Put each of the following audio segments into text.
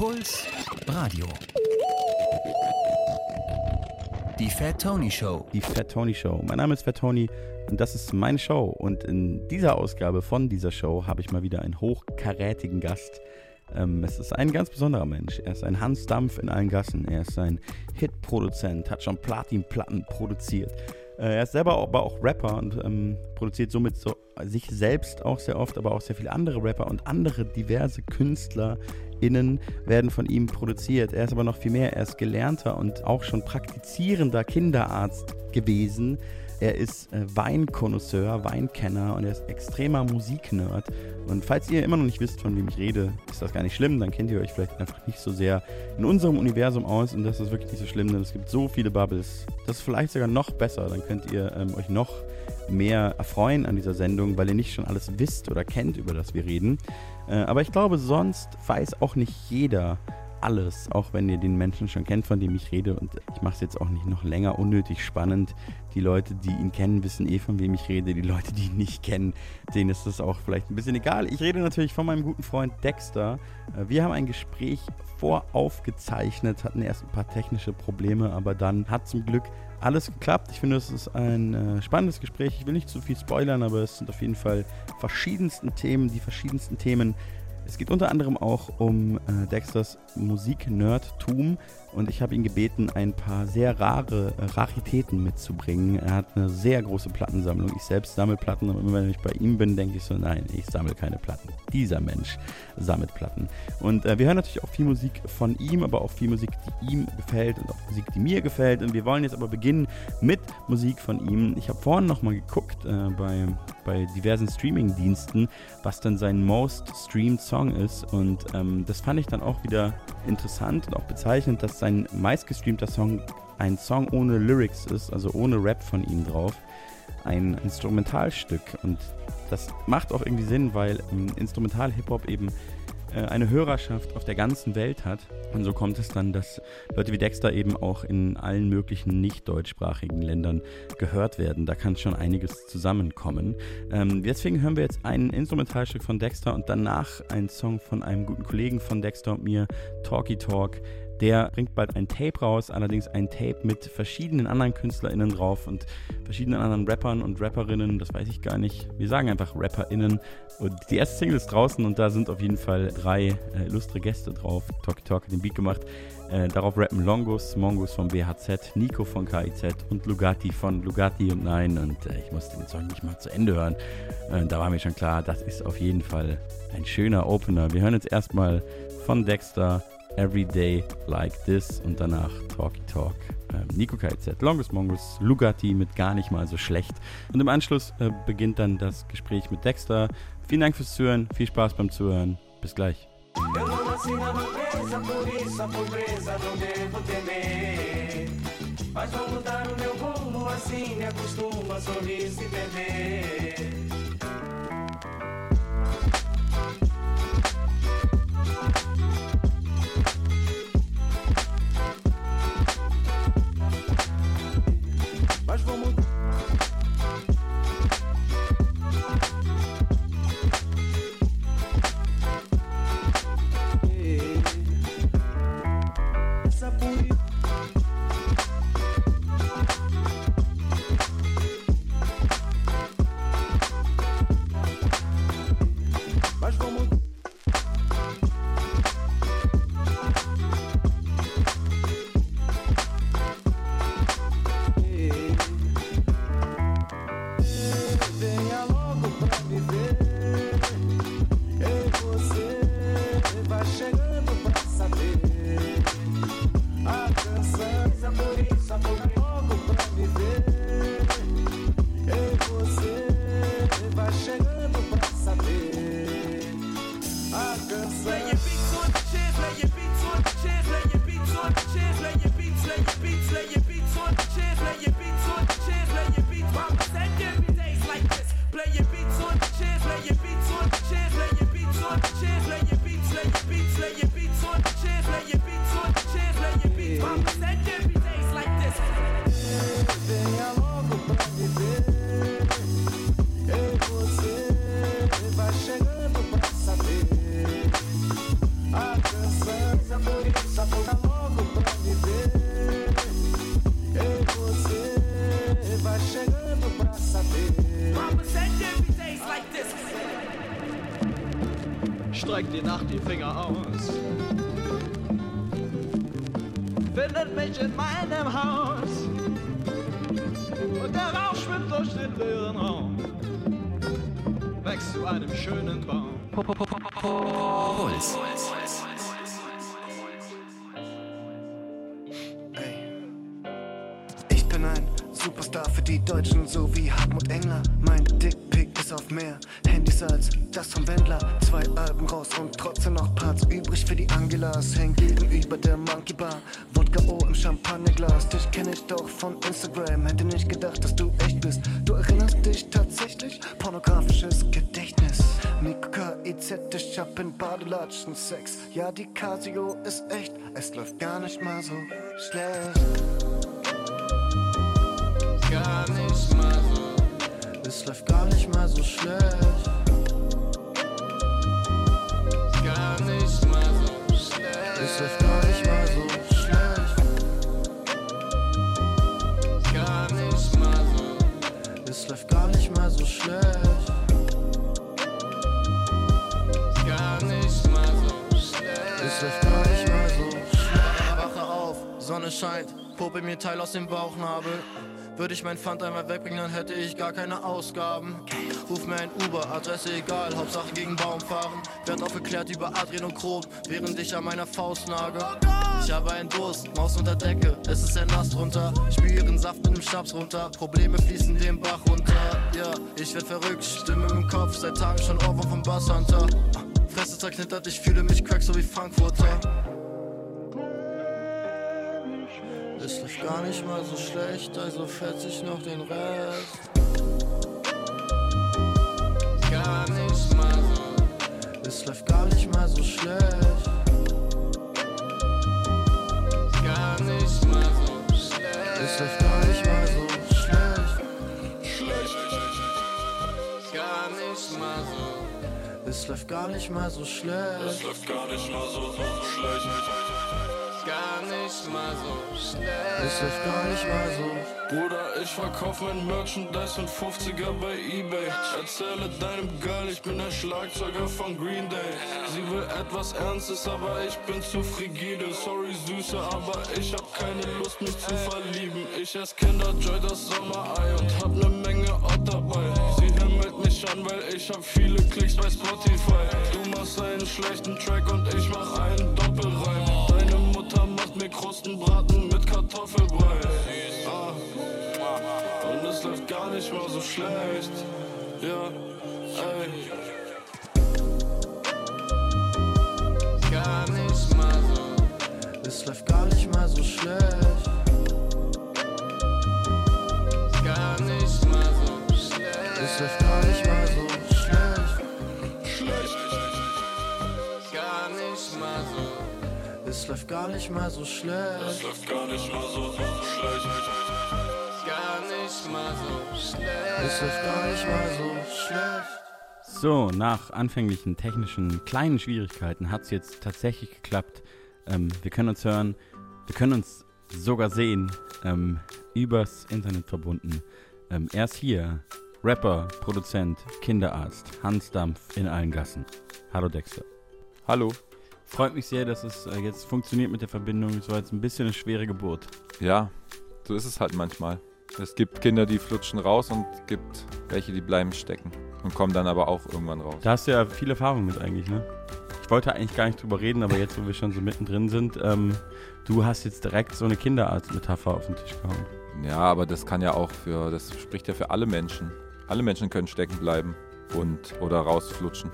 Puls Radio. Die Fat Tony Show. Die Fat Tony Show. Mein Name ist Fat Tony und das ist meine Show. Und in dieser Ausgabe von dieser Show habe ich mal wieder einen hochkarätigen Gast. Ähm, es ist ein ganz besonderer Mensch. Er ist ein Hans Dampf in allen Gassen. Er ist ein Hitproduzent, hat schon Platinplatten produziert. Äh, er ist selber aber auch Rapper und ähm, produziert somit so sich selbst auch sehr oft, aber auch sehr viele andere Rapper und andere diverse KünstlerInnen werden von ihm produziert. Er ist aber noch viel mehr. Er ist gelernter und auch schon praktizierender Kinderarzt gewesen. Er ist äh, Weinkonnoisseur, Weinkenner und er ist extremer Musiknerd. Und falls ihr immer noch nicht wisst, von wem ich rede, ist das gar nicht schlimm. Dann kennt ihr euch vielleicht einfach nicht so sehr in unserem Universum aus. Und das ist wirklich nicht so schlimm, denn es gibt so viele Bubbles. Das ist vielleicht sogar noch besser. Dann könnt ihr ähm, euch noch mehr erfreuen an dieser Sendung, weil ihr nicht schon alles wisst oder kennt, über das wir reden. Äh, aber ich glaube, sonst weiß auch nicht jeder, alles, auch wenn ihr den Menschen schon kennt, von dem ich rede. Und ich mache es jetzt auch nicht noch länger unnötig spannend. Die Leute, die ihn kennen, wissen eh, von wem ich rede. Die Leute, die ihn nicht kennen, denen ist das auch vielleicht ein bisschen egal. Ich rede natürlich von meinem guten Freund Dexter. Äh, wir haben ein Gespräch voraufgezeichnet, hatten erst ein paar technische Probleme, aber dann hat zum Glück alles geklappt. Ich finde, es ist ein äh, spannendes Gespräch. Ich will nicht zu viel spoilern, aber es sind auf jeden Fall verschiedensten Themen, die verschiedensten Themen es geht unter anderem auch um äh, Dexters Musik-Nerdtum und ich habe ihn gebeten, ein paar sehr rare äh, Raritäten mitzubringen. Er hat eine sehr große Plattensammlung. Ich selbst sammle Platten, aber immer wenn ich bei ihm bin, denke ich so, nein, ich sammle keine Platten. Dieser Mensch sammelt Platten. Und äh, wir hören natürlich auch viel Musik von ihm, aber auch viel Musik, die ihm gefällt und auch Musik, die mir gefällt. Und wir wollen jetzt aber beginnen mit Musik von ihm. Ich habe vorhin nochmal geguckt äh, bei, bei diversen Streaming-Diensten, was dann sein most streamed Song ist. Und ähm, das fand ich dann auch wieder interessant und auch bezeichnend, dass sein meistgestreamter Song ein Song ohne Lyrics ist, also ohne Rap von ihm drauf. Ein Instrumentalstück. Und das macht auch irgendwie Sinn, weil ähm, Instrumental-Hip-Hop eben äh, eine Hörerschaft auf der ganzen Welt hat. Und so kommt es dann, dass Leute wie Dexter eben auch in allen möglichen nicht deutschsprachigen Ländern gehört werden. Da kann schon einiges zusammenkommen. Ähm, deswegen hören wir jetzt ein Instrumentalstück von Dexter und danach einen Song von einem guten Kollegen von Dexter und mir, Talky Talk. Der bringt bald ein Tape raus, allerdings ein Tape mit verschiedenen anderen KünstlerInnen drauf und verschiedenen anderen Rappern und Rapperinnen, das weiß ich gar nicht. Wir sagen einfach RapperInnen. Und die erste Single ist draußen und da sind auf jeden Fall drei äh, illustre Gäste drauf. Talky Talk den Beat gemacht. Äh, darauf rappen Longus, Mongus von BHZ, Nico von KIZ und Lugatti von Lugatti und Nein. Und äh, ich musste den Song nicht mal zu Ende hören. Äh, da war mir schon klar, das ist auf jeden Fall ein schöner Opener. Wir hören jetzt erstmal von Dexter Every Day Like This und danach Talky Talk. Ähm, Nico KZ, Longus Mongus, Lugatti mit gar nicht mal so schlecht. Und im Anschluss äh, beginnt dann das Gespräch mit Dexter. Vielen Dank fürs Zuhören, viel Spaß beim Zuhören. Bis gleich. Mas vou mudar o meu rumo, assim me acostumo a sorrir beber. Deutschen, so wie Hartmut Engler. Mein Dickpick ist auf mehr Handys als das vom Wendler. Zwei Alben raus und trotzdem noch Parts übrig für die Angelas. Hängt gegenüber der Monkey Bar. Wodka O im Champagnerglas. Dich kenn ich doch von Instagram. Hätte nicht gedacht, dass du echt bist. Du erinnerst dich tatsächlich? Pornografisches Gedächtnis. Nico KIZ, ich hab in Badelatschen Sex. Ja, die Casio ist echt. Es läuft gar nicht mal so schlecht. Teil aus dem Bauchnabel. Würde ich mein Pfand einmal wegbringen, dann hätte ich gar keine Ausgaben. Ruf mir ein Uber, Adresse egal, Hauptsache gegen Baum fahren. Werd aufgeklärt über Adrenochrom, während ich an meiner Faust nage. Ich habe einen Durst, Maus unter Decke, es ist sehr nass drunter. Spüre ihren Saft mit dem Schnaps runter, Probleme fließen den Bach runter. Ja, ich werd verrückt, Stimme im Kopf, seit Tagen schon Ohrwurm vom Basshunter. Fresse zerknittert, ich fühle mich crack, so wie Frankfurter. Gar nicht mal so schlecht, also fetz ich noch den Rest. Gar nicht mal so, Es läuft gar nicht mal so schlecht. gar nicht mal so schlecht. Es läuft gar nicht mal so schlecht. Gar nicht mal so, Es läuft gar nicht mal so schlecht. gar nicht mal so schlecht. Es läuft gar nicht mal so. Bruder, ich verkauf mein Merchandise und 50er bei Ebay. Erzähle deinem Girl, ich bin der Schlagzeuger von Green Day. Sie will etwas Ernstes, aber ich bin zu frigide. Sorry, Süße, aber ich hab keine Lust, mich zu verlieben. Ich ess Kinderjoy, das Sommerei und hab ne Menge Ott dabei. Sie himmelt mich an, weil ich hab viele Klicks bei Spotify. Du machst einen schlechten Track und ich mach einen Doppelreim. Mir Krustenbraten mit Kartoffelbrei. Ah. Und es läuft gar nicht mal so schlecht. Ja, ey. Gar nicht mal so, Es läuft gar nicht mal so schlecht. So, Es läuft gar nicht mal so schlecht. läuft gar nicht mal so schlecht. gar nicht mal so Es schlecht. läuft gar nicht mal so schlecht. So, nach anfänglichen technischen kleinen Schwierigkeiten hat es jetzt tatsächlich geklappt. Ähm, wir können uns hören, wir können uns sogar sehen, ähm, übers Internet verbunden. Ähm, er ist hier, Rapper, Produzent, Kinderarzt, Hans Dampf in allen Gassen. Hallo Dexter. Hallo. Freut mich sehr, dass es äh, jetzt funktioniert mit der Verbindung. Es war jetzt ein bisschen eine schwere Geburt. Ja, so ist es halt manchmal. Es gibt Kinder, die flutschen raus und es gibt welche, die bleiben stecken und kommen dann aber auch irgendwann raus. Da hast du ja viel Erfahrung mit eigentlich, ne? Ich wollte eigentlich gar nicht drüber reden, aber jetzt, wo wir schon so mittendrin sind, ähm, du hast jetzt direkt so eine Kinderarzt-Metapher auf den Tisch gehauen. Ja, aber das kann ja auch für, das spricht ja für alle Menschen. Alle Menschen können stecken bleiben und oder rausflutschen.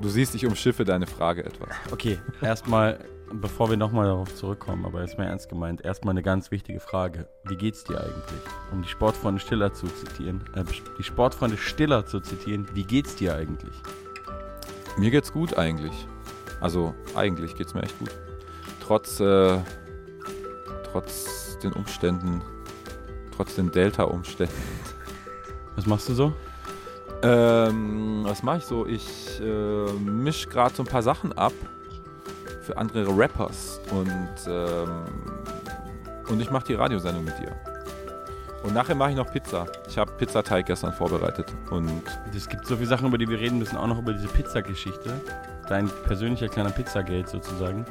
Du siehst, ich umschiffe deine Frage etwas. Okay, erstmal, bevor wir nochmal darauf zurückkommen, aber jetzt mal ernst gemeint, erstmal eine ganz wichtige Frage. Wie geht's dir eigentlich? Um die Sportfreunde Stiller zu zitieren, äh, die Sportfreunde Stiller zu zitieren, wie geht's dir eigentlich? Mir geht's gut eigentlich. Also eigentlich geht's mir echt gut. Trotz, äh, trotz den Umständen, trotz den Delta-Umständen. Was machst du so? Ähm, was mache ich so? Ich äh, misch gerade so ein paar Sachen ab für andere Rappers und, ähm, und ich mache die Radiosendung mit dir. Und nachher mache ich noch Pizza. Ich habe Pizzateig gestern vorbereitet und Es gibt so viele Sachen, über die wir reden müssen, auch noch über diese Pizzageschichte. Dein persönlicher kleiner Pizzagate sozusagen.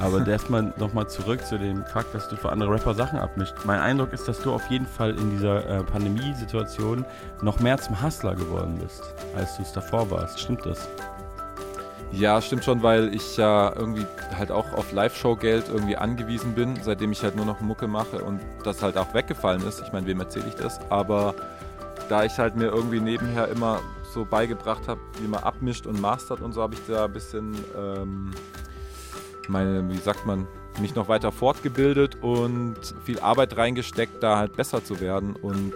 Aber erstmal nochmal zurück zu dem Fakt, dass du für andere Rapper Sachen abmischt. Mein Eindruck ist, dass du auf jeden Fall in dieser äh, Pandemiesituation noch mehr zum Hustler geworden bist, als du es davor warst. Stimmt das? Ja, stimmt schon, weil ich ja irgendwie halt auch auf Live-Show-Geld irgendwie angewiesen bin, seitdem ich halt nur noch Mucke mache und das halt auch weggefallen ist. Ich meine, wem erzähle ich das? Aber da ich halt mir irgendwie nebenher immer so beigebracht habe, wie man abmischt und mastert und so, habe ich da ein bisschen ähm, meine, wie sagt man, mich noch weiter fortgebildet und viel Arbeit reingesteckt, da halt besser zu werden und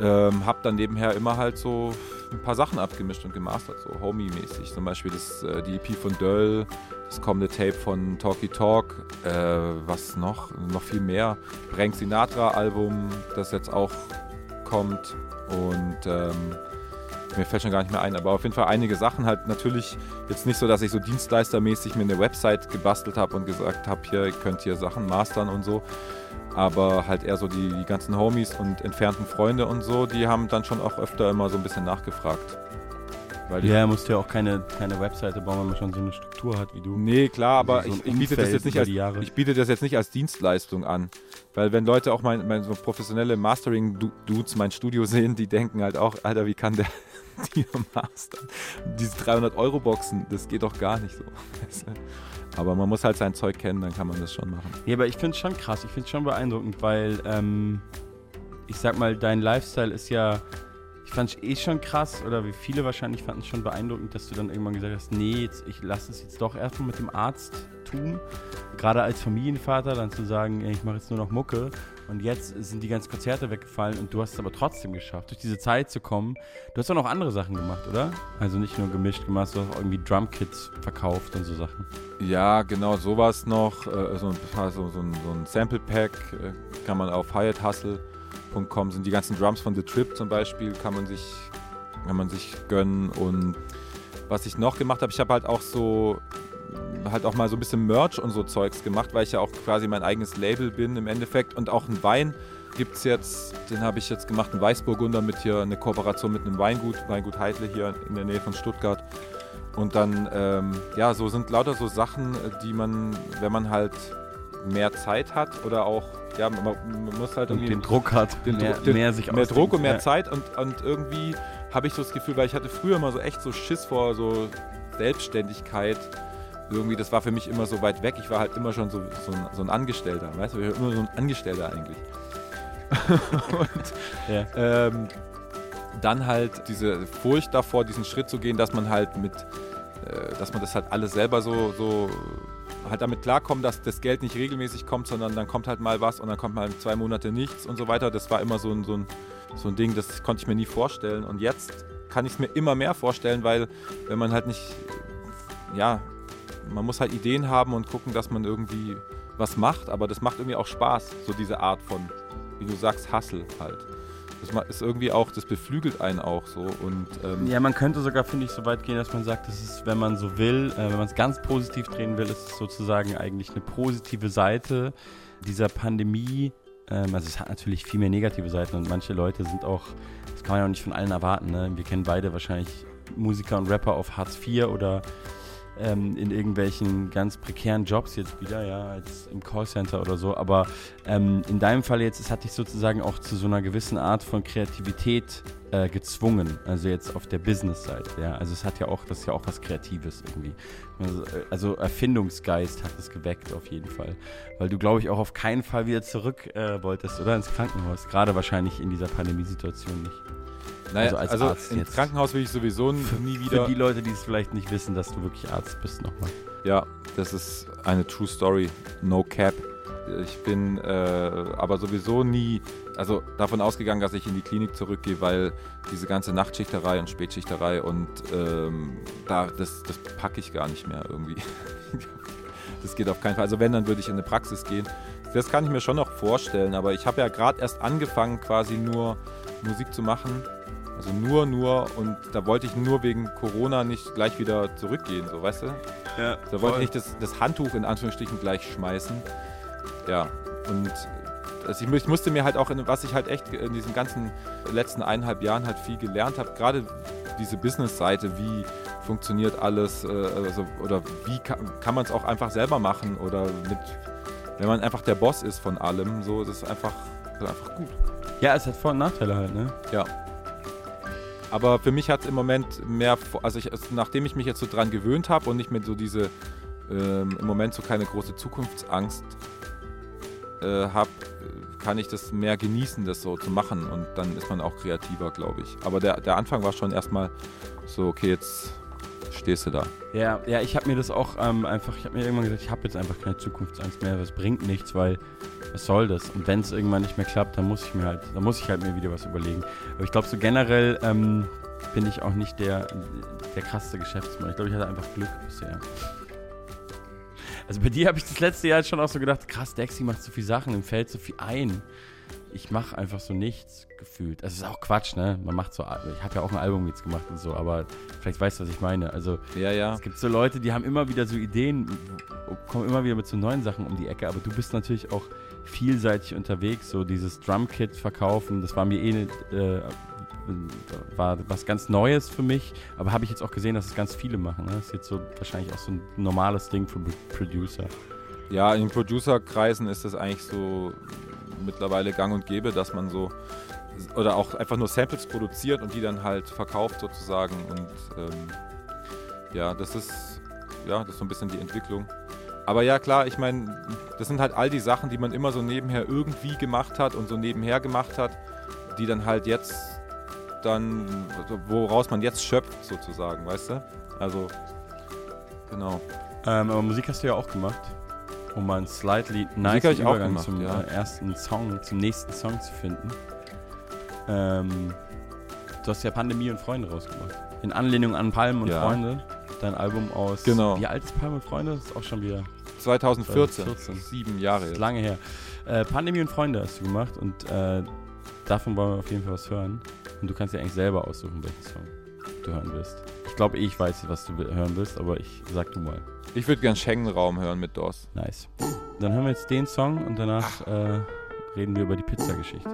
ähm, habe dann nebenher immer halt so ein paar Sachen abgemischt und gemastert, so Homie-mäßig. Zum Beispiel das, äh, die EP von Döll, das kommende Tape von Talky Talk, äh, was noch? Noch viel mehr. Frank Sinatra-Album, das jetzt auch kommt und ähm, mir fällt schon gar nicht mehr ein, aber auf jeden Fall einige Sachen halt natürlich jetzt nicht so, dass ich so dienstleistermäßig mir eine Website gebastelt habe und gesagt habe, hier ihr könnt hier Sachen mastern und so, aber halt eher so die, die ganzen Homies und entfernten Freunde und so, die haben dann schon auch öfter immer so ein bisschen nachgefragt. Weil Ja, er musste ja auch keine, keine Webseite bauen, wenn man schon so eine Struktur hat wie du. Nee, klar, aber So ich, ich biete das jetzt nicht als ich biete das jetzt nicht als Dienstleistung an, weil wenn Leute auch mein, mein so professionelle Mastering Dudes mein Studio sehen, die denken halt auch, Alter, wie kann der die mastern? Diese 300 Euro Boxen, das geht doch gar nicht so. Aber man muss halt sein Zeug kennen, dann kann man das schon machen. Ja, aber ich finde es schon krass, ich finde es schon beeindruckend, weil ähm, ich sag mal, dein Lifestyle ist ja, ich fand es eh schon krass, oder wie viele wahrscheinlich fanden es schon beeindruckend, dass du dann irgendwann gesagt hast, nee, jetzt, ich lasse es jetzt doch erstmal mit dem Arzt tun. Gerade als Familienvater dann zu sagen, ich mache jetzt nur noch Mucke und jetzt sind die ganzen Konzerte weggefallen und du hast es aber trotzdem geschafft, durch diese Zeit zu kommen. Du hast auch noch andere Sachen gemacht, oder? Also nicht nur gemischt gemacht, du hast auch irgendwie Drumkits verkauft und so Sachen. Ja, genau, sowas noch. Äh, so, ein, so, ein, so ein Sample Pack äh, kann man auf highethustle.com sind die ganzen Drums von The Trip zum Beispiel, kann man sich, kann man sich gönnen. Und was ich noch gemacht habe, ich habe halt auch so halt auch mal so ein bisschen Merch und so Zeugs gemacht, weil ich ja auch quasi mein eigenes Label bin im Endeffekt. Und auch ein Wein gibt es jetzt, den habe ich jetzt gemacht, einen Weißburgunder mit hier, eine Kooperation mit einem Weingut, Weingut Heidle hier in der Nähe von Stuttgart. Und dann, ähm, ja, so sind lauter so Sachen, die man, wenn man halt mehr Zeit hat oder auch, ja, man, man muss halt Und irgendwie den Druck hat, den mehr, Druck- den- mehr sich mehr. Druck und mehr Ja. Zeit und, und irgendwie habe ich so das Gefühl, weil ich hatte früher immer so echt so Schiss vor so Selbstständigkeit. Irgendwie, das war für mich immer so weit weg. Ich war halt immer schon so, so, ein, so ein Angestellter, weißt du, ich war immer so ein Angestellter eigentlich. und Ja. ähm, dann halt diese Furcht davor, diesen Schritt zu gehen, dass man halt mit, äh, dass man das halt alles selber so, so halt damit klarkommt, dass das Geld nicht regelmäßig kommt, sondern dann kommt halt mal was und dann kommt mal zwei Monate nichts und so weiter. Das war immer so ein, so ein, so ein Ding, das konnte ich mir nie vorstellen. Und jetzt kann ich es mir immer mehr vorstellen, weil wenn man halt nicht, ja, man muss halt Ideen haben und gucken, dass man irgendwie was macht, aber das macht irgendwie auch Spaß, so diese Art von, wie du sagst, Hustle halt. Das ist irgendwie auch, das beflügelt einen auch so und ähm, Ja, man könnte sogar, finde ich, so weit gehen, dass man sagt, das ist, wenn man so will, äh, wenn man es ganz positiv drehen will, ist es sozusagen eigentlich eine positive Seite dieser Pandemie. Ähm, also es hat natürlich viel mehr negative Seiten und manche Leute sind auch, das kann man ja auch nicht von allen erwarten. Ne? Wir kennen beide wahrscheinlich Musiker und Rapper auf Hartz IV oder ähm, in irgendwelchen ganz prekären Jobs jetzt wieder, ja, als im Callcenter oder so. Aber ähm, in deinem Fall jetzt, es hat dich sozusagen auch zu so einer gewissen Art von Kreativität äh, gezwungen. Also jetzt auf der Business-Seite, ja. Also es hat ja auch, das ist ja auch was Kreatives irgendwie. Also, äh, also Erfindungsgeist hat es geweckt auf jeden Fall. Weil du, glaube ich, auch auf keinen Fall wieder zurück äh, wolltest, oder? Ins Krankenhaus. Gerade wahrscheinlich in dieser Pandemiesituation nicht. Naja, also also, als Arzt ins jetzt. Krankenhaus will ich sowieso nie wieder. Für die Leute, die es vielleicht nicht wissen, dass du wirklich Arzt bist nochmal. Ja, das ist eine True Story, no cap. Ich bin äh, aber sowieso nie, also davon ausgegangen, dass ich in die Klinik zurückgehe, weil diese ganze Nachtschichterei und Spätschichterei und ähm, da, das, das packe ich gar nicht mehr irgendwie. das geht auf keinen Fall. Also wenn, dann würde ich in eine Praxis gehen. Das kann ich mir schon noch vorstellen, aber ich habe ja gerade erst angefangen, quasi nur Musik zu machen. Also nur, nur und da wollte ich nur wegen Corona nicht gleich wieder zurückgehen, so weißt du? Ja, Da wollte ich nicht das, das Handtuch in Anführungsstrichen gleich schmeißen. Ja, und also ich, ich musste mir halt auch, in, was ich halt echt in diesen ganzen letzten eineinhalb Jahren halt viel gelernt habe, gerade diese Business-Seite, wie funktioniert alles, äh, also, oder wie kann, kann man es auch einfach selber machen oder mit, wenn man einfach der Boss ist von allem, so, das ist einfach, das ist einfach gut. Ja, es hat Vor- und Nachteile halt, ne? Ja. Aber für mich hat es im Moment mehr, also, ich, also nachdem ich mich jetzt so dran gewöhnt habe und nicht mehr so diese, ähm, im Moment so keine große Zukunftsangst äh, habe, kann ich das mehr genießen, das so zu machen und dann ist man auch kreativer, glaube ich. Aber der, der Anfang war schon erstmal so, okay, jetzt stehst du da. Ja, ja, ich habe mir das auch ähm, einfach, ich habe mir irgendwann gesagt, ich habe jetzt einfach keine Zukunftsangst mehr, das bringt nichts, weil was soll das? Und wenn es irgendwann nicht mehr klappt, dann muss ich mir halt, dann muss ich halt mir wieder was überlegen. Aber ich glaube, so generell ähm, bin ich auch nicht der, der krasseste Geschäftsmann. Ich glaube, ich hatte einfach Glück bisher. Also bei dir habe ich das letzte Jahr schon auch so gedacht, krass, Dexy macht so viele Sachen, ihm fällt so viel ein. Ich mache einfach so nichts gefühlt. Also ist auch Quatsch, ne? Man macht so, ich habe ja auch ein Album jetzt gemacht und so, aber vielleicht weißt du, was ich meine. Also Ja, ja. es gibt so Leute, die haben immer wieder so Ideen, kommen immer wieder mit so neuen Sachen um die Ecke, aber du bist natürlich auch vielseitig unterwegs, so dieses Drumkit verkaufen, das war mir eh nicht, äh, war was ganz Neues für mich, aber habe ich jetzt auch gesehen, dass es ganz viele machen. Ne? Das ist jetzt so wahrscheinlich auch so ein normales Ding für Pro- Producer. Ja, in den Producer-Kreisen ist das eigentlich so mittlerweile gang und gäbe, dass man so oder auch einfach nur Samples produziert und die dann halt verkauft sozusagen und ähm, ja, das ist ja, das ist so ein bisschen die Entwicklung. Aber ja, klar, ich meine, das sind halt all die Sachen, die man immer so nebenher irgendwie gemacht hat und so nebenher gemacht hat, die dann halt jetzt dann, woraus man jetzt schöpft sozusagen, weißt du? Also, genau. Ähm, aber Musik hast du ja auch gemacht, um mal einen slightly nice Übergang gemacht, zum ja. äh, ersten Song, zum nächsten Song zu finden. Ähm, du hast ja Pandemie und Freunde rausgemacht. In Anlehnung an Palmen und Ja. Freunde. Dein Album aus. Genau. Wie alt ist Palmen und Freunde? Das ist auch schon wieder 2014, 2014. sieben Jahre jetzt. lange her. Äh, Pandemie und Freunde hast du gemacht und äh, davon wollen wir auf jeden Fall was hören. Und du kannst ja eigentlich selber aussuchen, welchen Song du hören willst. Ich glaube, ich weiß, was du hören willst, aber ich sag du mal. Ich würde gern Schengen-Raum hören mit DOS. Nice. Dann hören wir jetzt den Song und danach äh, reden wir über die Pizzageschichte.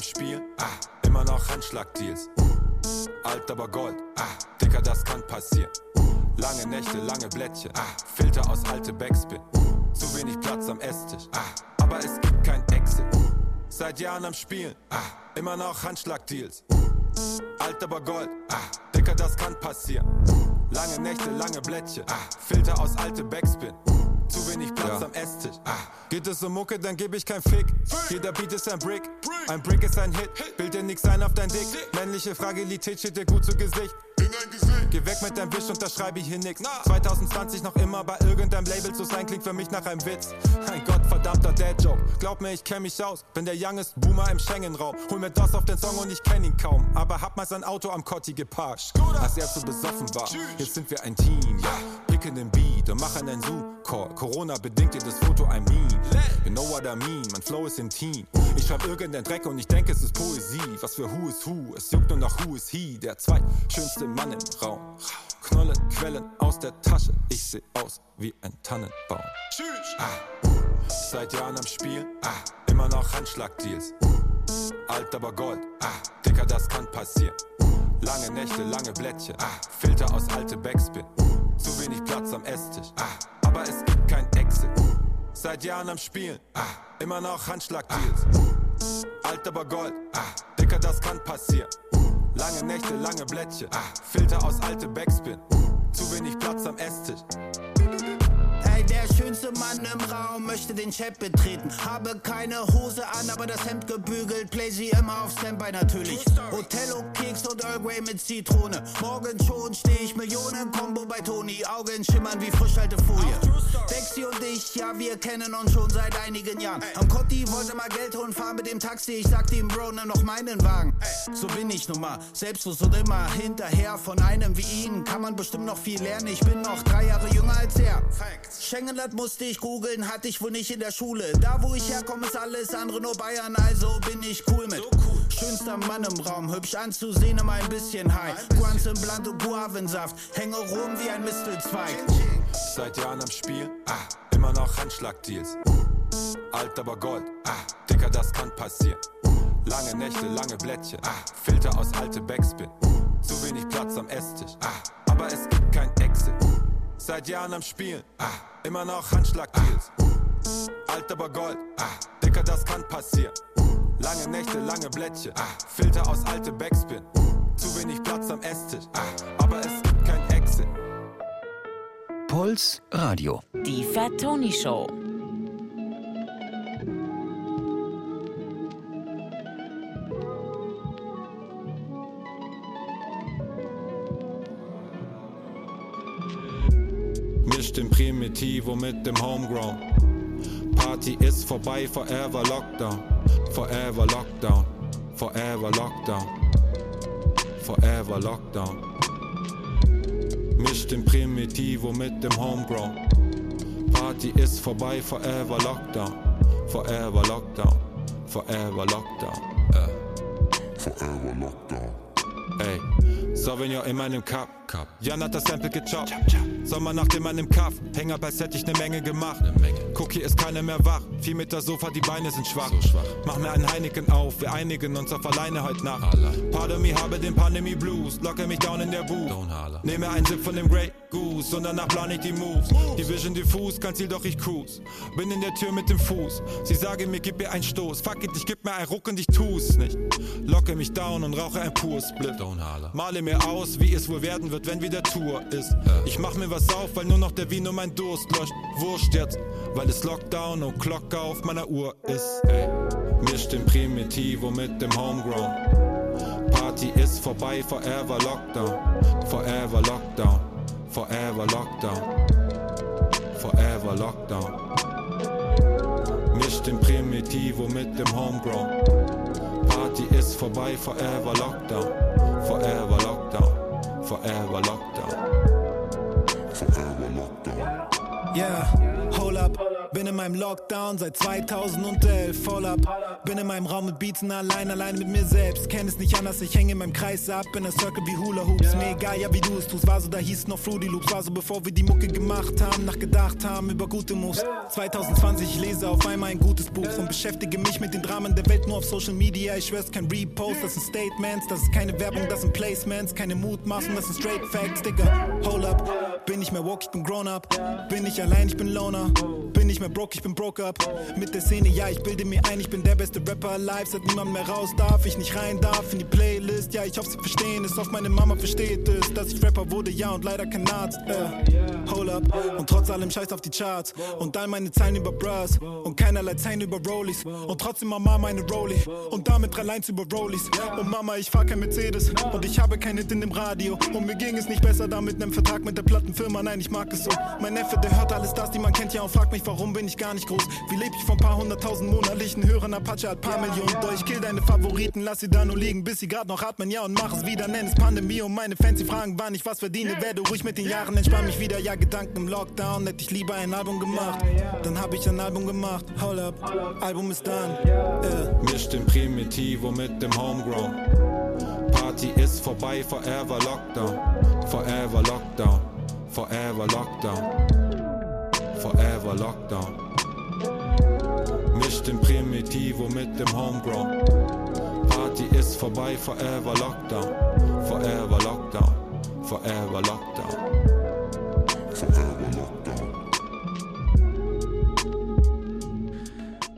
Am Spiel, ah, immer noch Handschlagdeals. Alt aber Gold, ah, Dicker, das kann passieren. Lange Nächte, lange Blättchen, ah, Filter aus alte Backspin. Zu wenig Platz am Esstisch, ah, aber es gibt kein Exit. Seit Jahren am Spielen, ah, immer noch Handschlagdeals. Alt aber Gold, ah, Dicker, das kann passieren. Lange Nächte, lange Blättchen, ah, Filter aus alte Backspin. Zu wenig Platz Ja. am Esstisch. Ah, geht es um Mucke, dann geb ich kein Fick. Jeder Beat ist ein Brick. Ein Brick ist ein Hit. Bild dir nix ein auf dein Dick. Männliche Fragilität steht dir gut zu Gesicht. Geh weg mit deinem Wisch, unterschreibe ich hier nix. 2020 noch immer bei irgendeinem Label zu sein, klingt für mich nach einem Witz. Ein gottverdammter Dad-Joke. Glaub mir, ich kenn mich aus. Bin der youngest Boomer im Schengen-Raum. Hol mir das auf den Song und ich kenn ihn kaum. Aber hab mal sein Auto am Kotti geparkt. Als er zu besoffen war. Jetzt sind wir ein Team, ja. Picken den Beat und machen einen Zoo-Call. Corona bedingt dir das Foto ein Meme. You know what I mean, mein Flow ist intim. Ich schreib irgendeinen Dreck und ich denke, es ist Poesie. Was für Who is Who, es juckt nur nach Who is He. Der zweitschönste Mann im Raum. Knolle Quellen aus der Tasche, ich seh aus wie ein Tannenbaum. Ah. Seit Jahren am Spiel, ah. immer noch Handschlagdeals. Alt aber Gold, ah. Dicker, das kann passieren. Lange Nächte, lange Blättchen, ah. Filter aus alte Backspin. Zu wenig Platz am Esstisch, ah. aber es gibt kein Exit. Seit Jahren am Spielen, ah. immer noch Handschlagdeals. Alt aber Gold, ah. Dicker, das kann passieren. Lange Nächte, lange Blättchen, ah. Filter aus alte Backspin. Zu wenig Platz am Esstisch. Schönste Mann im Raum möchte den Chat betreten. Habe keine Hose an, aber das Hemd gebügelt. Play sie immer auf Standby natürlich. Othello, Keks und Earl Grey mit Zitrone. Morgen schon steh ich Millionen Combo bei Toni. Augen schimmern wie Frischhaltefolie. Dexy und ich, ja, wir kennen uns schon seit einigen Jahren. Am Kotti wollte mal Geld holen, fahr mit dem Taxi. Ich sagte ihm, Bro, nimm noch meinen Wagen. So bin ich nun mal, selbstlos und immer hinterher. Von einem wie ihn kann man bestimmt noch viel lernen. Ich bin noch drei Jahre jünger als er. Schengen lädt musste ich googeln, hatte ich wohl nicht in der Schule. Da wo ich herkomme, ist alles andere nur Bayern, also bin ich cool mit. Schönster Mann im Raum, hübsch anzusehen, immer ein bisschen high. Guans im Bland und Guavensaft, hänge rum wie ein Mistelzweig. Seit Jahren am Spiel, ah, immer noch Handschlagdeals. Alt aber Gold, ah, Dicker, das kann passieren. Lange Nächte, lange Blättchen, ah, Filter aus alte Backspin. Zu wenig Platz am Esstisch, ah, Seit Jahren am Spielen, ah, immer noch Handschlagdeals. Alt aber Gold, ah, Dicker, das kann passieren. Lange Nächte, lange Blättchen, ah, Filter aus alte Backspin. Zu wenig Platz am Esstisch, ah, aber es gibt kein Exit. Puls Radio. Die Fat Tony Show. Primitivo mit dem Homegrown. Party ist vorbei, forever Lockdown. Forever Lockdown. Forever Lockdown. Forever Lockdown. Mischt den Primitivo mit dem Homegrown. Party ist vorbei, forever Lockdown. Forever Lockdown. Forever Lockdown. Äh. Forever Lockdown. Ey, Sauvignon in meinem Cup. Cup. Jan hat das Sample gechoppt. Sommernacht in meinem Kaff. Häng ab, als hätte ich ne Menge gemacht. Guck, hier ist keiner mehr wach. Vier Meter Sofa, die Beine sind schwach. Mach mir einen Heineken auf. Wir einigen uns auf alleine heute Nacht. Pardon me, habe den Pandemie Blues. Locke mich down in der Booth. Nehme einen Sip von dem Grey Goose. Und danach plan ich die Moves. Die Vision diffus, kein Ziel, doch ich cruise. Bin in der Tür mit dem Fuß. Sie sagen mir, gib mir einen Stoß. Fuck it, ich geb mir einen Ruck und ich tu's nicht. Locke mich down und rauche ein pures Split. Male mir aus, wie es wohl werden wird, wenn wieder Tour ist. Ich mach mir was auf, weil nur noch der Vino mein Durst löscht. Wurscht jetzt, weil es Lockdown und Glocke auf meiner Uhr ist. Ey, misch den Primitivo mit dem Homegrown. Party ist vorbei, forever Lockdown. Forever Lockdown. Forever Lockdown. Forever Lockdown. Misch den Primitivo mit dem Homegrown. Party ist vorbei, forever Lockdown. Forever Lockdown. Forever Lockdown. Forever Lockdown. Yeah, hold up. Bin in meinem Lockdown seit 2011, voll ab. Bin in meinem Raum mit Beatsen allein, allein mit mir selbst. Kenn es nicht anders, ich hänge in meinem Kreis ab. In der Circle wie Hula Hoops. Mir egal, ja, wie du es tust. War so, da hieß noch Fruity Loops. War so, bevor wir die Mucke gemacht haben, nachgedacht haben über gute Moves. 2020, ich lese auf einmal ein gutes Buch und beschäftige mich mit den Dramen der Welt nur auf Social Media. Ich schwör's, kein Repost, das sind Statements, das ist keine Werbung, das sind Placements, keine Mutmaßen, das sind straight Facts, Digga. Hold up, bin nicht mehr woke, ich bin grown up. Bin nicht allein, ich bin Loner. Bin nicht mehr broke, ich bin broke up. Mit der Szene, ja, ich bilde mir ein, ich bin der beste Rapper alive. Seit niemand mehr raus darf, ich nicht rein darf in die Playlist. Ja, ich hoffe, sie verstehen es. Auf meine Mama versteht es, dass ich Rapper wurde, ja, und leider kein Arzt. Äh, hold up, und trotz allem scheiß auf die Charts. Und all meine Zeilen über Bras. Und keinerlei Zeilen über Rollies. Und trotzdem Mama meine Rollie. Und damit drei Lines über Rollies. Und Mama, ich fahr kein Mercedes. Und ich habe kein Hit in dem Radio. Und mir ging es nicht besser da mit nem Vertrag mit der Plattenfirma. Nein, ich mag es so. Mein Neffe, der hört alles das, die man kennt, ja, und fragt mich, warum bin ich gar nicht groß. Wie leb ich von paar hunderttausend monatlichen Hörern? Apache hat paar Millionen. Doch ich kill deine Favoriten, lass sie da nur liegen, bis sie grad noch atmen, ja, und mach es wieder. Nenn es Pandemie und meine Fans, die fragen, wann ich was verdiene. Werde ruhig mit den Jahren, entspann mich wieder, ja, Gedanken im Lockdown. Hätte ich lieber ein Album gemacht, dann hab ich ein Album gemacht. Hold up, Album ist done. Äh. Misch den Primitivo mit dem Homegrown. Party ist vorbei, forever Lockdown. Forever Lockdown. Forever Lockdown. Forever Lockdown. Misch den Primitivo mit dem Homegrown. Party ist vorbei, forever Lockdown. Forever Lockdown. Forever Lockdown. Forever Lockdown.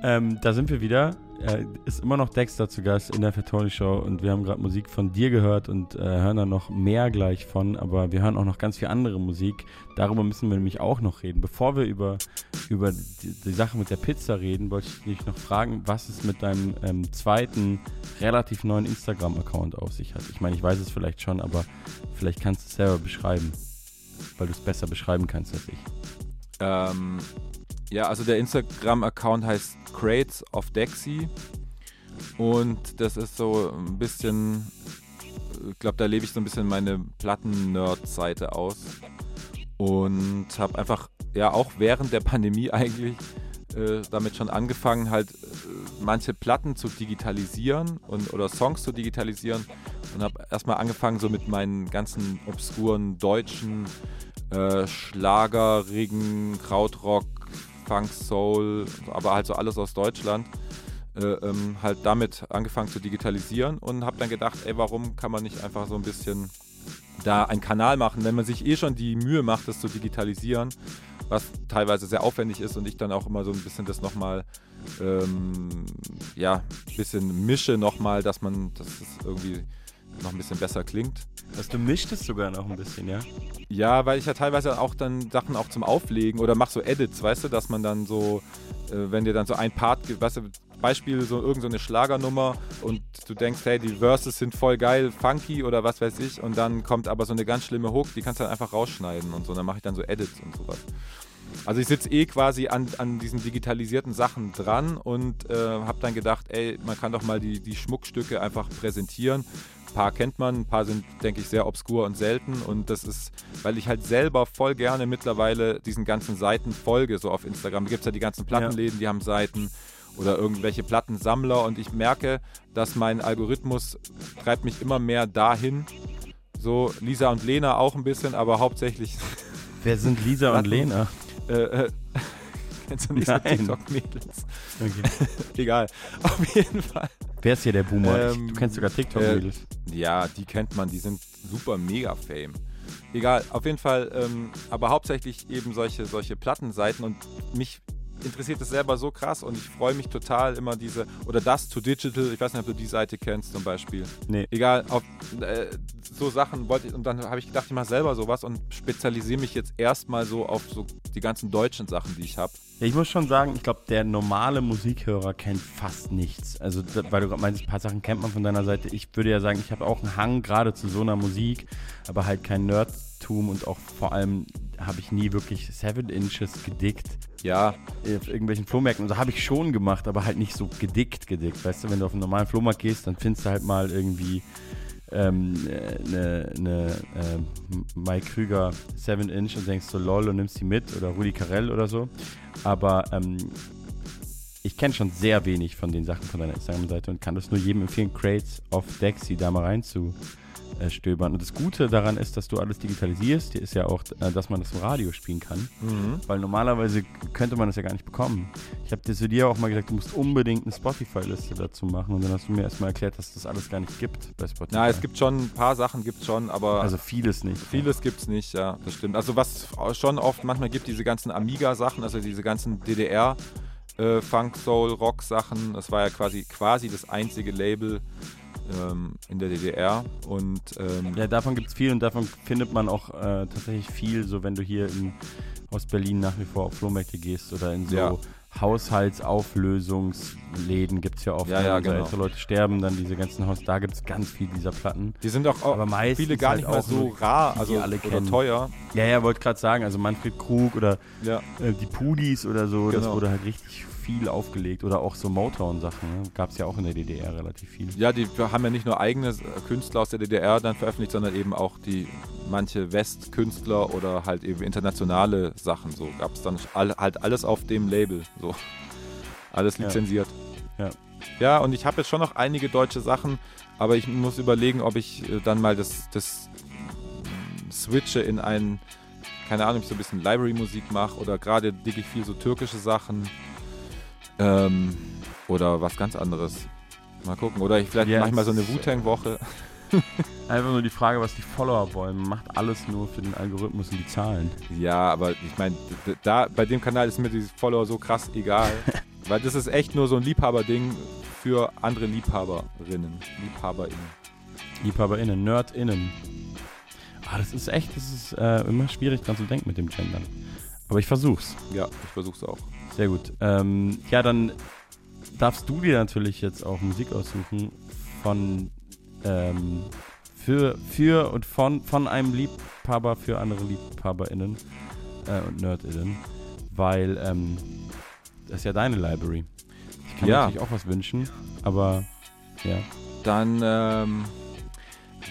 Ähm, da sind wir wieder. Äh, ist immer noch Dexter zu Gast in der Fatoni Show und wir haben gerade Musik von dir gehört und äh, hören da noch mehr gleich von, aber wir hören auch noch ganz viel andere Musik. Darüber müssen wir nämlich auch noch reden. Bevor wir über, über die, die Sache mit der Pizza reden, wollte ich dich noch fragen, was es mit deinem ähm, zweiten, relativ neuen Instagram-Account auf sich hat. Ich meine, ich weiß es vielleicht schon, aber vielleicht kannst du es selber beschreiben, weil du es besser beschreiben kannst als ich. Ähm, ja, also der Instagram-Account heißt Crates of Dexy. Und das ist so ein bisschen, ich glaube, da lebe ich so ein bisschen meine Platten-Nerd-Seite aus. Und habe einfach ja auch während der Pandemie eigentlich äh, damit schon angefangen, halt äh, manche Platten zu digitalisieren und, oder Songs zu digitalisieren. Und habe erstmal angefangen so mit meinen ganzen obskuren deutschen äh, schlagerigen Krautrock, Funk, Soul, aber halt so alles aus Deutschland. Äh, ähm, halt damit angefangen zu digitalisieren und habe dann gedacht, ey, warum kann man nicht einfach so ein bisschen da einen Kanal machen, wenn man sich eh schon die Mühe macht, das zu digitalisieren, was teilweise sehr aufwendig ist und ich dann auch immer so ein bisschen das nochmal, ähm, ja, ein bisschen mische nochmal, dass man, dass es irgendwie noch ein bisschen besser klingt. Also du mischt es sogar noch ein bisschen, ja? Ja, weil ich ja teilweise auch dann Sachen auch zum Auflegen oder mach so Edits, weißt du, dass man dann so, äh, wenn dir dann so ein Part gibt, weißt du, Beispiel so irgendeine so Schlagernummer und du denkst, hey, die Verses sind voll geil, funky oder was weiß ich und dann kommt aber so eine ganz schlimme Hook, die kannst du dann einfach rausschneiden und so, dann mache ich dann so Edits und sowas. Also ich sitze eh quasi an, an diesen digitalisierten Sachen dran und äh, habe dann gedacht, ey, man kann doch mal die, die Schmuckstücke einfach präsentieren. Ein paar kennt man, ein paar sind, denke ich, sehr obskur und selten. Und das ist, weil ich halt selber voll gerne mittlerweile diesen ganzen Seiten folge, so auf Instagram. Da gibt es ja die ganzen Plattenläden, die haben Seiten oder irgendwelche Plattensammler und ich merke, dass mein Algorithmus treibt mich immer mehr dahin. So Lisa und Lena auch ein bisschen, aber hauptsächlich. Wer sind Lisa und. Lena? Äh, äh, kennst du nicht so. TikTok-Mädels? Okay. Egal. Auf jeden Fall. Wer ist hier der Boomer? Ähm, du kennst sogar TikTok-Mädels. Ja, die kennt man, die sind super mega fame. Egal, auf jeden Fall, ähm, aber hauptsächlich eben solche, solche Plattenseiten und mich interessiert es selber so krass und ich freue mich total immer diese, oder das to Digital, ich weiß nicht, ob du die Seite kennst zum Beispiel. Nee. Egal, auf, äh, so Sachen wollte ich, und dann habe ich gedacht, ich mache selber sowas und spezialisiere mich jetzt erstmal so auf so die ganzen deutschen Sachen, die ich habe. Ja, ich muss schon sagen, ich glaube, der normale Musikhörer kennt fast nichts. Also, weil du gerade meinst, ein paar Sachen kennt man von deiner Seite. Ich würde ja sagen, ich habe auch einen Hang gerade zu so einer Musik, aber halt kein Nerdtum und auch vor allem habe ich nie wirklich Seven Inches gedickt Ja, auf irgendwelchen Flohmärkten. Also habe ich schon gemacht, aber halt nicht so gedickt, gedickt. Weißt du, wenn du auf einen normalen Flohmarkt gehst, dann findest du halt mal irgendwie ähm, eine ne, äh, Mike Krüger 7 Inch und denkst so lol und nimmst die mit oder Rudi Carell oder so. Aber ähm, ich kenne schon sehr wenig von den Sachen von deiner Instagram-Seite und kann das nur jedem empfehlen, Crates of Dexy da mal rein zu äh, stöbern. Und das Gute daran ist, dass du alles digitalisierst. Hier ist ja auch, äh, dass man das im Radio spielen kann. Weil normalerweise könnte man das ja gar nicht bekommen. Ich habe dir zu dir auch mal gesagt, du musst unbedingt eine Spotify-Liste dazu machen. Und dann hast du mir erstmal erklärt, dass das alles gar nicht gibt bei Spotify. na, es gibt schon ein paar Sachen, gibt schon, aber also vieles nicht. Vieles gibt's nicht, ja, das stimmt. Also was schon oft manchmal gibt, diese ganzen Amiga-Sachen, also diese ganzen DDR äh, Funk, Soul, Rock-Sachen. Das war ja quasi quasi das einzige Label ähm, in der DDR. Und ähm, Ja, davon gibt es viel und davon findet man auch äh, tatsächlich viel, so wenn du hier in Ostberlin nach wie vor auf Flohmärkte gehst oder in so Ja. Haushaltsauflösungsläden gibt es ja oft. Ja, wenn ja, genau. ältere Leute sterben, dann diese ganzen Haus, da gibt es ganz viel dieser Platten. die sind auch, Aber meistens viele gar halt nicht mal auch so nur, rar, also die alle oder kennen. teuer. Ja, ja, wollte gerade sagen, also Manfred Krug oder Ja. äh, die Pudis oder so, das Genau. wurde halt richtig viel aufgelegt. Oder auch so Motown-Sachen, ne? gab es ja auch in der DDR relativ viel. Ja, die haben ja nicht nur eigene äh, Künstler aus der DDR dann veröffentlicht, sondern eben auch die manche Westkünstler oder halt eben internationale Sachen. So gab es dann all, halt alles auf dem Label. So. Alles Ja. lizenziert. Ja. Ja, und ich habe jetzt schon noch einige deutsche Sachen, aber ich muss überlegen, ob ich äh, dann mal das, das switche in ein, keine Ahnung, ob ich so ein bisschen Library-Musik mache oder gerade digge ich viel so türkische Sachen ähm, oder was ganz anderes. Mal gucken. Oder ich vielleicht Ja, mache ich mal so eine Wu-Tang-Woche. Einfach nur die Frage, was die Follower wollen. Man macht alles nur für den Algorithmus und die Zahlen. Ja, aber ich meine, da bei dem Kanal ist mir die Follower so krass egal. weil das ist echt nur so ein Liebhaberding für andere Liebhaberinnen. LiebhaberInnen. LiebhaberInnen, NerdInnen. Ah, das ist echt, das ist äh, immer schwierig dran zu denken mit dem Gendern. Aber ich versuch's. Ja, ich versuch's auch. Sehr gut. Ähm, ja, dann darfst du dir natürlich jetzt auch Musik aussuchen von ähm, für, für und von, von einem Liebhaber für andere LiebhaberInnen äh, und NerdInnen, weil ähm, das ist ja deine Library. Ich kann mir Ja. natürlich auch was wünschen, aber ja. Dann ähm,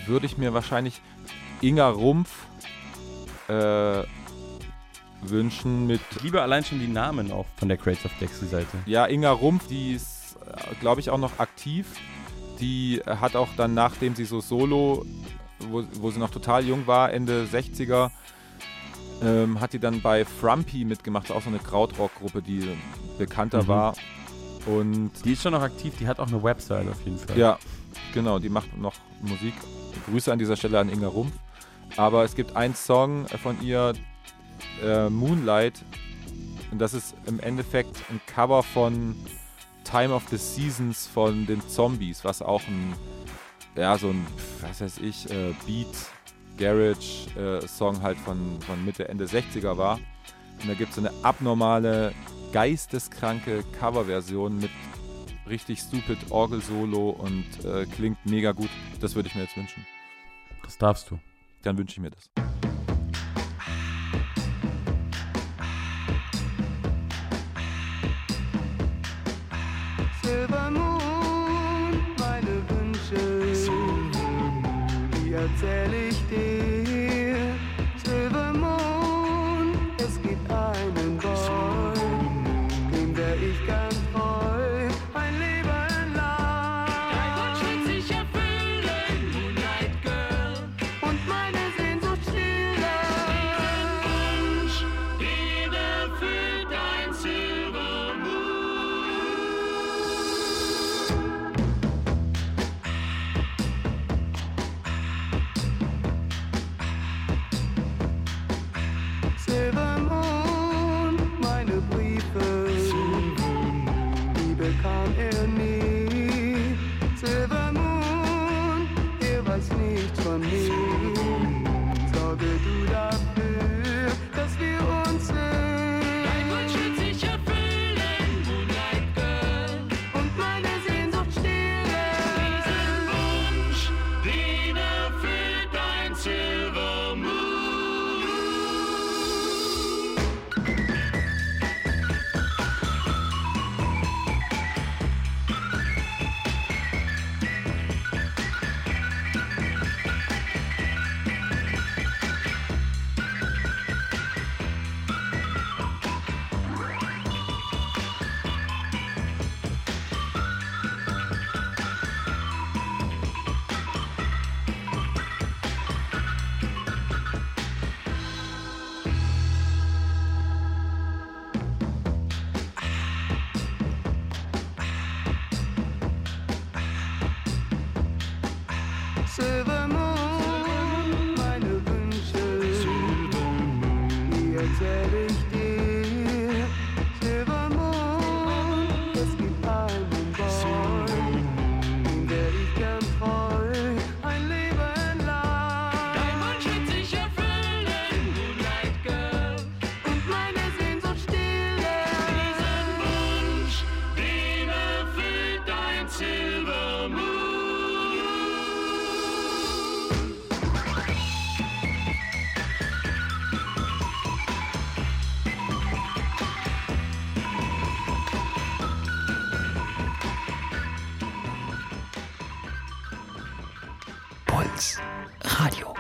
würde ich mir wahrscheinlich Inga Rumpf äh, wünschen mit Ich liebe allein schon die Namen auch von der Crates of Dexy Seite. Ja, Inga Rumpf, die ist, glaube ich, auch noch aktiv. Die äh, hat auch dann, nachdem sie so solo, wo, wo sie noch total jung war, Ende 60er, ähm, hat die dann bei Frumpy mitgemacht, auch so eine Krautrock-Gruppe, die bekannter Mhm. war. Und Die ist schon noch aktiv, die hat auch eine Website auf jeden Fall. ja, genau, die macht noch Musik. Grüße an dieser Stelle an Inga Rumpf. Aber es gibt einen Song von ihr, äh, Moonlight, und das ist im Endeffekt ein Cover von Time of the Seasons von den Zombies, was auch ein, ja, so ein, was weiß ich, äh, Beat, Garage äh, Song halt von, von Mitte, Ende 60er war. Und da gibt es so eine abnormale, geisteskranke Coverversion mit richtig stupid Orgel-Solo und äh, klingt mega gut. Das würde ich mir jetzt wünschen. Das darfst du. Dann wünsche ich mir das. Puls. Radio.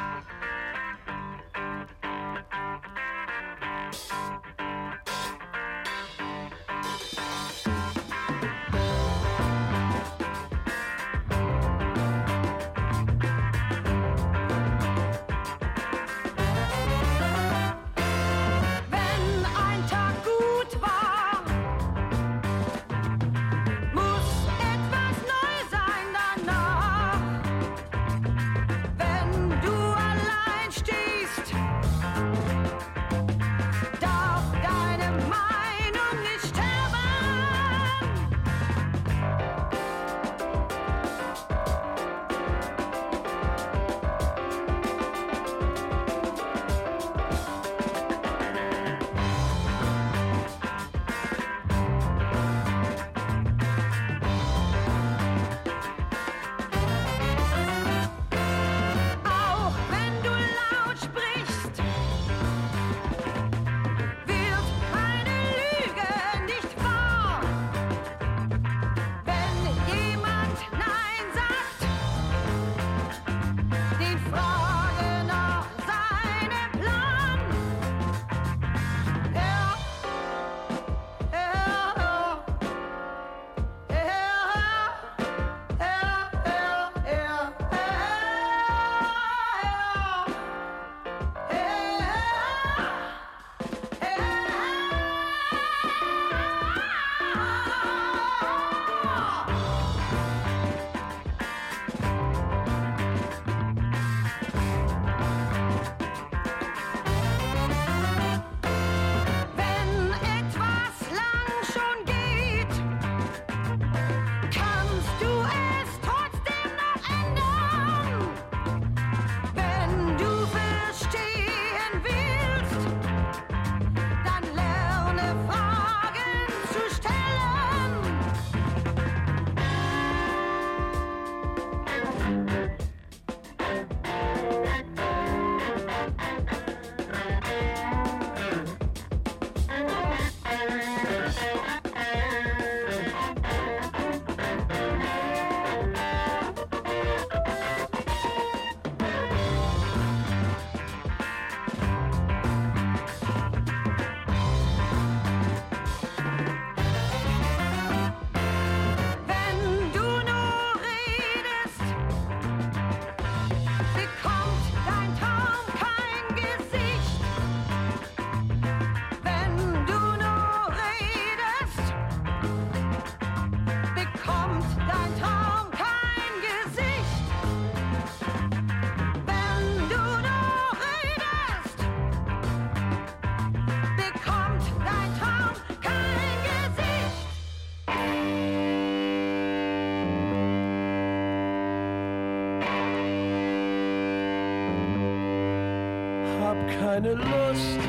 Keine Lust,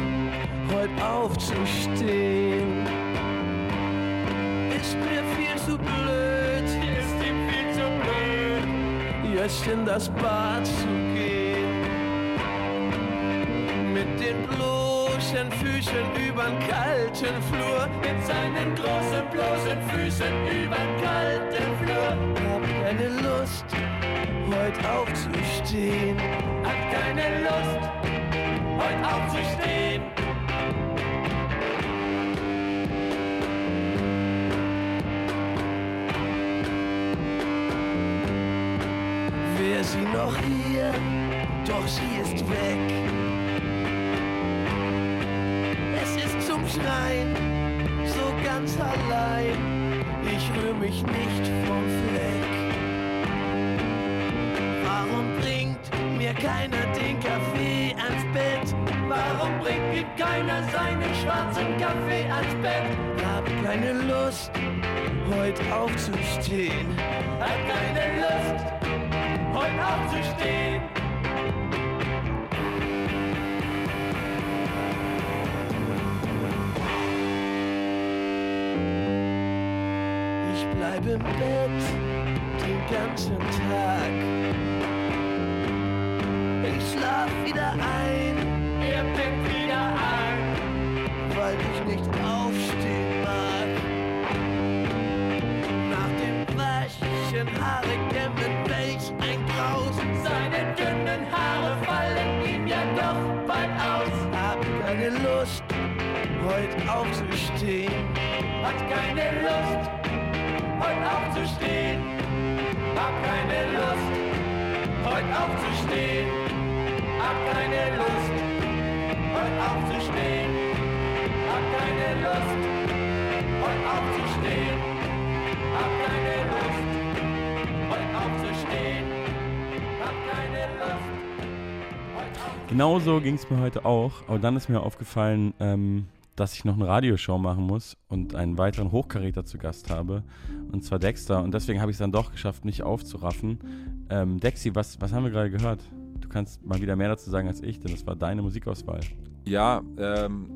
heute aufzustehen. Ist mir viel zu blöd, ist ihm viel zu blöd, jetzt in das Bad zu gehen. Mit den bloßen Füßen übern kalten Flur, mit seinen großen bloßen Füßen übern kalten Flur. Hab keine Lust, heute aufzustehen. Hab keine Lust, heute aufzustehen. Wäre sie noch hier, doch sie ist weg. Es ist zum Schreien, so ganz allein. Ich rühr mich nicht vom Fleck. Warum bringt mir keiner den Kaffee keiner seinen schwarzen Kaffee ans Bett? Hab keine Lust, heute aufzustehen. Hab keine Lust, heute aufzustehen. Ich bleib im Bett den ganzen Tag. Ich schlaf wieder ein, keine Lust, heute aufzustehen. Hab keine Lust, heute aufzustehen. Hab keine Lust, heute aufzustehen. Hab keine Lust, heute aufzustehen. Hab keine Lust, heute aufzustehen. Hab keine Lust. Genauso ging es mir heute auch, aber dann ist mir aufgefallen, ähm, dass ich noch eine Radioshow machen muss und einen weiteren Hochkaräter zu Gast habe, und zwar Dexter. Und deswegen habe ich es dann doch geschafft, mich aufzuraffen. Ähm, Dexi, was, was haben wir gerade gehört? Du kannst mal wieder mehr dazu sagen als ich, denn das war deine Musikauswahl. Ja, ähm,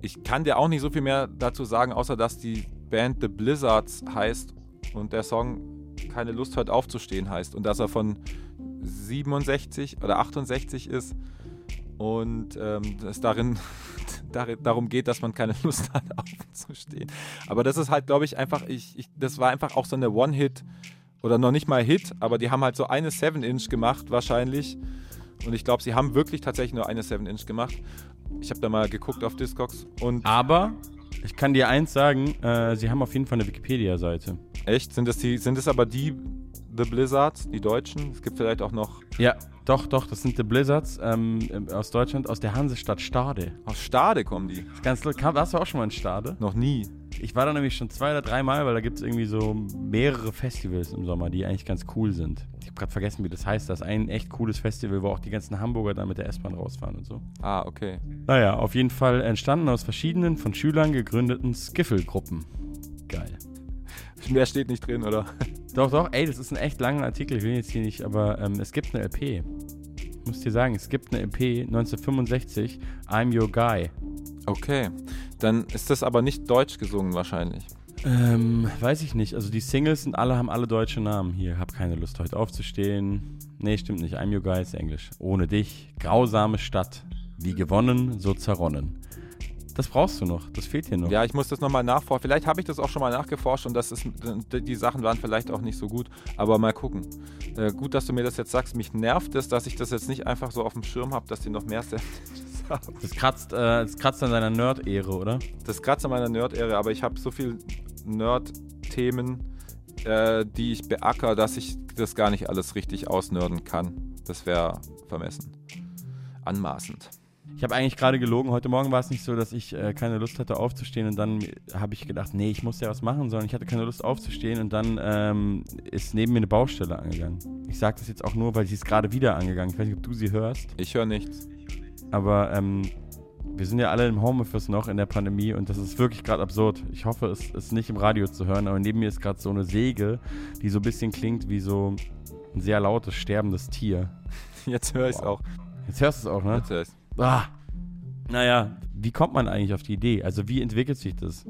ich kann dir auch nicht so viel mehr dazu sagen, außer dass die Band The Blizzards heißt und der Song Keine Lust heute aufzustehen heißt und dass er von 67 oder 68 ist und ähm, es darin, dar- darum geht, dass man keine Lust hat aufzustehen. Aber das ist halt, glaube ich, einfach, ich, ich, das war einfach auch so eine One-Hit oder noch nicht mal Hit, aber die haben halt so eine 7-Inch gemacht wahrscheinlich und ich glaube, sie haben wirklich tatsächlich nur eine 7-Inch gemacht. Ich habe da mal geguckt auf Discogs und Aber ich kann dir eins sagen, äh, sie haben auf jeden Fall eine Wikipedia-Seite. echt, sind das, die, sind das aber die The Blizzards, die Deutschen? Es gibt vielleicht auch noch Ja, doch, doch, das sind die Blizzards ähm, ähm, aus Deutschland, aus der Hansestadt Stade. aus Stade kommen die. Das ist ganz. Warst du auch schon mal in Stade? Noch nie. Ich war da nämlich schon zwei oder dreimal, weil da gibt es irgendwie so mehrere Festivals im Sommer, die eigentlich ganz cool sind. Ich habe gerade vergessen, wie das heißt. Das ist ein echt cooles Festival, wo auch die ganzen Hamburger dann mit der S-Bahn rausfahren und so. Ah, okay. Naja, auf jeden Fall entstanden aus verschiedenen von Schülern gegründeten Skiffle-Gruppen. Geil. Mehr steht nicht drin, oder? Doch, doch, ey, das ist ein echt langer Artikel, ich will jetzt hier nicht, aber ähm, es gibt eine LP. Ich muss dir sagen, es gibt eine LP 1965, I'm Your Guy. Okay. Dann ist das aber nicht deutsch gesungen wahrscheinlich. Ähm, weiß ich nicht. Also die Singles sind alle, haben alle deutsche Namen. Hier, hab keine Lust heute aufzustehen. Nee, stimmt nicht. I'm Your Guy ist Englisch. Ohne dich, grausame Stadt. Wie gewonnen, so zerronnen. Das brauchst du noch. Das fehlt hier noch. Ja, ich muss das nochmal nachforschen. Vielleicht habe ich das auch schon mal nachgeforscht und das ist, die Sachen waren vielleicht auch nicht so gut. Aber mal gucken. Äh, gut, dass du mir das jetzt sagst. Mich nervt es, dass ich das jetzt nicht einfach so auf dem Schirm habe, dass die noch mehr Sandwiches haben. Das kratzt, äh, das kratzt an deiner Nerd-Ehre, oder? Das kratzt an meiner Nerd-Ehre, aber ich habe so viel Nerd-Themen, äh, die ich beacker, dass ich das gar nicht alles richtig ausnörden kann. Das wäre vermessen. Anmaßend. Ich habe eigentlich gerade gelogen. Heute Morgen war es nicht so, dass ich äh, keine Lust hatte aufzustehen und dann habe ich gedacht, nee, ich muss ja was machen, sondern ich hatte keine Lust aufzustehen und dann ähm, ist neben mir eine Baustelle angegangen. Ich sage das jetzt auch nur, weil sie ist gerade wieder angegangen. Ich weiß nicht, ob du sie hörst, Ich höre nichts. aber ähm, wir sind ja alle im Homeoffice noch in der Pandemie und das ist wirklich gerade absurd. Ich hoffe, es ist nicht im Radio zu hören, aber neben mir ist gerade so eine Säge, die so ein bisschen klingt wie so ein sehr lautes, sterbendes Tier. Jetzt höre ich es auch. Jetzt hörst du es auch, ne? Jetzt höre ich's. Ah, Naja, wie kommt man eigentlich auf die Idee? Also wie entwickelt sich das?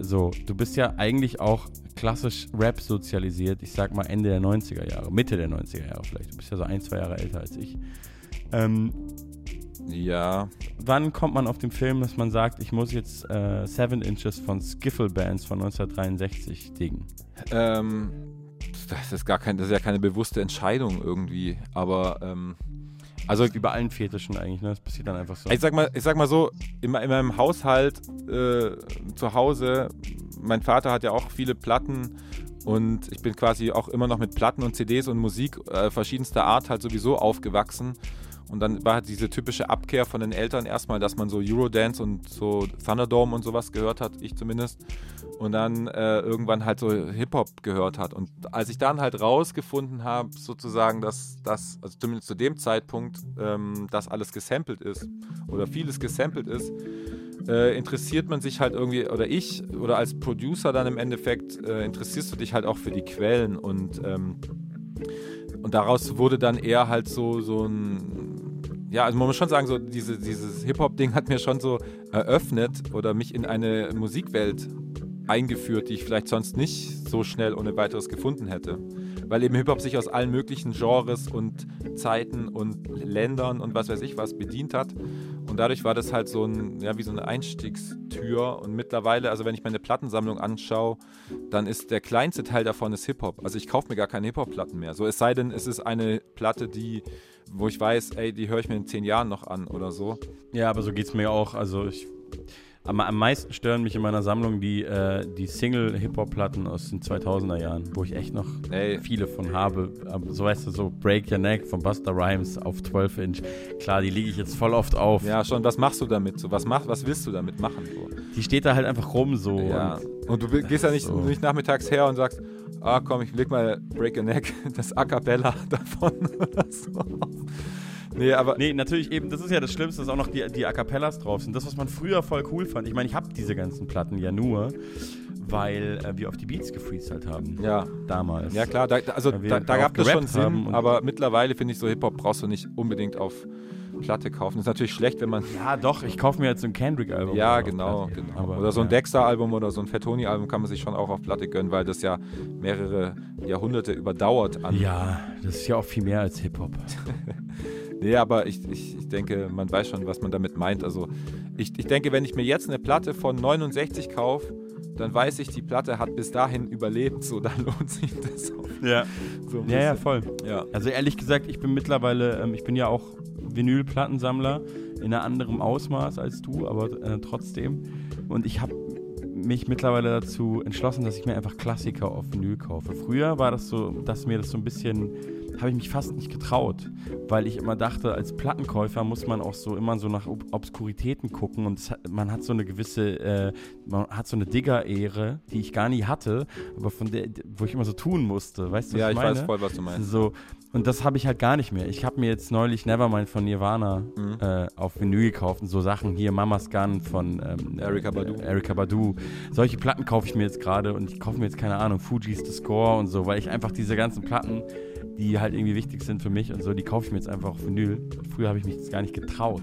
So, du bist ja eigentlich auch klassisch Rap sozialisiert, ich sag mal Ende der 90er Jahre, Mitte der 90er Jahre vielleicht. Du bist ja so ein, zwei Jahre älter als ich. Ähm, Ja, wann kommt man auf den Film, dass man sagt, ich muss jetzt äh, Seven Inches von Skiffle Bands von 1963 dingen? ähm, das ist gar kein, das ist ja keine bewusste Entscheidung irgendwie, aber ähm, also Wie bei allen Fetischen eigentlich, ne? Das passiert dann einfach so. Ich sag mal, ich sag mal so, in, in meinem Haushalt äh, zu Hause, mein Vater hat ja auch viele Platten und ich bin quasi auch immer noch mit Platten und CDs und Musik äh, verschiedenster Art halt sowieso aufgewachsen. Und dann war halt diese typische Abkehr von den Eltern erstmal, dass man so Eurodance und so Thunderdome und sowas gehört hat, ich zumindest. Und dann äh, irgendwann halt so Hip-Hop gehört hat. Und als ich dann halt rausgefunden habe, sozusagen, dass das, also zumindest zu dem Zeitpunkt, ähm, das alles gesampelt ist oder vieles gesampelt ist, äh, interessiert man sich halt irgendwie, oder ich, oder als Producer dann im Endeffekt, äh, interessierst du dich halt auch für die Quellen und, ähm, und daraus wurde dann eher halt so, so ein, ja, also man muss schon sagen, so diese, dieses Hip-Hop-Ding hat mir schon so eröffnet oder mich in eine Musikwelt eingeführt, die ich vielleicht sonst nicht so schnell ohne weiteres gefunden hätte. Weil eben Hip-Hop sich aus allen möglichen Genres und Zeiten und Ländern und was weiß ich was bedient hat. Und dadurch war das halt so ein, ja, wie so eine Einstiegstür. Und mittlerweile, also wenn ich meine Plattensammlung anschaue, dann ist der kleinste Teil davon ist Hip-Hop. Also ich kaufe mir gar keine Hip-Hop-Platten mehr. So es sei denn, es ist eine Platte, die, wo ich weiß, ey, die höre ich mir in zehn Jahren noch an oder so. Ja, aber so geht es mir auch. Also ich, am, am meisten stören mich in meiner Sammlung die, äh, die Single-Hip-Hop-Platten aus den 2000er Jahren, wo ich echt noch Ey. viele von habe. Aber so weißt du, so Break Your Neck von Buster Rhymes auf 12 Inch. Klar, die liege ich jetzt voll oft auf. Ja, schon, was machst du damit? So, was, mach, was willst du damit machen? So? Die steht da halt einfach rum so. Ja. Und Und du gehst ja nicht, so. nicht nachmittags her und sagst, ah komm, ich leg mal Break Your Neck, das A Cappella davon oder so. Nee, aber Nee, natürlich eben, das ist ja das Schlimmste, dass auch noch die, die A Cappellas drauf sind. Das, was man früher voll cool fand. Ich meine, ich habe diese ganzen Platten ja nur, weil äh, wir auf die Beats gefreestylt haben. ja, Damals. ja klar, da, also da, da gab es schon Sinn, aber mittlerweile finde ich so Hip-Hop brauchst du nicht unbedingt auf Platte kaufen. ist natürlich schlecht, wenn man, Ja, doch, ich kaufe mir jetzt so ein Kendrick-Album. ja genau, Platte. genau. Aber, oder so ein ja. Dexter-Album oder so ein Fettoni-Album kann man sich schon auch auf Platte gönnen, weil das ja mehrere Jahrhunderte überdauert an Ja, das ist ja auch viel mehr als Hip-Hop. Nee, aber ich, ich, ich denke, man weiß schon, was man damit meint. Also ich, ich denke, wenn ich mir jetzt eine Platte von 69 kaufe, dann weiß ich, die Platte hat bis dahin überlebt. So, dann lohnt sich das auch. Ja. So Ja, ja, voll. Ja. Also ehrlich gesagt, ich bin mittlerweile, ähm, ich bin ja auch Vinylplattensammler in einem anderen Ausmaß als du, aber äh, trotzdem. Und ich habe mich mittlerweile dazu entschlossen, dass ich mir einfach Klassiker auf Vinyl kaufe. Früher war das so, dass mir das so ein bisschen, habe ich mich fast nicht getraut, weil ich immer dachte, als Plattenkäufer muss man auch so immer so nach Ob Obskuritäten gucken und hat, man hat so eine gewisse, äh, man hat so eine Digger-Ehre, die ich gar nie hatte, aber von der, wo ich immer so tun musste. Weißt du, was Ja, ich ich meine? weiß voll, was du meinst. So, und das habe ich halt gar nicht mehr. Ich habe mir jetzt neulich Nevermind von Nirvana Mhm. äh, auf Vinyl gekauft und so Sachen hier, Mama's Gun von ähm, Erykah Badu. Äh, Erykah Badu. Solche Platten kaufe ich mir jetzt gerade und ich kaufe mir jetzt, keine Ahnung, Fuji's The Score und so, weil ich einfach diese ganzen Platten, die halt irgendwie wichtig sind für mich und so, die kaufe ich mir jetzt einfach auf Vinyl. Früher habe ich mich das gar nicht getraut.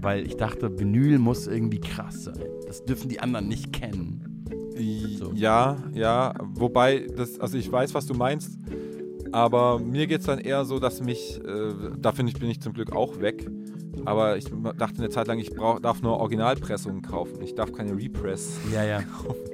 Weil ich dachte, Vinyl muss irgendwie krass sein. Das dürfen die anderen nicht kennen. So. Ja, ja. Wobei, das, also ich weiß, was du meinst. Aber mir geht es dann eher so, dass mich, äh, da finde ich, bin ich zum Glück auch weg. Aber ich dachte eine Zeit lang, ich brauch, darf nur Originalpressungen kaufen. Ich darf keine Repress. Ja, ja.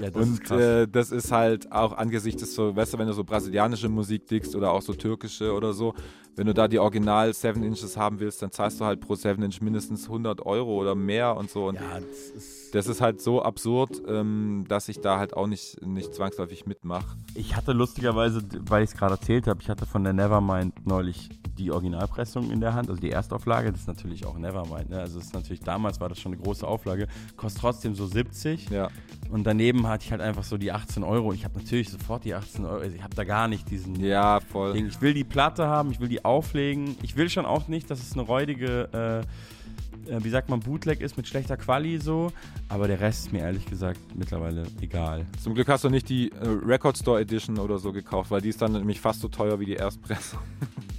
ja das ist Und krass. äh, das ist halt auch angesichts des so, weißt du, wenn du so brasilianische Musik dickst oder auch so türkische oder so, wenn du da die Original 7 Inches haben willst, dann zahlst du halt pro 7 Inch mindestens 100 Euro oder mehr und so. Und ja, das ist das ist halt so absurd, ähm, dass ich da halt auch nicht, nicht zwangsläufig mitmache. Ich hatte lustigerweise, weil ich es gerade erzählt habe, ich hatte von der Nevermind neulich die Originalpressung in der Hand, also die Erstauflage, das ist natürlich auch Nevermind, ne? Also es ist natürlich, damals war das schon eine große Auflage, kostet trotzdem so 70 Ja. und daneben hatte ich halt einfach so die 18 Euro. Ich habe natürlich sofort die 18 Euro, also ich habe da gar nicht diesen Ja, voll. Ding. Ich will die Platte haben, ich will die auflegen. Ich will schon auch nicht, dass es eine räudige, äh, äh, wie sagt man, Bootleg ist mit schlechter Quali so, aber der Rest ist mir ehrlich gesagt mittlerweile egal. Zum Glück hast du nicht die äh, Record Store Edition oder so gekauft, weil die ist dann nämlich fast so teuer wie die Erstpressung.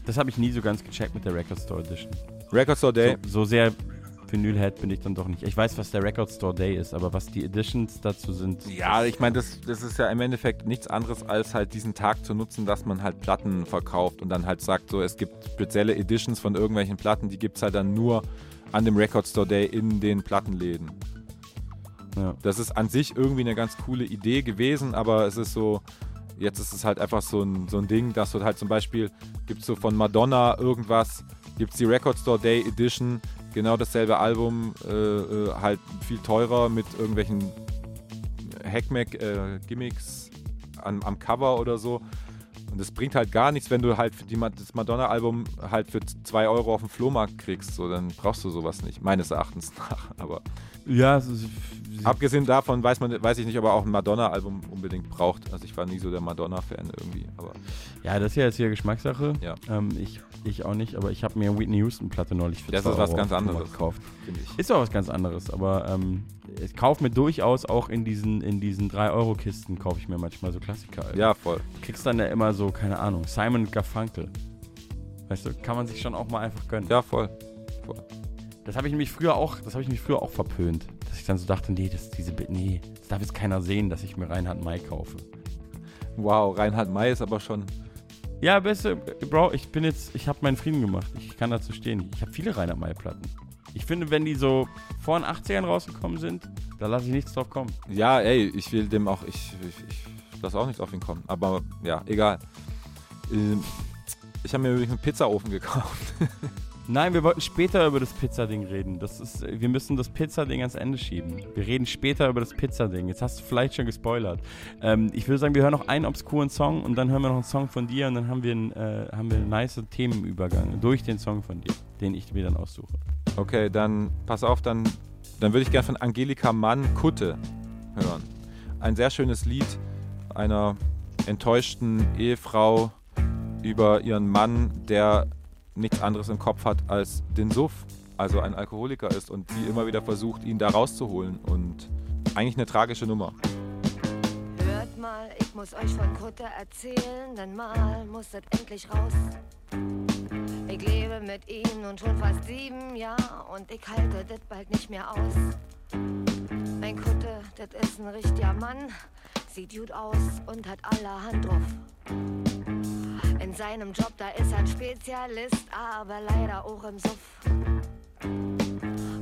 Das habe ich nie so ganz gecheckt mit der Record Store Edition. Record Store Day, So, so sehr Vinyl-Head bin ich dann doch nicht. Ich weiß, was der Record Store Day ist, aber was die Editions dazu sind. Ja, ich meine, das, das ist ja im Endeffekt nichts anderes, als halt diesen Tag zu nutzen, dass man halt Platten verkauft und dann halt sagt, so, es gibt spezielle Editions von irgendwelchen Platten, die gibt es halt dann nur an dem Record Store Day in den Plattenläden. Ja. Das ist an sich irgendwie eine ganz coole Idee gewesen, aber es ist so, jetzt ist es halt einfach so ein, so ein Ding, dass du halt zum Beispiel, gibt es so von Madonna irgendwas, gibt es die Record Store Day Edition, genau dasselbe Album, äh, äh, halt viel teurer mit irgendwelchen Hackmack-Gimmicks am, am Cover oder so. Und das bringt halt gar nichts, wenn du halt die, das Madonna-Album halt für 2 Euro auf dem Flohmarkt kriegst. So, dann brauchst du sowas nicht, meines Erachtens nach. Aber Ja, es ist, abgesehen davon weiß, man, weiß ich nicht, ob er auch ein Madonna-Album unbedingt braucht. Also ich war nie so der Madonna-Fan irgendwie. Aber ja, das ist ja jetzt hier Geschmackssache. Ja. Ähm, ich, ich auch nicht, aber ich habe mir Whitney Houston-Platte neulich für das 2 ist was Euro ganz anderes, gekauft. ich. Ist auch was ganz anderes, aber ähm, ich kaufe mir durchaus auch in diesen, in diesen 3-Euro-Kisten, kaufe ich mir manchmal so Klassiker. Ja, voll. Du kriegst dann ja immer so, keine Ahnung, Simon Garfunkel. Weißt du, kann man sich schon auch mal einfach gönnen. Ja, voll. voll. Das habe ich nämlich früher auch, das habe ich mich früher auch verpönt. Dass ich dann so dachte, nee, das, diese, nee, das darf jetzt keiner sehen, dass ich mir Reinhard May kaufe. Wow, Reinhard May ist aber schon. Ja, beste, Bro, ich bin jetzt, ich habe meinen Frieden gemacht. Ich kann dazu stehen. Ich habe viele Reinhard May-Platten. Ich finde, wenn die so vor den 80ern rausgekommen sind, da lasse ich nichts drauf kommen. Ja, ey, ich will dem auch, ich, ich, ich lasse auch nicht auf ihn kommen. Aber ja, egal. Ähm, Ich habe mir übrigens einen Pizzaofen gekauft. Nein, wir wollten später über das Pizzading reden. Das ist, wir müssen das Pizzading ans Ende schieben. Wir reden später über das Pizzading. Jetzt hast du vielleicht schon gespoilert. Ähm, ich würde sagen, wir hören noch einen obskuren Song und dann hören wir noch einen Song von dir und dann haben wir einen, äh, haben wir einen nice Themenübergang durch den Song von dir, den ich mir dann aussuche. Okay, dann pass auf, dann, dann würde ich gerne von Angelika Mann Kutte hören. Ein sehr schönes Lied einer enttäuschten Ehefrau über ihren Mann, der nichts anderes im Kopf hat als den Suff, also ein Alkoholiker ist und sie immer wieder versucht, ihn da rauszuholen. Und eigentlich eine tragische Nummer. Hört mal, ich muss euch von Kutter erzählen, denn mal muss das endlich raus. Ich lebe mit ihm nun schon fast sieben Jahre und ich halte das bald nicht mehr aus. Mein Kutte, das ist ein richtiger Mann, sieht gut aus und hat allerhand drauf. In seinem Job, da ist er ein Spezialist, aber leider auch im Suff.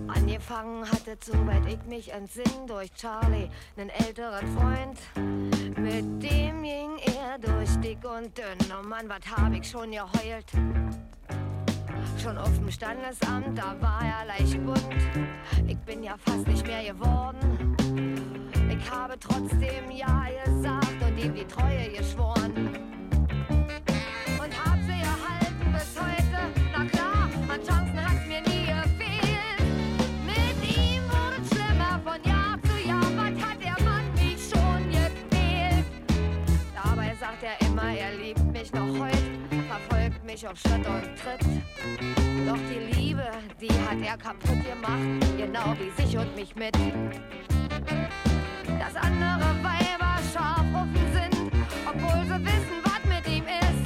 Angefangen hatte, soweit ich mich entsinn, durch Charlie, einen älteren Freund. Mit dem ging er durch dick und dünn. Oh Mann, was hab ich schon geheult. Schon auf dem Standesamt, da war er leicht bunt. Ich bin ja fast nicht mehr geworden. Ich habe trotzdem Ja gesagt und ihm die Treue geschworen. Mich auf Schritt und Tritt. Doch die Liebe, die hat er kaputt gemacht, genau wie sich und mich mit. Dass andere Weiber scharf offen sind, obwohl sie wissen, was mit ihm ist.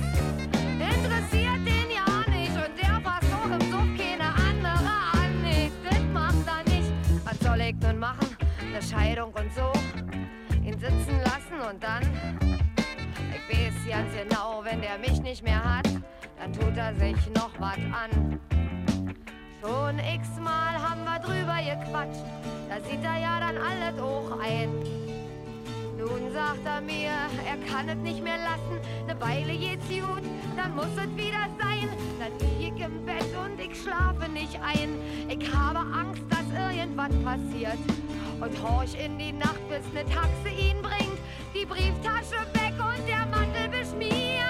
Interessiert den ja nicht und der passt auch im Suff keine andere an. Nee, das macht er nicht. Was soll ich nun machen? Eine Scheidung und so. Ihn sitzen lassen und dann. Ich weiß ganz genau, wenn der mich nicht mehr hat, dann tut er sich noch was an. Schon x-mal haben wir drüber gequatscht, da sieht er ja dann alles auch ein. Nun sagt er mir, er kann es nicht mehr lassen, ne Weile geht's gut, dann muss es wieder sein. Dann lieg ich im Bett und ich schlafe nicht ein. Ich habe Angst, dass irgendwas passiert. Und horch in die Nacht, bis ne Taxe ihn bringt, die Brieftasche weg und der Mantel beschmiert.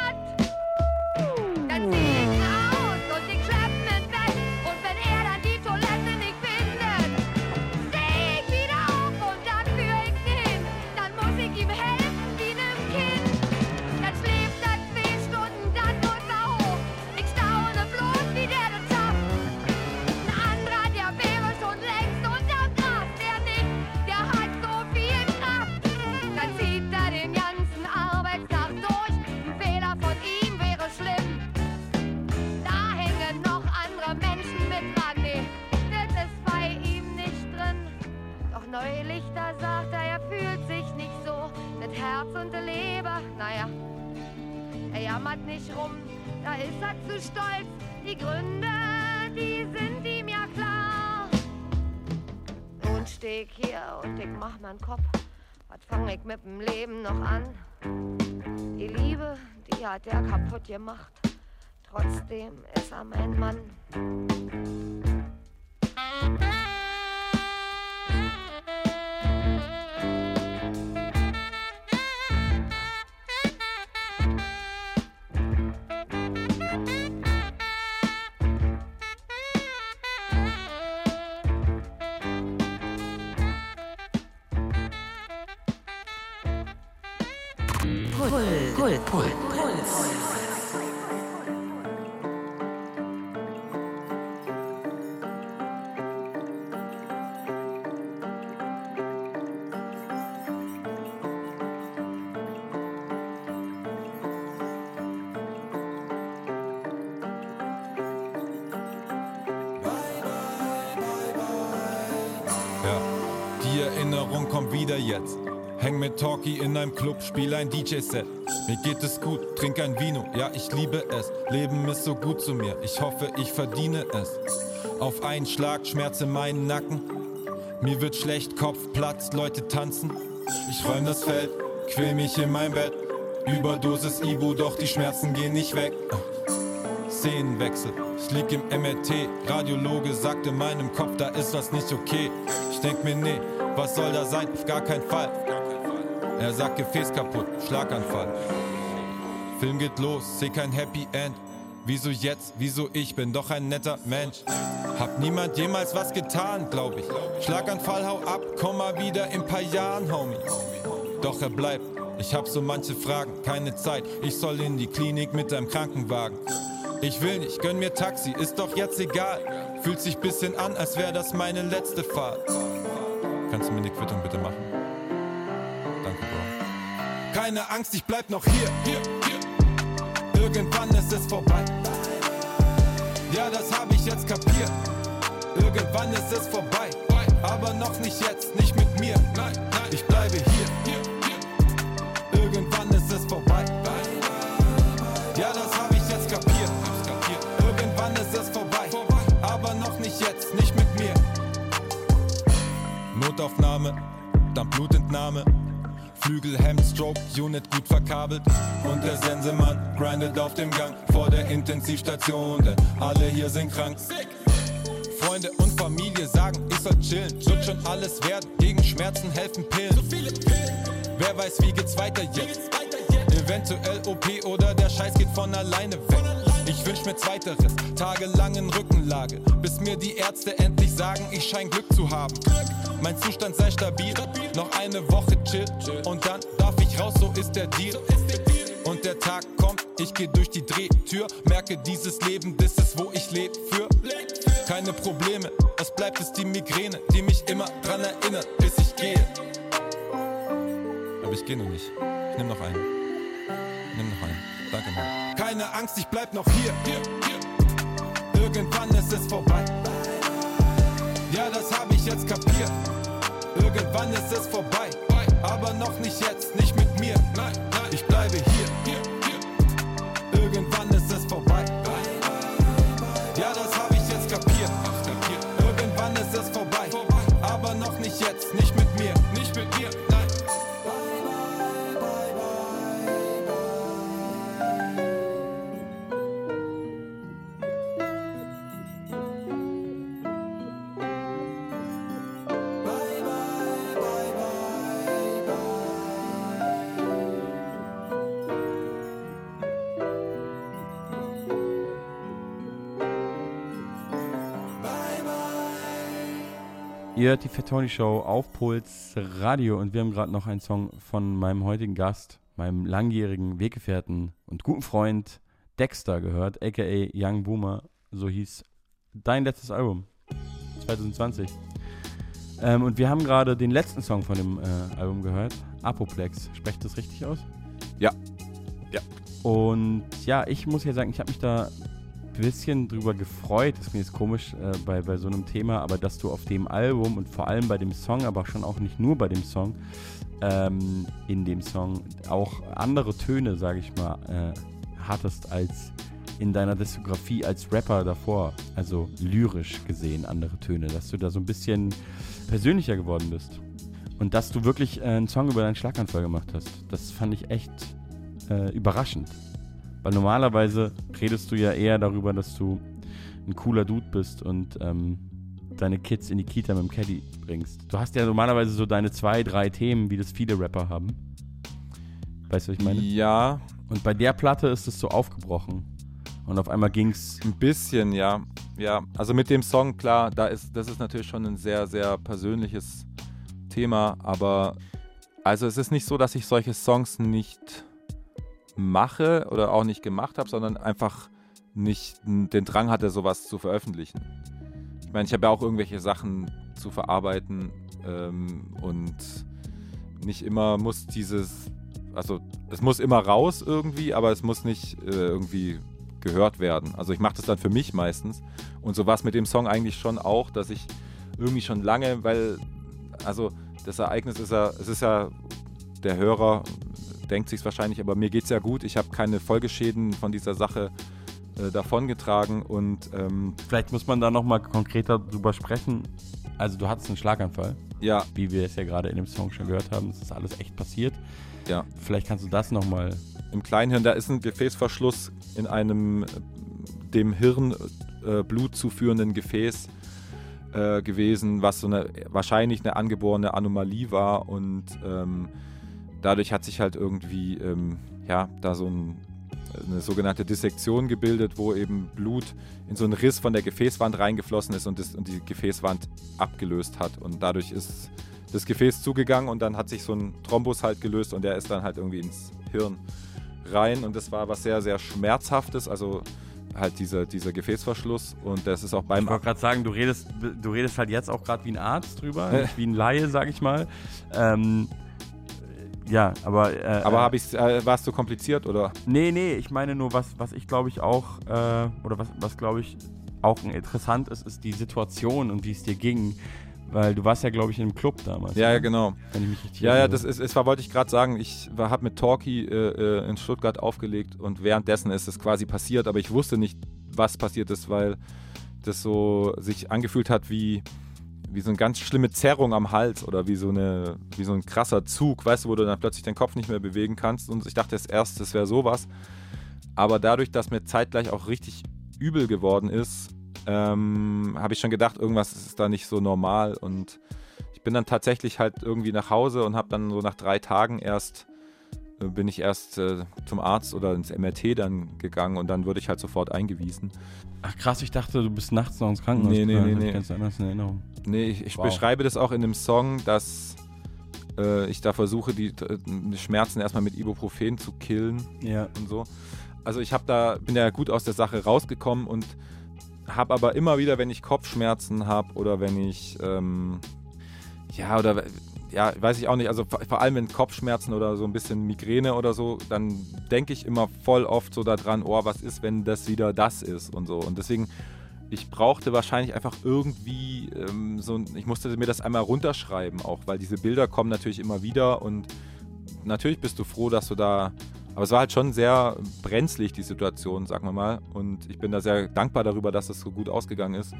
Herz und der Leber. Naja, er jammert nicht rum, da ist er zu stolz. Die Gründe, die sind ihm ja klar. Und steh ich hier und ich mach meinen Kopf. Was fang ich mit dem Leben noch an? Die Liebe, die hat er kaputt gemacht. Trotzdem ist er mein Mann. Puls. Puls. Talkie in einem Club, spiel ein DJ-Set. Mir geht es gut, trink ein Vino, ja, ich liebe es. Leben ist so gut zu mir, ich hoffe, ich verdiene es. Auf einen Schlag Schmerz in meinen Nacken. Mir wird schlecht, Kopf platzt, Leute tanzen. Ich räum das Feld, quäl mich in mein Bett. Überdosis Ibu, doch die Schmerzen gehen nicht weg. Szenenwechsel, ich lieg im MRT. Radiologe sagt in meinem Kopf, da ist was nicht okay. Ich denk mir, nee, was soll da sein? Auf gar keinen Fall. Er sagt Gefäß kaputt, Schlaganfall. Film geht los, seh kein Happy End. Wieso jetzt? Wieso ich bin doch ein netter Mensch? Hab niemand jemals was getan, glaub ich. Schlaganfall, hau ab, komm mal wieder in paar Jahren, Homie. Doch er bleibt. Ich hab so manche Fragen, keine Zeit. Ich soll in die Klinik mit einem Krankenwagen. Ich will nicht, gönn mir Taxi, ist doch jetzt egal. Fühlt sich bisschen an, als wär das meine letzte Fahrt. Kannst du mir eine Quittung bitte machen? Keine Angst, ich bleib noch hier. hier, hier. Irgendwann ist es vorbei. Ja, das hab ich jetzt kapiert. Irgendwann ist es vorbei. Aber noch nicht jetzt, nicht mit mir. Nein, nein, ich bleibe hier, hier. Irgendwann ist es vorbei. Ja, das hab ich jetzt kapiert. Irgendwann ist es vorbei. Aber noch nicht jetzt, nicht mit mir. Notaufnahme, dann Blutentnahme. Flügelhemd, Stroke, Unit gut verkabelt. Und der Sensemann grindet auf dem Gang vor der Intensivstation, denn alle hier sind krank. Freunde und Familie sagen, ich soll chillen, wird schon alles werden. Gegen Schmerzen helfen Pillen. Wer weiß, wie geht's weiter jetzt? Eventuell OP oder der Scheiß geht von alleine weg. Ich wünsch mir zweiteres, tagelang in Rückenlage, bis mir die Ärzte endlich sagen, ich schein Glück zu haben. Mein Zustand sei stabil, noch eine Woche chill und dann darf ich raus, so ist der Deal. Und der Tag kommt, ich geh durch die Drehtür, merke dieses Leben, das ist wo ich leb für. Keine Probleme, es bleibt es die Migräne, die mich immer dran erinnert, bis ich gehe. Aber ich geh noch nicht. Ich nehm noch einen. Nimm noch einen. Danke, Mann. Keine Angst, ich bleib noch hier. Irgendwann ist es vorbei. Ja, das hab ich jetzt kapiert. Irgendwann ist es vorbei. Aber noch nicht jetzt, nicht mit mir. Nein, nein, ich bleibe hier. Ihr hört die Fettoni Show auf Puls Radio und wir haben gerade noch einen Song von meinem heutigen Gast, meinem langjährigen Weggefährten und guten Freund Dexter gehört, aka Young Boomer. So hieß dein letztes Album 2020. Ähm, und wir haben gerade den letzten Song von dem äh, Album gehört, Apoplex. Sprecht das richtig aus? Ja. Ja. Und ja, ich muss ja sagen, ich habe mich da bisschen drüber gefreut. Das ist mir jetzt komisch äh, bei, bei so einem Thema, aber dass du auf dem Album und vor allem bei dem Song, aber schon auch nicht nur bei dem Song, ähm, in dem Song auch andere Töne, sage ich mal, äh, hattest als in deiner Diskografie als Rapper davor, also lyrisch gesehen andere Töne, dass du da so ein bisschen persönlicher geworden bist. Und dass du wirklich äh, einen Song über deinen Schlaganfall gemacht hast. Das fand ich echt äh, überraschend. Weil normalerweise redest du ja eher darüber, dass du ein cooler Dude bist und ähm, deine Kids in die Kita mit dem Caddy bringst. Du hast ja normalerweise so deine zwei, drei Themen, wie das viele Rapper haben. Weißt du, was ich meine? Ja. Und bei der Platte ist es so aufgebrochen. Und auf einmal ging's. Ein bisschen, ja. Ja, also mit dem Song, klar, da ist, das ist natürlich schon ein sehr, sehr persönliches Thema, aber also es ist nicht so, dass ich solche Songs nicht mache oder auch nicht gemacht habe, sondern einfach nicht den Drang hatte, sowas zu veröffentlichen. Ich meine, ich habe ja auch irgendwelche Sachen zu verarbeiten ähm, und nicht immer muss dieses, also es muss immer raus irgendwie, aber es muss nicht äh, irgendwie gehört werden. Also ich mache das dann für mich meistens. Und so war es mit dem Song eigentlich schon auch, dass ich irgendwie schon lange, weil, also das Ereignis ist ja, es ist ja, der Hörer denkt sich wahrscheinlich, aber mir geht es ja gut. Ich habe keine Folgeschäden von dieser Sache äh, davongetragen und ähm, vielleicht muss man da nochmal konkreter drüber sprechen. Also du hattest einen Schlaganfall. Ja. Wie wir es ja gerade in dem Song schon gehört haben. Das ist alles echt passiert. Ja. Vielleicht kannst du das nochmal. Im Kleinhirn, da ist ein Gefäßverschluss in einem dem Hirn äh, Blut zuführenden Gefäß äh, gewesen, was so eine wahrscheinlich eine angeborene Anomalie war und ähm, dadurch hat sich halt irgendwie ähm, ja da so ein, eine sogenannte Dissektion gebildet, wo eben Blut in so einen Riss von der Gefäßwand reingeflossen ist und, das, und die Gefäßwand abgelöst hat. Und dadurch ist das Gefäß zugegangen und dann hat sich so ein Thrombus halt gelöst und der ist dann halt irgendwie ins Hirn rein. Und das war was sehr, sehr Schmerzhaftes, also halt dieser, dieser Gefäßverschluss. Und das ist auch beim... Ich wollte gerade sagen, du redest, du redest halt jetzt auch gerade wie ein Arzt drüber, wie ein Laie, sag ich mal. Ähm, ja, aber... Äh, aber äh, war es zu kompliziert, oder? Nee, nee, ich meine nur, was, was ich glaube ich auch, äh, oder was, was glaube ich auch interessant ist, ist die Situation und wie es dir ging. Weil du warst ja, glaube ich, in einem Club damals. Ja, ja, genau. Wenn ich mich richtig ja, ja, das ist, es war, wollte ich gerade sagen, ich habe mit Talkie äh, äh, in Stuttgart aufgelegt und währenddessen ist es quasi passiert, aber ich wusste nicht, was passiert ist, weil das so sich angefühlt hat wie, wie so eine ganz schlimme Zerrung am Hals oder wie so, eine, wie so ein krasser Zug, weißt du, wo du dann plötzlich den Kopf nicht mehr bewegen kannst. Und ich dachte erst, das wäre sowas. Aber dadurch, dass mir zeitgleich auch richtig übel geworden ist, ähm, habe ich schon gedacht, irgendwas ist da nicht so normal. Und ich bin dann tatsächlich halt irgendwie nach Hause und habe dann so nach drei Tagen erst, bin ich erst äh, zum Arzt oder ins MRT dann gegangen und dann wurde ich halt sofort eingewiesen. Ach krass, ich dachte, du bist nachts noch ins Krankenhaus. Nee, nee, nee, nee. Ganz anders in Erinnerung. Nee, ich, ich wow. beschreibe das auch in dem Song, dass äh, ich da versuche, die, die, Schmerzen erstmal mit Ibuprofen zu killen ja. und so. Also ich habe da, bin ja gut aus der Sache rausgekommen und habe aber immer wieder, wenn ich Kopfschmerzen habe oder wenn ich, ähm, ja, oder ja, weiß ich auch nicht, also vor allem wenn Kopfschmerzen oder so ein bisschen Migräne oder so, dann denke ich immer voll oft so daran, oh, was ist, wenn das wieder das ist und so. Und deswegen, ich brauchte wahrscheinlich einfach irgendwie ähm, so, ich musste mir das einmal runterschreiben auch, weil diese Bilder kommen natürlich immer wieder und natürlich bist du froh, dass du da aber es war halt schon sehr brenzlig, die Situation, sagen wir mal. Und ich bin da sehr dankbar darüber, dass es so gut ausgegangen ist.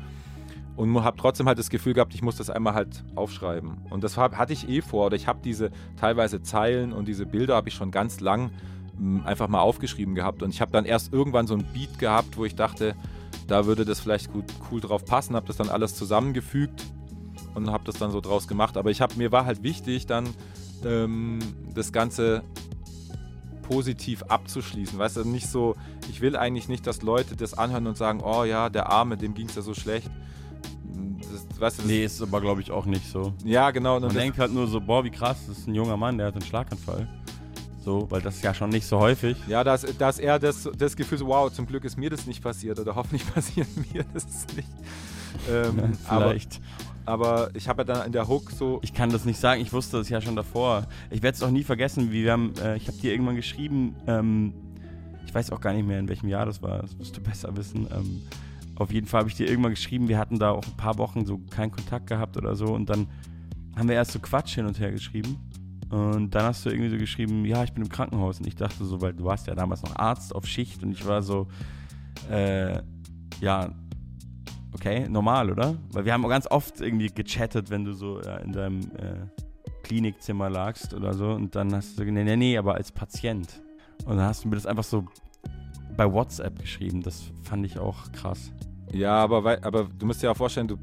Und habe trotzdem halt das Gefühl gehabt, ich muss das einmal halt aufschreiben. Und das hatte ich eh vor. Oder ich habe diese teilweise Zeilen und diese Bilder habe ich schon ganz lang hm, einfach mal aufgeschrieben gehabt. Und ich habe dann erst irgendwann so ein Beat gehabt, wo ich dachte, da würde das vielleicht gut, cool drauf passen. Habe das dann alles zusammengefügt und habe das dann so draus gemacht. Aber ich habe mir war halt wichtig, dann ähm, das Ganze positiv abzuschließen. Weißt du, nicht so, ich will eigentlich nicht, dass Leute das anhören und sagen, oh ja, der Arme, dem ging es ja so schlecht. Das, weißt du, das nee, ist aber, glaube ich, auch nicht so. Ja, genau. Man denkt halt nur so, boah, wie krass, das ist ein junger Mann, der hat einen Schlaganfall. So, weil das ist ja schon nicht so häufig. Ja, dass, dass er das, das Gefühl so, wow, zum Glück ist mir das nicht passiert oder hoffentlich passiert mir das nicht. Ähm, Vielleicht. Aber ich habe ja dann in der Hook so. Ich kann das nicht sagen, ich wusste das ja schon davor. Ich werde es auch nie vergessen, wie wir haben, äh, ich habe dir irgendwann geschrieben, ähm, ich weiß auch gar nicht mehr, in welchem Jahr das war, das wirst du besser wissen. Ähm, auf jeden Fall habe ich dir irgendwann geschrieben, wir hatten da auch ein paar Wochen so keinen Kontakt gehabt oder so und dann haben wir erst so Quatsch hin und her geschrieben. Und dann hast du irgendwie so geschrieben, ja, ich bin im Krankenhaus. Und ich dachte so, weil du warst ja damals noch Arzt auf Schicht und ich war so, äh, ja, okay, normal, oder? Weil wir haben auch ganz oft irgendwie gechattet, wenn du so ja, in deinem äh, Klinikzimmer lagst oder so. Und dann hast du so, nee, nee, nee, aber als Patient. Und dann hast du mir das einfach so bei WhatsApp geschrieben. Das fand ich auch krass. Ja, aber, aber du musst dir auch vorstellen, du,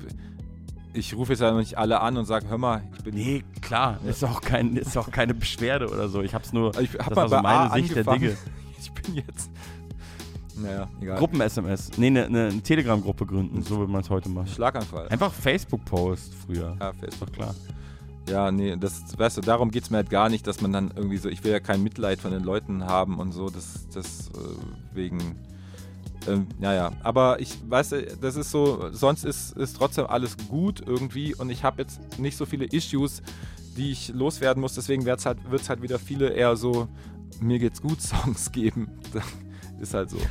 ich rufe jetzt ja noch nicht alle an und sage, hör mal, ich bin. Nee, klar, ist auch, kein, ist auch keine Beschwerde oder so. Ich hab's nur, Ich hab das mal war so bei meine A Sicht der angefangen. Dinge. Ich bin jetzt. Naja, egal. Gruppen-SMS. Nee, eine ne, Telegram-Gruppe gründen, so würde man es heute machen. Schlaganfall. Einfach Facebook-Post früher. Ja, Facebook. Klar. Ja, nee, das, weißt du, darum geht es mir halt gar nicht, dass man dann irgendwie so, ich will ja kein Mitleid von den Leuten haben und so, das, das äh, wegen, ähm, naja, aber ich weiß, äh, das ist so, sonst ist, ist trotzdem alles gut irgendwie und ich habe jetzt nicht so viele Issues, die ich loswerden muss, deswegen wird es halt, wird's halt wieder viele eher so, mir geht's gut Songs geben. ist halt so.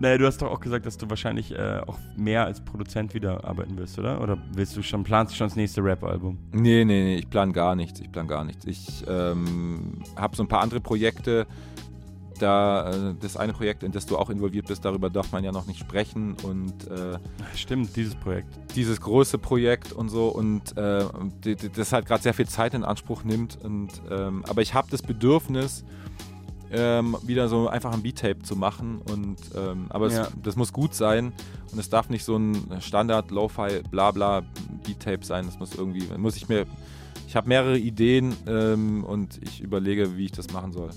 Naja, du hast doch auch gesagt, dass du wahrscheinlich äh, auch mehr als Produzent wieder arbeiten willst, oder? Oder willst du schon, planst du schon das nächste Rap-Album? Nee, nee, nee, ich plan gar nichts. Ich plan gar nichts. Ich ähm, habe so ein paar andere Projekte. Da, äh, das eine Projekt, in das du auch involviert bist, darüber darf man ja noch nicht sprechen. Und äh, Stimmt, dieses Projekt. dieses große Projekt und so. Und äh, das halt gerade sehr viel Zeit in Anspruch nimmt. Und, ähm, aber ich habe das Bedürfnis, ähm, wieder so einfach ein Beat-Tape zu machen. Und, ähm, aber Ja. es, das muss gut sein. Und es darf nicht so ein Standard, Lo-Fi, Blabla Beat-Tape sein. Das muss irgendwie, muss ich mir. Ich habe mehrere Ideen ähm, und ich überlege, wie ich das machen soll.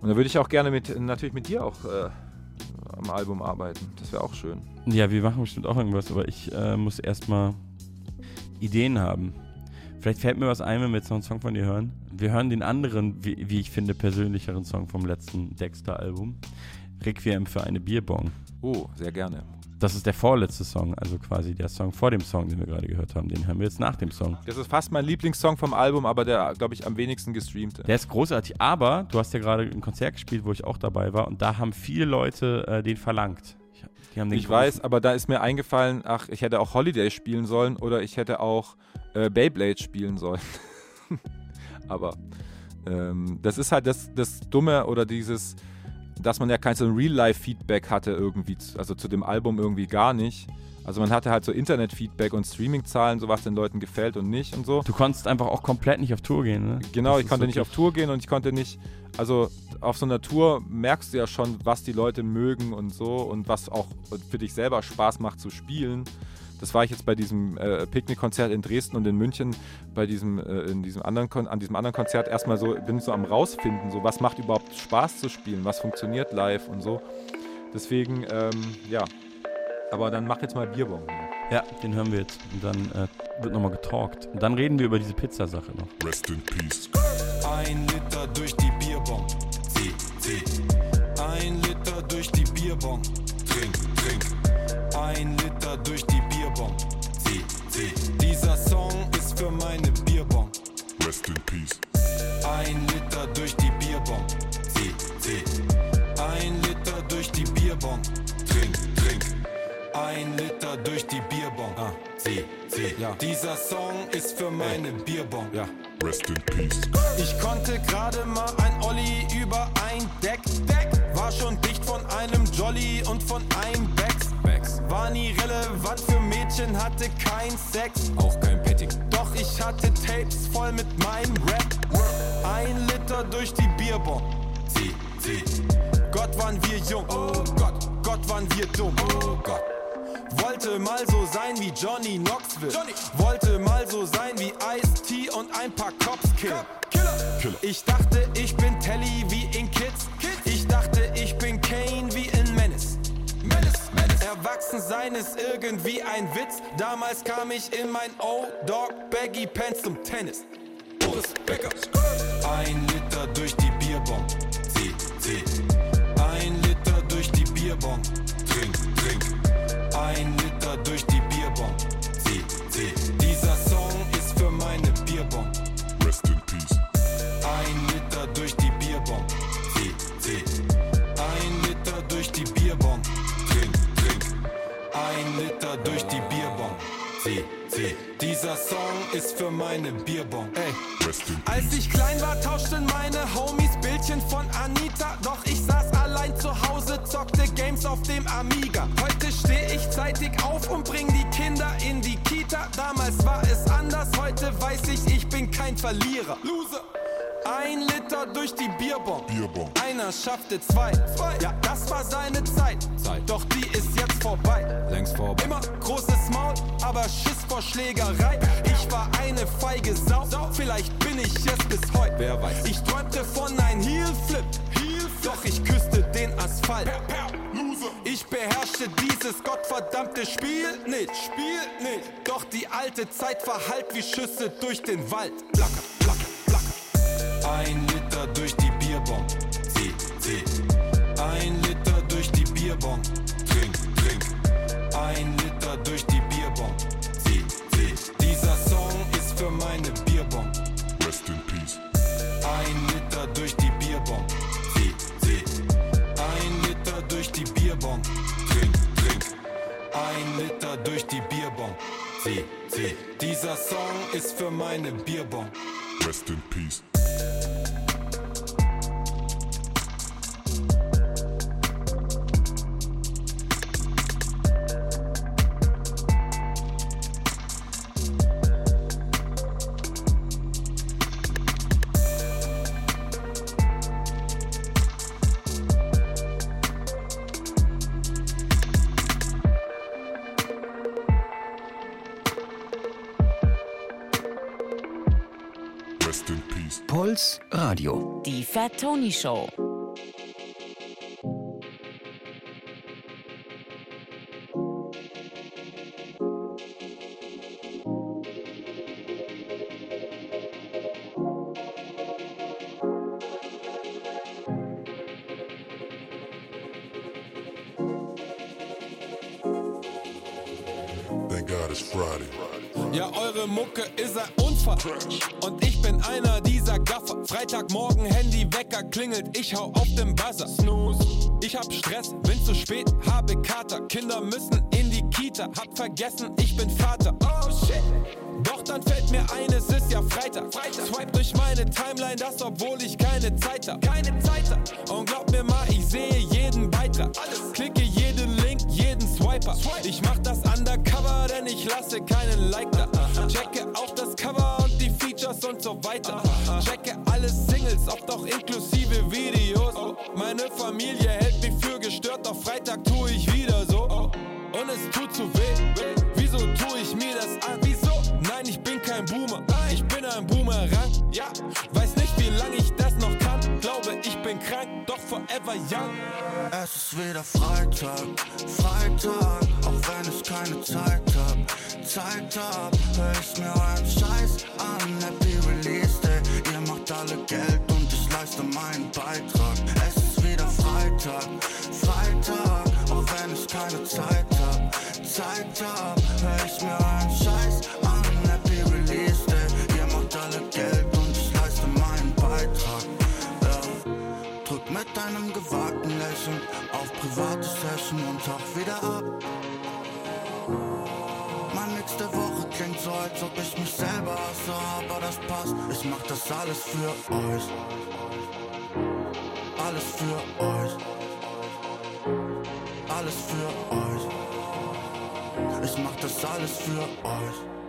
Und da würde ich auch gerne mit, natürlich mit dir auch äh, am Album arbeiten. Das wäre auch schön. Ja, wir machen bestimmt auch irgendwas, aber ich äh, muss erstmal Ideen haben. Vielleicht fällt mir was ein, wenn wir jetzt noch einen Song von dir hören. Wir hören den anderen, wie, wie ich finde, persönlicheren Song vom letzten Dexter-Album. Requiem für eine Bierbong. Oh, sehr gerne. Das ist der vorletzte Song, also quasi der Song vor dem Song, den wir gerade gehört haben. Den hören wir jetzt nach dem Song. Das ist fast mein Lieblingssong vom Album, aber der, glaube ich, am wenigsten gestreamte. Der ist großartig, aber du hast ja gerade ein Konzert gespielt, wo ich auch dabei war und da haben viele Leute äh, den verlangt. Ich, die haben den ich weiß, aber da ist mir eingefallen, ach, ich hätte auch Holiday spielen sollen oder ich hätte auch äh, Beyblade spielen sollen. aber ähm, das ist halt das, das Dumme oder dieses, dass man ja kein so Real-Life-Feedback hatte irgendwie, also zu dem Album irgendwie gar nicht. Also man hatte halt so Internet-Feedback und Streaming-Zahlen, so was den Leuten gefällt und nicht und so. Du konntest einfach auch komplett nicht auf Tour gehen, ne? Genau, Das ich konnte nicht auf Tour gehen und ich konnte nicht, also auf so einer Tour merkst du ja schon, was die Leute mögen und so und was auch für dich selber Spaß macht zu spielen. Das war ich jetzt bei diesem äh, Picknickkonzert in Dresden und in München, bei diesem, äh, in diesem anderen Kon an diesem anderen Konzert erstmal so, bin ich so am rausfinden, so was macht überhaupt Spaß zu spielen, was funktioniert live und so. Deswegen, ähm, ja. Aber dann mach jetzt mal Bierbong. Ja, den hören wir jetzt. Und dann äh, wird nochmal getalkt. Und dann reden wir über diese Pizzasache noch. Rest in Peace. Ein Liter durch die Bierbong. Zieh, zieh. Ein Liter durch die Bierbong. Trink, trink. Ein Liter durch die Bierbong. Zieh, zieh. Dieser Song ist für meine Bierbong. Rest in Peace. Ein Liter durch die Bierbong. Zieh, zieh. Ein Liter durch die Bierbong. Trink, trink. Ein Liter durch die Bierbong. Ah, zieh, zieh. Ja. Dieser Song ist für meine Bierbong. Ja. Rest in Peace. Ich konnte gerade mal ein Olli über ein Deck. Deck. War schon dicht von einem Jolly und von einem Becks. Becks. War nie relevant für Mädchen, hatte kein Sex. Auch kein Petting. Doch ich hatte Tapes voll mit meinem Rap. Ein Liter durch die Bierbong. Zieh, zieh. Gott waren wir jung. Oh Gott. Gott waren wir dumm. Oh Gott. Wollte mal so sein wie Johnny Knoxville. Wollte mal so sein wie Ice-T und ein paar Cops killen. Ich dachte, ich bin Telly wie in Kids. Ich dachte, ich bin Kane. Erwachsen sein ist irgendwie ein Witz. Damals kam ich in mein O-Dog Baggy Pants zum Tennis. Boris Becker. Ein Liter durch die Bierbong. Zieh, zieh. Ein Liter durch die Bierbong. Trink, trink. Ein Liter durch die Bierbong. Ein Liter durch die Bierbong. Zieh, zieh. C. Dieser Song ist für meine Bierbon. Ey. Als ich klein war, tauschten meine Homies Bildchen von Anita. Doch ich saß allein zu Hause, zockte Games auf dem Amiga. Heute steh ich zeitig auf und bring die Kinder in die Kita. Damals war es anders, heute weiß ich, ich bin kein Verlierer. Loser. Ein Liter durch die Bierbomb. Bierbomb. Einer schaffte zwei. zwei. Ja, das war seine Zeit. Zeit. Doch die ist jetzt vorbei. Längst vorbei. Immer großes Maul, aber Schiss vor Schlägerei. Ich war eine feige Sau. Vielleicht bin ich es bis heute. Wer weiß. Ich träumte von ein Heel Flip. Doch ich küsste den Asphalt. Ich beherrschte dieses gottverdammte Spiel nicht. Spiel nicht. Doch die alte Zeit verhallt wie Schüsse durch den Wald. Blacker, blacker. Ein Liter durch die Bierbomb. C, C. Ein Liter durch die Bierbomb. Trink, trink. Ein Liter durch die Bierbomb. C, C. Dieser Song ist für meine Bierbomb. Rest in Peace. Ein Liter durch die Bierbomb. C, C. Ein Liter durch die Bierbomb. Trink, trink. Ein Liter durch die Bierbomb. C, C. Dieser Song ist für meine Bierbomb. Rest in Peace. Puls Radio. Die Fat Tony Show. Freitagmorgen Handy Wecker klingelt, ich hau auf den Buzzer. Snooze. Ich hab Stress, bin zu spät, habe Kater. Kinder müssen in die Kita, hab vergessen, ich bin Vater. Oh shit. Doch dann fällt mir ein, es ist ja Freitag. Freitag. Swipe durch meine Timeline, das obwohl ich keine Zeit hab. Keine Zeit hab. Und glaub mir mal, ich sehe jeden Beitrag. Alles. Klicke jeden Link, jeden Swiper. Ich mach das undercover, denn ich lasse keinen Like da. Checke auch das Cover und die Features und so weiter. Forever young. Es ist wieder Freitag, Freitag, auch wenn ich keine Zeit hab. Zeit hab, hör ich mir euren Scheiß an. Happy Release Day, ihr macht alle Geld und ich leiste meinen Beitrag. Es ist wieder Freitag, Freitag, auch wenn ich keine Zeit hab. Zeit hab, hör ich mir euren Session und tauch wieder ab. Meine nächste Woche klingt so, als ob ich mich selber hasse, aber das passt. Ich mach das alles für euch. Alles für euch. Alles für euch. Ich mach das alles für euch.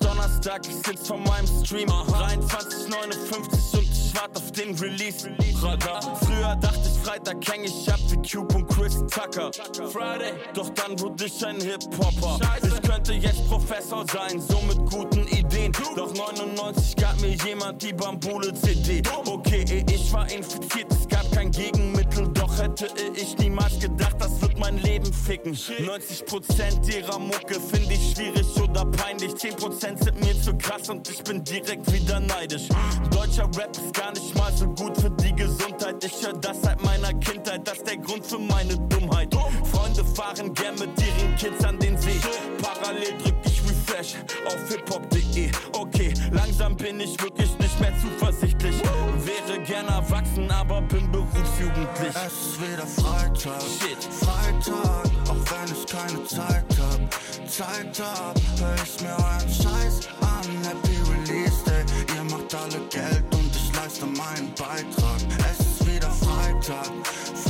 Ist Donnerstag, ich sitz vor meinem Stream 23,59 und ich wart auf den Release. Radar. Früher dachte ich Freitag häng ich ab wie Cube und Chris Tucker. Friday, doch dann wurde ich ein Hip-Hopper. Ich könnte jetzt Professor sein, so mit guten Ideen. Doch 99 gab mir jemand die Bambule-CD Okay, ich war infiziert, es gab kein Gegenmittel hätte ich niemals gedacht, das wird mein Leben ficken. 90% ihrer Mucke finde ich schwierig oder peinlich. 10% sind mir zu krass und ich bin direkt wieder neidisch. Deutscher Rap ist gar nicht mal so gut für die Gesundheit. Ich höre das seit meiner Kindheit, das ist der Grund für meine Dummheit. Freunde fahren gern mit ihren Kids an den See. Parallel drück ich Flash auf hiphop.de. Okay, langsam bin ich wirklich nicht mehr zuversichtlich. Wäre gern erwachsen, aber bin berufsjugendlich. Es ist wieder Freitag, Shit. Freitag, auch wenn ich keine Zeit hab. Zeit hab, hör ich mir euren Scheiß an. Happy Release Day, ihr macht alle Geld und ich leiste meinen Beitrag. Es ist wieder Freitag, Freitag,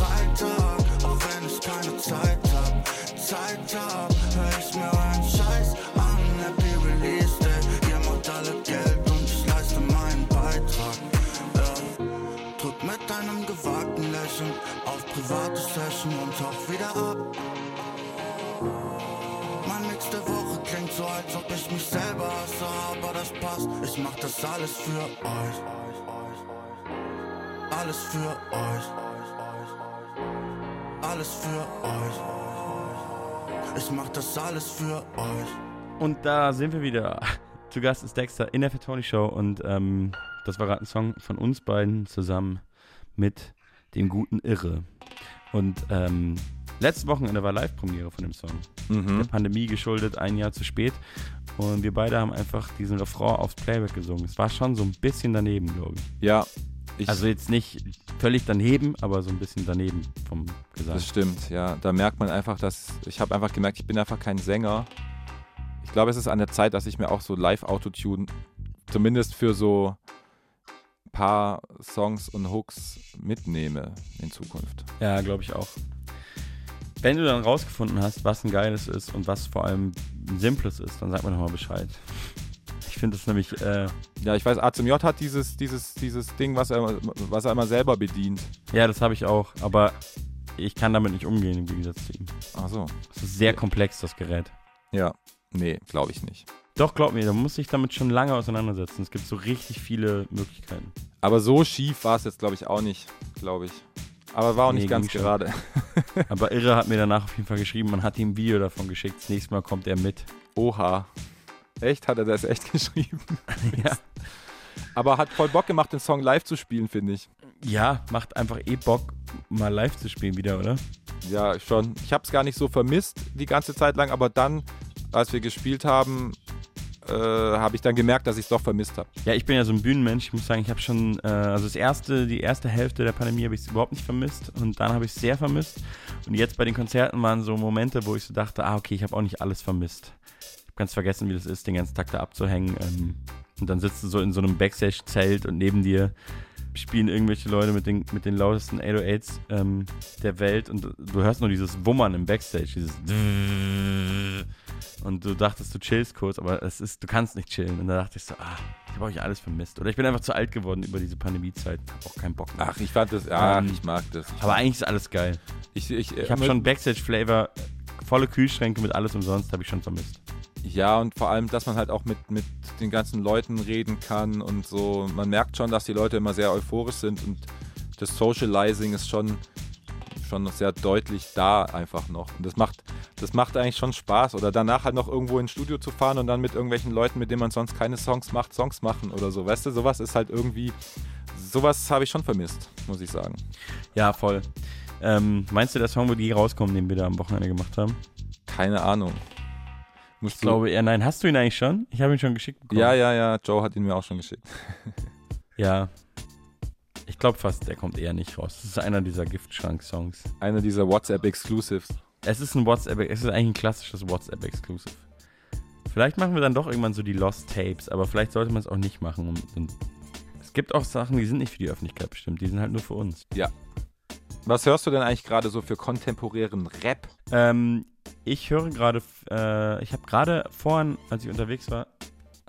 private Session und tauch wieder ab. Mein nächste Woche klingt so, als ob ich mich selber hasse, aber das passt. Ich mach das alles für euch. Alles für euch. Alles für euch. Ich mach das alles für euch. Und da sind wir wieder. Zu Gast ist Dexter in der Fatoni Show und ähm, das war gerade ein Song von uns beiden zusammen mit dem guten Irre. Und ähm, letztes Wochenende war Live-Premiere von dem Song. Mhm. Der Pandemie geschuldet, ein Jahr zu spät. Und wir beide haben einfach diesen Refrain aufs Playback gesungen. Es war schon so ein bisschen daneben, glaube ich. Ja, ich, Also jetzt nicht völlig daneben, aber so ein bisschen daneben vom Gesang. das stimmt, ja. Da merkt man einfach, dass ich habe einfach gemerkt, ich bin einfach kein Sänger. Ich glaube, es ist an der Zeit, dass ich mir auch so Live-Autotune zumindest für so paar Songs und Hooks mitnehme in Zukunft. Ja, glaube ich auch. Wenn du dann rausgefunden hast, was ein geiles ist und was vor allem ein simples ist, dann sag mir doch mal Bescheid. Ich finde das nämlich, äh, Ja, ich weiß, A zum J hat dieses, dieses, dieses Ding, was er, was er immer selber bedient. ja, das habe ich auch, aber ich kann damit nicht umgehen im Gegensatz zu ihm. Ach so. Es ist sehr komplex, das Gerät. Ja, nee, glaube ich nicht. Doch, glaub mir, da muss ich damit schon lange auseinandersetzen. Es gibt so richtig viele Möglichkeiten. Aber so schief war es jetzt, glaube ich, auch nicht, glaube ich. Aber war auch Nee, nicht ganz gerade. Aber Irre hat mir danach auf jeden Fall geschrieben, man hat ihm ein Video davon geschickt. Das nächste Mal kommt er mit. Oha. Echt? Hat er das echt geschrieben? ja. Aber hat voll Bock gemacht, den Song live zu spielen, finde ich. ja, macht einfach eh Bock, mal live zu spielen wieder, oder? Ja, schon. Ich habe es gar nicht so vermisst die ganze Zeit lang, aber dann, als wir gespielt haben, äh, habe ich dann gemerkt, dass ich es doch vermisst habe. Ja, ich bin ja so ein Bühnenmensch. Ich muss sagen, ich habe schon, äh, also das erste, die erste Hälfte der Pandemie habe ich überhaupt nicht vermisst und dann habe ich es sehr vermisst. Und jetzt bei den Konzerten waren so Momente, wo ich so dachte, ah, okay, ich habe auch nicht alles vermisst. Ich habe ganz vergessen, wie das ist, den ganzen Tag da abzuhängen. Ähm, und dann sitzt du so in so einem Backstage-Zelt und neben dir spielen irgendwelche Leute mit den, mit den lautesten 808s ähm, der Welt und du hörst nur dieses Wummern im Backstage, dieses und du dachtest, du chillst kurz, aber es ist, du kannst nicht chillen. Und da dachte ich so, ah, ich habe euch alles vermisst. Oder ich bin einfach zu alt geworden über diese Pandemiezeit. Hab auch keinen Bock mehr. Ach, ich fand das, ja, Ähm, ich mag das. Aber eigentlich ist alles geil. Ich, ich, Ich habe schon Backstage-Flavor, volle Kühlschränke mit alles umsonst, habe ich schon vermisst. Ja, und vor allem, dass man halt auch mit, mit den ganzen Leuten reden kann und so. Man merkt schon, dass die Leute immer sehr euphorisch sind und das Socializing ist schon, schon noch sehr deutlich da einfach noch. Und das macht, das macht eigentlich schon Spaß. Oder danach halt noch irgendwo ins Studio zu fahren und dann mit irgendwelchen Leuten, mit denen man sonst keine Songs macht, Songs machen oder so. Weißt du, sowas ist halt irgendwie, sowas habe ich schon vermisst, muss ich sagen. Ja, voll. Ähm, meinst du, der Song wird je rauskommen, den wir da am Wochenende gemacht haben? Keine Ahnung. Musst Ich glaube eher nein. Hast du ihn eigentlich schon? Ich habe ihn schon geschickt bekommen. Ja, ja, ja, Joe hat ihn mir auch schon geschickt. Ja. Ich glaube fast, der kommt eher nicht raus. Das ist einer dieser Giftschrank-Songs. Einer dieser WhatsApp-Exclusives. Es ist ein WhatsApp, es ist eigentlich ein klassisches WhatsApp-Exclusive. Vielleicht machen wir dann doch irgendwann so die Lost Tapes, aber vielleicht sollte man es auch nicht machen. Und, und es gibt auch Sachen, die sind nicht für die Öffentlichkeit bestimmt, die sind halt nur für uns. Ja. Was hörst du denn eigentlich gerade so für kontemporären Rap? Ähm, ich höre gerade, äh, ich habe gerade vorhin, als ich unterwegs war,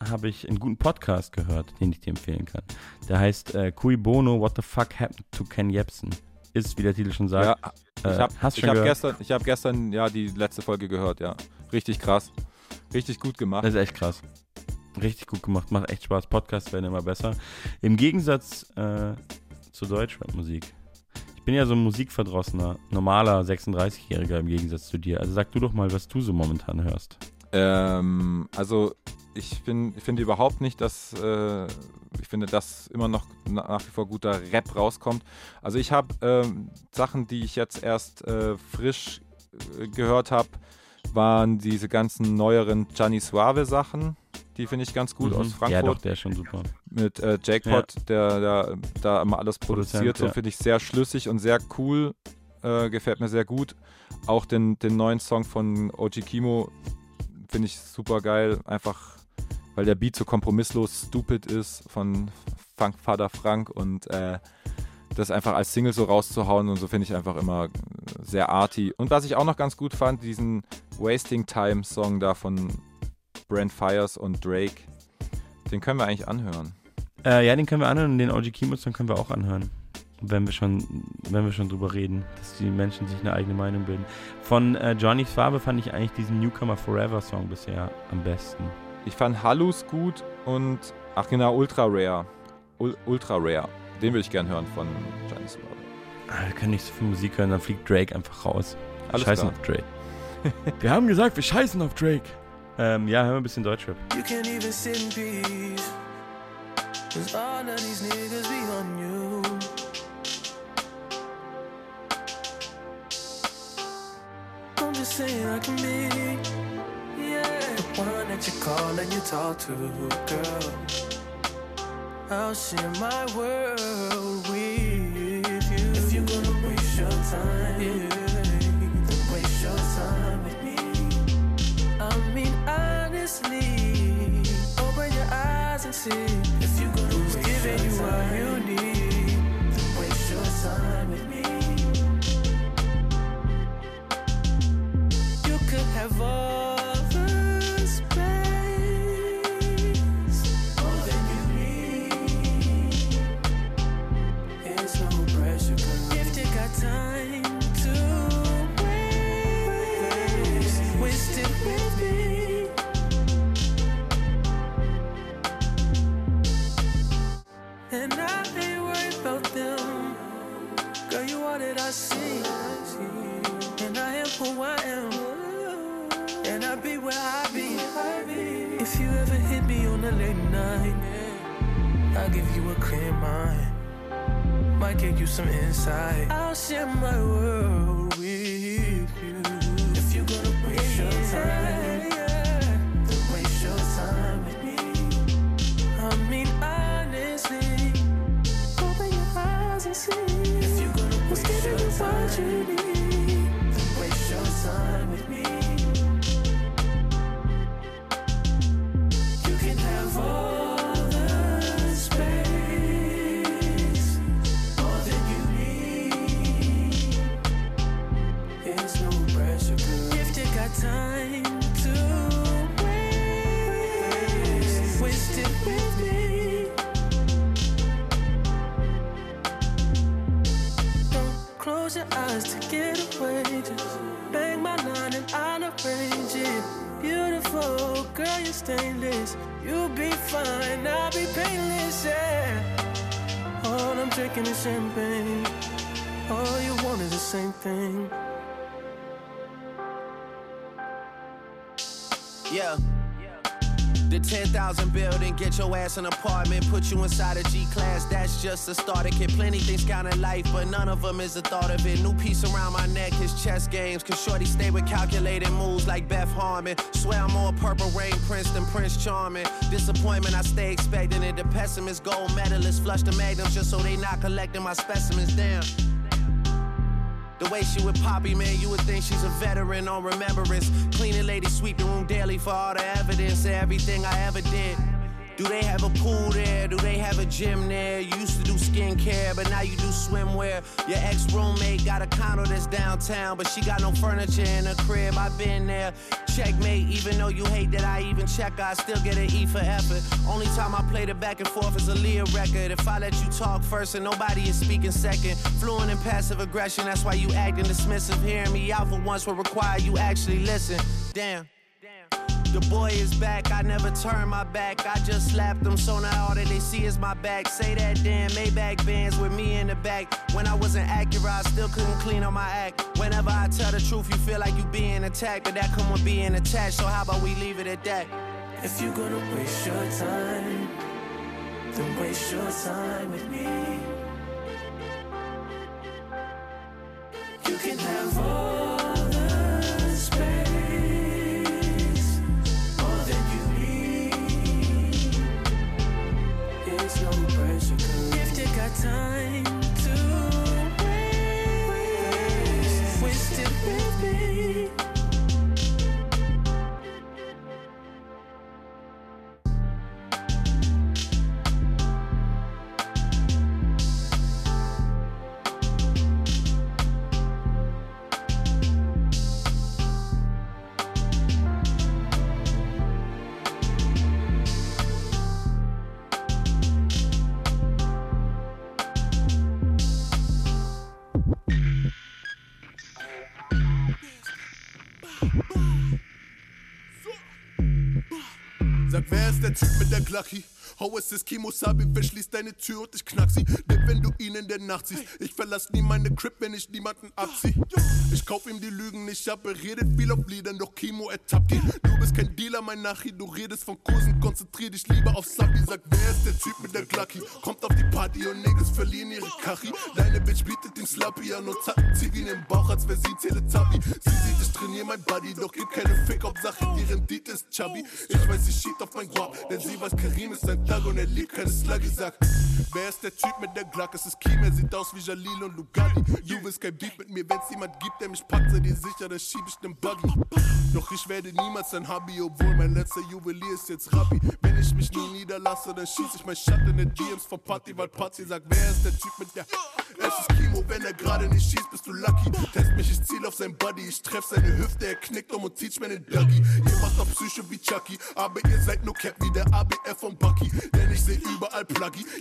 habe ich einen guten Podcast gehört, den ich dir empfehlen kann. Der heißt äh, Cui Bono, What the Fuck Happened to Ken Jebsen. Ist, wie der Titel schon sagt. Ja, äh, ich habe schon hab gestern, ich hab gestern ja die letzte Folge gehört, ja. Richtig krass. Richtig gut gemacht. Das ist echt krass. Richtig gut gemacht, macht echt Spaß. Podcasts werden immer besser. Im Gegensatz äh, zur Deutschrap-Musik. Ich bin ja so ein musikverdrossener, normaler 36-Jähriger im Gegensatz zu dir. Also sag du doch mal, was du so momentan hörst. Ähm, also ich, finde überhaupt nicht, dass äh, ich finde, dass immer noch na- nach wie vor guter Rap rauskommt. Also ich habe ähm, Sachen, die ich jetzt erst äh, frisch äh, gehört habe, waren diese ganzen neueren Gianni Suave Sachen. Die finde ich ganz gut Mhm. aus Ja, Frankfurt. doch, der ist schon super. Mit äh, Jackpot, der, der da immer alles produziert. Produzent, So ja. finde ich sehr schlüssig und sehr cool. Äh, gefällt mir sehr gut. Auch den, den neuen Song von Oji Kimo finde ich super geil. Einfach, weil der Beat so kompromisslos stupid ist von Funk Vater Frank und äh, das einfach als Single so rauszuhauen und so finde ich einfach immer sehr arty. Und was ich auch noch ganz gut fand, diesen Wasting Time Song da von Brent Fires und Drake, den können wir eigentlich anhören. Äh, ja, den können wir anhören und den OG Kimos, den können wir auch anhören. Wenn wir schon, wenn wir schon drüber reden, dass die Menschen sich eine eigene Meinung bilden. Von äh, Johnny Farbe fand ich eigentlich diesen Newcomer Forever Song bisher am besten. Ich fand Hallus gut und, ach genau, Ultra Rare. Ul Ultra Rare. Den würde ich gern hören von Johnny Suave. Ah, wir können nicht so viel Musik hören, dann fliegt Drake einfach raus. Wir Alles scheißen klar. auf Drake. wir haben gesagt, wir scheißen auf Drake. Ähm, ja, hören wir ein bisschen Deutschrap. You can't even sit in peace. Cause all of these niggas be on you. I'm just saying I can be, yeah, the one that you call and you talk to, girl. I'll share my world with you. If you're gonna waste your time, yeah, 10,000 building, get your ass an apartment, put you inside a G class. That's just a starter kit. Plenty things count in life, but none of them is the thought of it. New piece around my neck is chess games. Cause Shorty stay with calculated moves like Beth Harmon. Swear I'm more purple rain prince than Prince Charming. Disappointment, I stay expecting it. The pessimist, gold medalist, flush the magnums just so they not collecting my specimens. Damn. Way she with Poppy, man, you would think she's a veteran on remembrance. Cleaning lady, sweep the room daily for all the evidence of everything I ever did. Do they have a pool there? Do they have a gym there? You used to do skincare, but now you do swimwear. Your ex roommate got a condo that's downtown, but she got no furniture in her crib. I've been there. Checkmate, even though you hate that I even check, I still get an E for effort. Only time I played it back and forth is a Leah record. If I let you talk first and nobody is speaking second, fluent in passive aggression, that's why you acting dismissive. Hearing me out for once will require you actually listen. Damn. The boy is back, I never turn my back. I just slapped them, so now all that they see is my back. Say that damn Maybach bands with me in the back. When I wasn't accurate, I still couldn't clean up my act. Whenever I tell the truth, you feel like you being attacked, but that come with being attached. So how about we leave it at that? If you're gonna waste your time, then waste your time with me. You can have all time. Typ mit der Glocki? Ho, es ist Kimo Sabi, verschließ deine Tür und ich knack sie. Denn wenn du ihn in der Nacht siehst, ich verlass nie meine Crip, wenn ich niemanden abzieh. Ich kauf ihm die Lügen nicht ab, er redet viel auf Liedern, doch Kimo ertappt ihn. Du bist kein Dealer, mein Nachi, du redest von Kursen, konzentrier dich lieber auf Sabi. Sag, wer ist der Typ mit der Glocki? Kommt auf die Party und Niggas verlieren ihre Kachi. Deine Bitch bietet ihm Slappy an und zack, zieht ihn im Bauch, als wär sie Teletubby. Sie sieht, ich trainier mein Buddy, doch gibt keine Fick, Hauptsache die Rendite ist chubby. Ich weiß, sie schiebt auf mein Guap, denn sie weiß, Karim ist sein Tag und er liebt keine Sluggy. Sag, wer ist der Typ mit der Glock? Es ist Kim, er sieht aus wie Jalil und Lugatti. Du willst kein Beat mit mir, wenn's jemand gibt, der mich packt, sei dir sicher, dann schieb ich den Buggy. Doch ich werde niemals ein Hobby, obwohl mein letzter Juwelier ist jetzt Rabbi. Wenn ich mich nie niederlasse, dann schieß ich mein Schatten in den DMs von Party, weil Party sagt, wer ist der Typ mit der... Es ist Kimo, wenn er gerade nicht schießt, bist du lucky. Test mich, ich ziel auf sein Body, ich treff seine Hüfte, er knickt um und zieht mir den Dougie. Ihr macht auf Psycho wie Chucky, aber ihr seid nur Cap wie der ABF von Bucky. Denn ich seh überall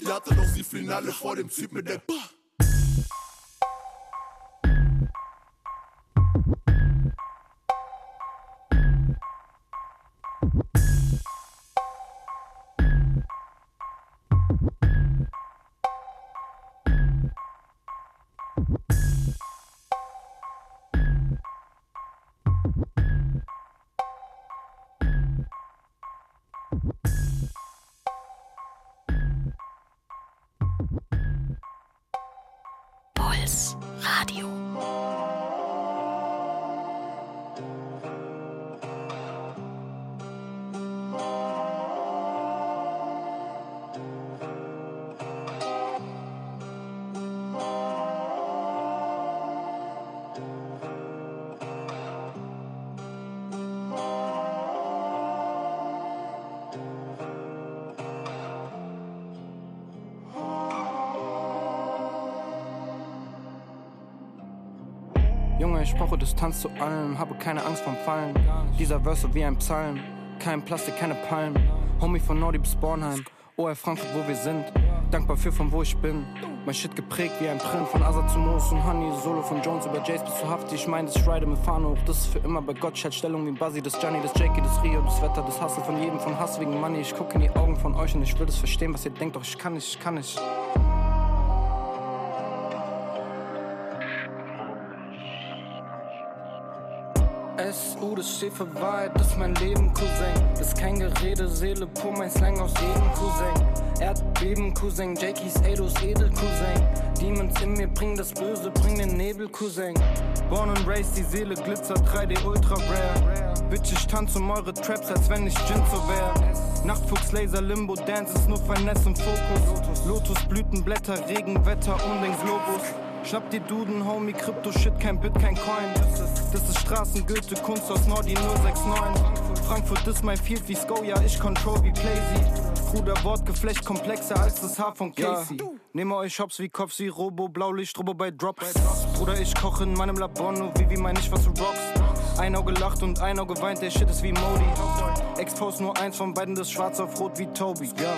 ihr hattet doch sie Finale vor dem Typ mit der... Puls Radio. Ich Distanz zu allem, habe keine Angst vom Fallen. Dieser Verse wie ein Psalm, kein Plastik, keine Palmen. Homie von Nordi bis Bornheim, OR Frankfurt, wo wir sind. Dankbar für von wo ich bin. Mein Shit geprägt wie ein Print von Asa zu Moos und Honey. Solo von Jones über Jace bis zu Hafti. Ich mein, ich ride mit Fahne hoch. Das ist für immer bei Gott. Schalt Stellung wie Buzzy, das Johnny, das Jakey, das Rio, das Wetter, das Hassel von jedem von Hass wegen Money. Ich guck in die Augen von euch und ich will das verstehen, was ihr denkt. Doch ich kann nicht, ich kann nicht. Steht für Wahrheit, ist mein Leben, Cousin. Ist kein Gerede, Seele, pur mein Slang aus jedem Cousin. Erdbeben, Cousin, Jakies, Eidos, Edel, Cousin. Demons in mir bringen das Böse, bring den Nebel, Cousin. Born and raised, die Seele glitzert, 3D ultra rare. Bitch, ich tanze um eure Traps, als wenn ich Jinzo wär. Nachtfuchs, Laser, Limbo, Dance ist nur Finesse und Fokus. Lotus, Blütenblätter, Regenwetter um den Globus. Schnapp die Duden, Homie, Crypto-Shit, kein Bit, kein Coin. Das ist Straßengoethe, Kunst aus Nordi 069. Frankfurt ist mein Field wie Skoja, ich control wie Plazy. Bruder, Wortgeflecht komplexer als das Haar von Casey. Nehme euch Hops wie Kopfsi, Robo, Blaulicht, Robo bei Drops. Bruder, ich koche in meinem Labor, nur wie, wie mein ich, was du rockst. Ein Auge lacht und ein Auge weint, der Shit ist wie Modi. Expose nur eins von beiden, das schwarz auf rot wie Toby. Ja.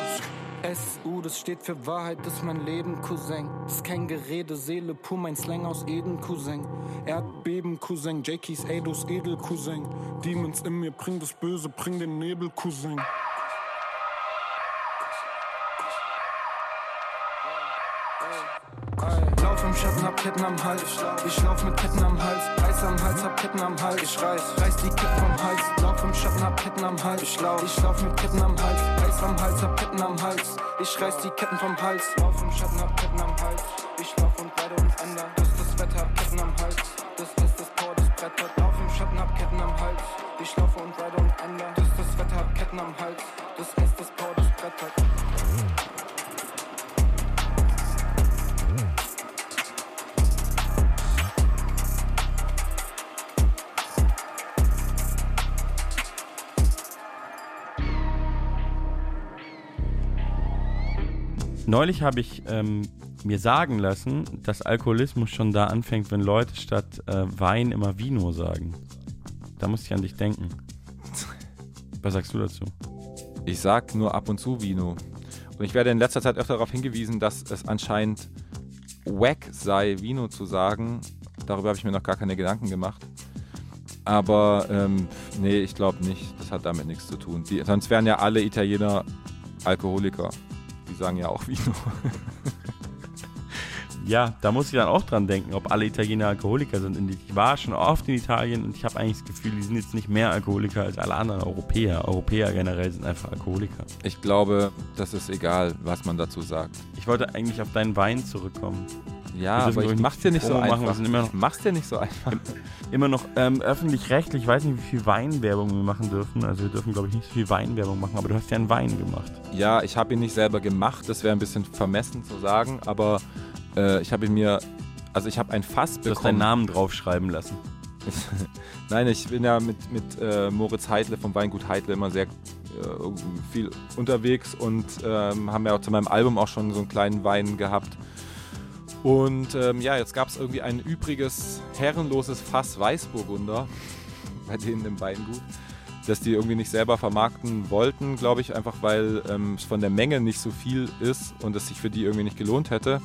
SU, das steht für Wahrheit, das ist mein Leben, Cousin. Das ist kein Gerede, Seele, pur mein Slang aus Eden, Cousin. Erdbeben, Cousin, Jakies, Eidos, Edel, Cousin. Demons in mir, bring das Böse, bring den Nebel, Cousin. Lauf im Schatten, hab Ketten am Hals. Ich lauf mit Ketten am Hals. Eis am Hals, hab Ketten am Hals. Ich reiß, reiß die Ketten vom Hals. Lauf im Schatten, hab Ketten am Hals. Ich lauf, ich lauf mit Ketten am Hals. Eis am Hals, hab Ketten am Hals. Ich reiß die Ketten vom Hals. Lauf im Schatten, hab Ketten am Hals. Ich lauf und beide uns ändern. Das ist das Wetter, hab Ketten am Hals. Das ist das Tor, das. Lauf Neulich habe ich ähm, mir sagen lassen, dass Alkoholismus schon da anfängt, wenn Leute statt äh, Wein immer Vino sagen. Da musste ich an dich denken. Was sagst du dazu? Ich sag nur ab und zu Vino. Und ich werde in letzter Zeit öfter darauf hingewiesen, dass es anscheinend wack sei, Vino zu sagen. Darüber habe ich mir noch gar keine Gedanken gemacht. Aber ähm, nee, ich glaube nicht. Das hat damit nichts zu tun. Die, sonst wären ja alle Italiener Alkoholiker. Die sagen ja auch Vino. Ja, da muss ich dann auch dran denken, ob alle Italiener Alkoholiker sind. Ich war schon oft in Italien und ich habe eigentlich das Gefühl, die sind jetzt nicht mehr Alkoholiker als alle anderen Europäer. Europäer generell sind einfach Alkoholiker. Ich glaube, das ist egal, was man dazu sagt. Ich wollte eigentlich auf deinen Wein zurückkommen. Ja, aber ich mach's dir nicht so Promo einfach. Machen. Sind immer noch, Ich mach's dir nicht so einfach. immer noch ähm, öffentlich-rechtlich. Ich weiß nicht, wie viel Weinwerbung wir machen dürfen. Also wir dürfen, glaube ich, nicht so viel Weinwerbung machen. Aber du hast ja einen Wein gemacht. Ja, ich habe ihn nicht selber gemacht, das wäre ein bisschen vermessen zu sagen, aber äh, ich habe ihn mir, also ich habe ein Fass Du hast deinen bekommen. Namen draufschreiben lassen. Nein, ich bin ja mit, mit äh, Moritz Heidle vom Weingut Heidle immer sehr äh, viel unterwegs und ähm, haben ja auch zu meinem Album auch schon so einen kleinen Wein gehabt. Und ähm, ja, jetzt gab es irgendwie ein übriges, herrenloses Fass Weißburgunder bei denen im Weingut, das die irgendwie nicht selber vermarkten wollten, glaube ich, einfach weil ähm, es von der Menge nicht so viel ist und es sich für die irgendwie nicht gelohnt hätte.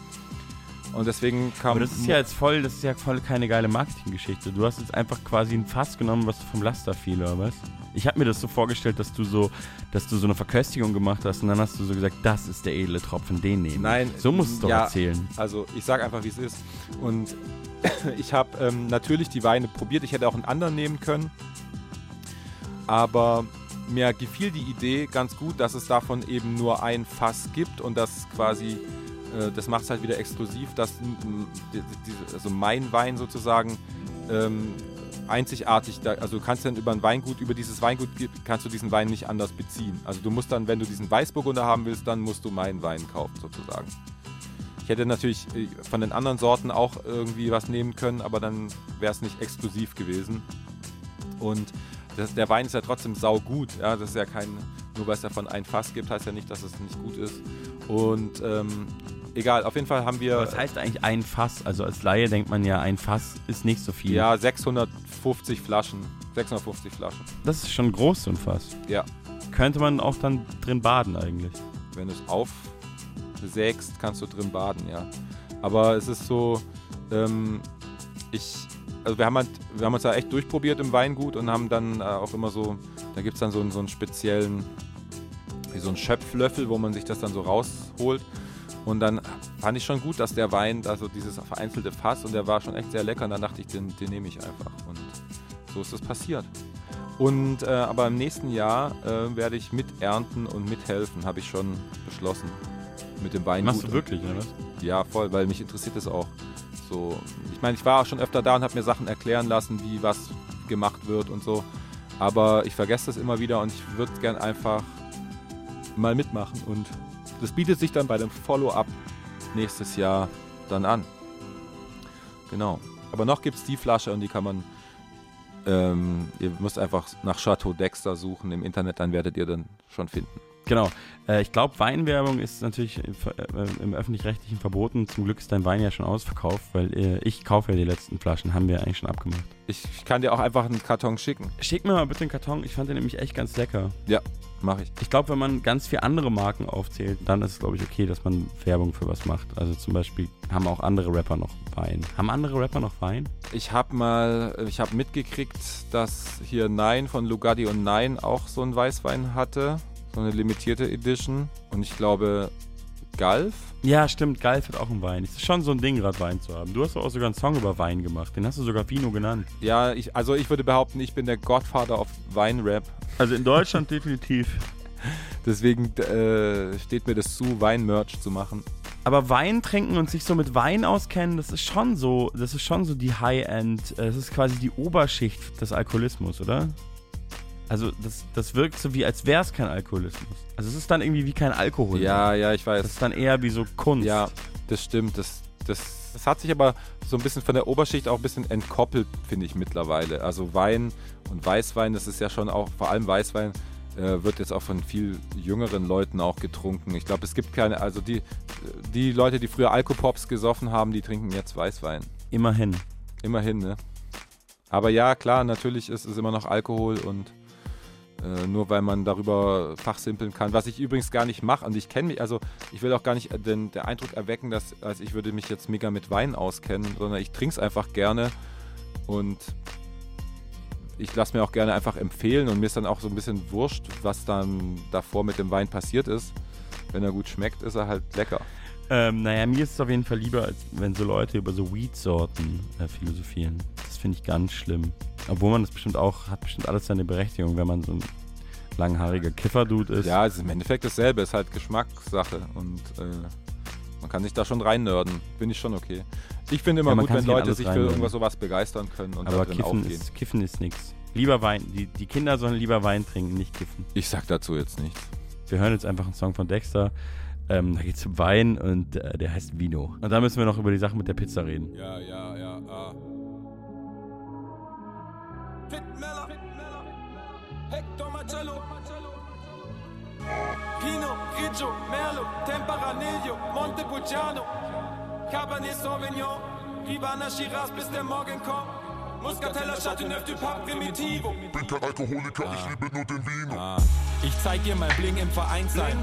Und deswegen kam. Aber das ist ja jetzt voll, das ist ja voll keine geile Marketinggeschichte. Du hast jetzt einfach quasi ein Fass genommen, was du vom Laster fiel, oder was? Ich habe mir das so vorgestellt, dass du so, dass du so eine Verköstigung gemacht hast und dann hast du so gesagt, das ist der edle Tropfen, den nehmen. Nein, so musst du es doch ja, erzählen. Also ich sage einfach, wie es ist. Und ich habe ähm, natürlich die Weine probiert. Ich hätte auch einen anderen nehmen können. Aber mir gefiel die Idee ganz gut, dass es davon eben nur ein Fass gibt und das quasi, äh, das macht es halt wieder exklusiv, dass also mein Wein sozusagen ähm, einzigartig, da, also du kannst dann über ein Weingut, über dieses Weingut kannst du diesen Wein nicht anders beziehen. Also du musst dann, wenn du diesen Weißburgunder haben willst, dann musst du meinen Wein kaufen sozusagen. Ich hätte natürlich äh, von den anderen Sorten auch irgendwie was nehmen können, aber dann wäre es nicht exklusiv gewesen. Und das, der Wein ist ja trotzdem saugut. Ja? Das ist ja kein, nur weil es davon ein Fass gibt, heißt ja nicht, dass es nicht gut ist. Und ähm, egal, auf jeden Fall haben wir. Was heißt eigentlich ein Fass? Also als Laie denkt man ja, ein Fass ist nicht so viel. Ja, 650 Flaschen. 650 Flaschen. Das ist schon groß, so ein Fass. Ja. Könnte man auch dann drin baden eigentlich. Wenn du es aufsägst, kannst du drin baden, ja. Aber es ist so, ähm, ich, also wir haben, halt, wir haben uns da echt durchprobiert im Weingut und haben dann äh, auch immer so, da gibt es dann so, einen- so einen speziellen, wie so einen Schöpflöffel, wo man sich das dann so rausholt. Und dann fand ich schon gut, dass der Wein, also dieses vereinzelte Fass, und der war schon echt sehr lecker. Und dann dachte ich, den, den nehme ich einfach. Und so ist das passiert. Und äh, aber im nächsten Jahr äh, werde ich miternten und mithelfen, habe ich schon beschlossen. Mit dem Weingut. Machst du wirklich, oder was? Ja, voll, weil mich interessiert es auch. So, ich meine, ich war auch schon öfter da und habe mir Sachen erklären lassen, wie was gemacht wird und so. Aber ich vergesse das immer wieder und ich würde gern einfach mal mitmachen. Und das bietet sich dann bei dem Follow-up nächstes Jahr dann an. Genau. Aber noch gibt es die Flasche und die kann man. Ähm, ihr müsst einfach nach Chateau Dexter suchen im Internet, dann werdet ihr dann schon finden. Genau. Äh, ich glaube, Weinwerbung ist natürlich im, Ver- äh, im öffentlich-rechtlichen verboten. Zum Glück ist dein Wein ja schon ausverkauft, weil äh, ich kaufe ja die letzten Flaschen, haben wir eigentlich schon abgemacht. Ich, ich kann dir auch einfach einen Karton schicken. Schick mir mal bitte einen Karton, ich fand den nämlich echt ganz lecker. Ja, mache ich. Ich glaube, wenn man ganz viele andere Marken aufzählt, dann ist es, glaube ich, okay, dass man Werbung für was macht. Also zum Beispiel haben auch andere Rapper noch Wein. Haben andere Rapper noch Wein? Ich habe mal, ich habe mitgekriegt, dass hier Nein von Lugatti und Nein auch so einen Weißwein hatte, so eine limitierte Edition. Und ich glaube, Galf. Ja, stimmt, Galf hat auch einen Wein. Es ist schon so ein Ding, gerade Wein zu haben. Du hast doch auch sogar einen Song über Wein gemacht. Den hast du sogar Vino genannt. Ja, ich, also ich würde behaupten, ich bin der Godfather of Weinrap. Also in Deutschland definitiv. Deswegen äh, steht mir das zu, Weinmerch zu machen. Aber Wein trinken und sich so mit Wein auskennen, das ist schon so, das ist schon so die High-End, äh, das ist quasi die Oberschicht des Alkoholismus, oder? Also das, das wirkt so wie, als wäre es kein Alkoholismus. Also es ist dann irgendwie wie kein Alkohol. Ja, ja, ich weiß. Das ist dann eher wie so Kunst. Ja, das stimmt. Das, das, das hat sich aber so ein bisschen von der Oberschicht auch ein bisschen entkoppelt, finde ich mittlerweile. Also Wein und Weißwein, das ist ja schon auch, vor allem Weißwein, äh, wird jetzt auch von viel jüngeren Leuten auch getrunken. Ich glaube, es gibt keine, also die, die Leute, die früher Alkopops gesoffen haben, die trinken jetzt Weißwein. Immerhin. Immerhin, ne? Aber ja, klar, natürlich ist es immer noch Alkohol und äh, nur weil man darüber fachsimpeln kann, was ich übrigens gar nicht mache. Und ich kenne mich, also ich will auch gar nicht den, den Eindruck erwecken, dass also ich würde mich jetzt mega mit Wein auskennen, sondern ich trinke es einfach gerne und ich lasse mir auch gerne einfach empfehlen und mir ist dann auch so ein bisschen wurscht, was dann davor mit dem Wein passiert ist. Wenn er gut schmeckt, ist er halt lecker. Ähm, naja, mir ist es auf jeden Fall lieber, als wenn so Leute über so Weed-Sorten äh, philosophieren. Das finde ich ganz schlimm. Obwohl man das bestimmt auch, hat bestimmt alles seine Berechtigung, wenn man so ein langhaariger Kiffer-Dude ist. Ja, es ist im Endeffekt dasselbe, es ist halt Geschmackssache und äh, man kann sich da schon reinnörden. Finde ich schon okay. Ich finde immer Ja, gut, wenn Leute sich für irgendwas sowas begeistern können und Aber Kiffen aufgehen. ist, Kiffen ist nix. Lieber Wein. Die, die Kinder sollen lieber Wein trinken, nicht kiffen. Ich sag dazu jetzt nichts. Wir hören jetzt einfach einen Song von Dexter. Ähm, da geht es um Wein und äh, der heißt Vino. Und da müssen wir noch über die Sache mit der Pizza reden. Ja, ja, ja, ah. Fit Mella, Hector Marcello, Pino, Grigio, Merlo, Tempranillo, Montepulciano, Cabernet Sauvignon, Rivana Shiraz, bis der Morgen kommt. Muscatella, Chateauneuf du Primitivo. Bin kein Alkoholiker, ich liebe nur den Vino. Ah. Ich zeig dir mein Bling im Vereinssein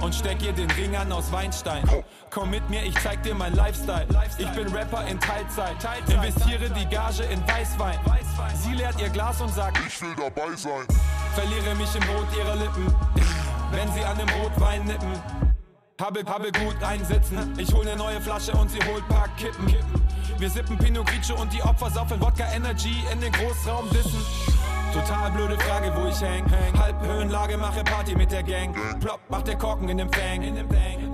und steck ihr den Ring an aus Weinstein. Komm mit mir, ich zeig dir mein Lifestyle. Ich bin Rapper in Teilzeit. Investiere die Gage in Weißwein. Sie leert ihr Glas und sagt, ich will dabei sein. Verliere mich im Rot ihrer Lippen, wenn sie an dem Rotwein nippen. Habe, habe gut einsitzen. Ich hol ne neue Flasche und sie holt paar Kippen. Wir sippen Pinot Grigio und die Opfer saufen Wodka Energy in den Großraum dissen. Total blöde Frage, wo ich häng. Halbhöhenlage, mache Party mit der Gang. Plopp, macht der Korken in dem Fang.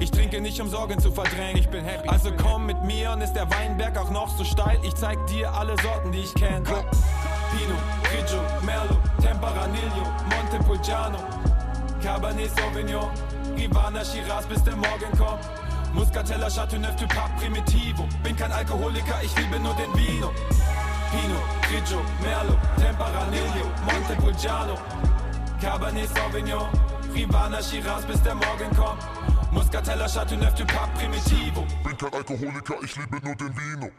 Ich trinke nicht, um Sorgen zu verdrängen. Ich bin happy. Also komm mit mir und ist der Weinberg auch noch so steil. Ich zeig dir alle Sorten, die ich kenn. Pinot, Grigio, Merlot, Tempranillo, Montepulciano, Cabernet Sauvignon, Rivana Shiraz, bis der Morgen kommt. Muscatella, Chateauneuf du Pape Primitivo. Bin kein Alkoholiker, ich liebe nur den Vino. Pinot, Grigio, Merlot, Tempranillo, Montepulciano, Cabernet Sauvignon, Rivana Shiraz, bis der Morgen kommt. Muscatella, Chateauneuf du Pape Primitivo. Bin kein Alkoholiker, ich liebe nur den Vino.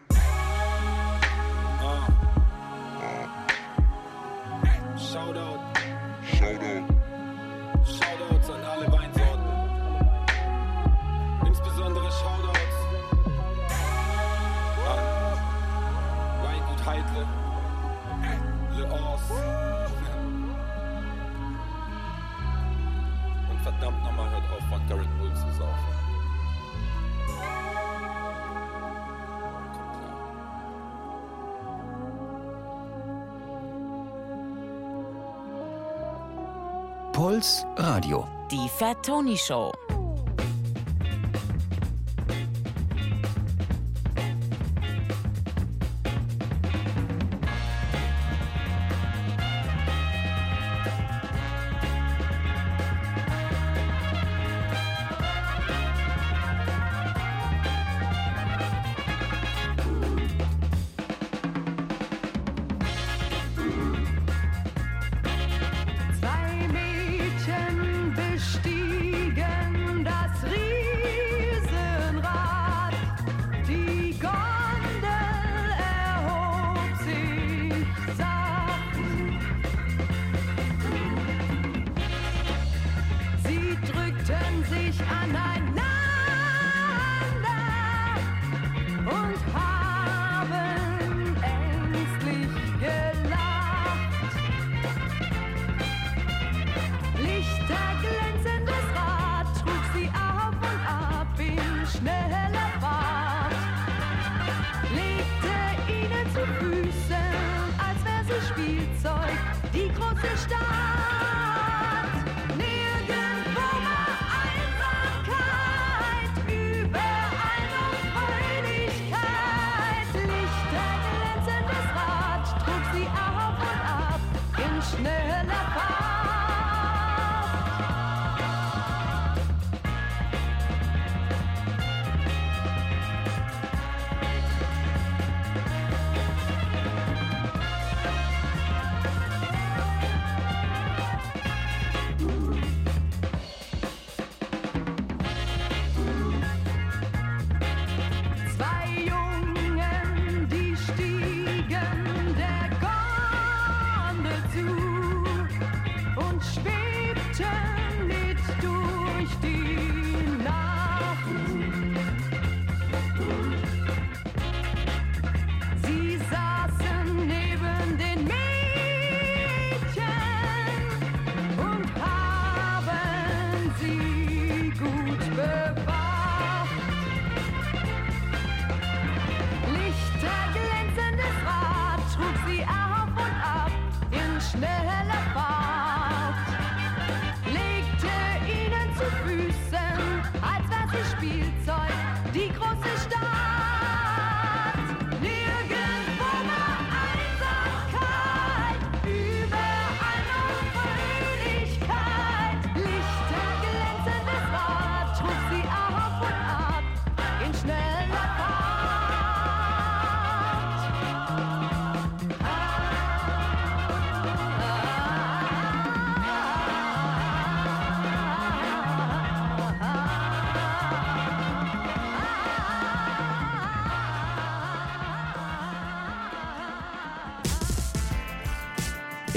Shoutout, Shoutout. Puls Radio. Die Fat Tony Show.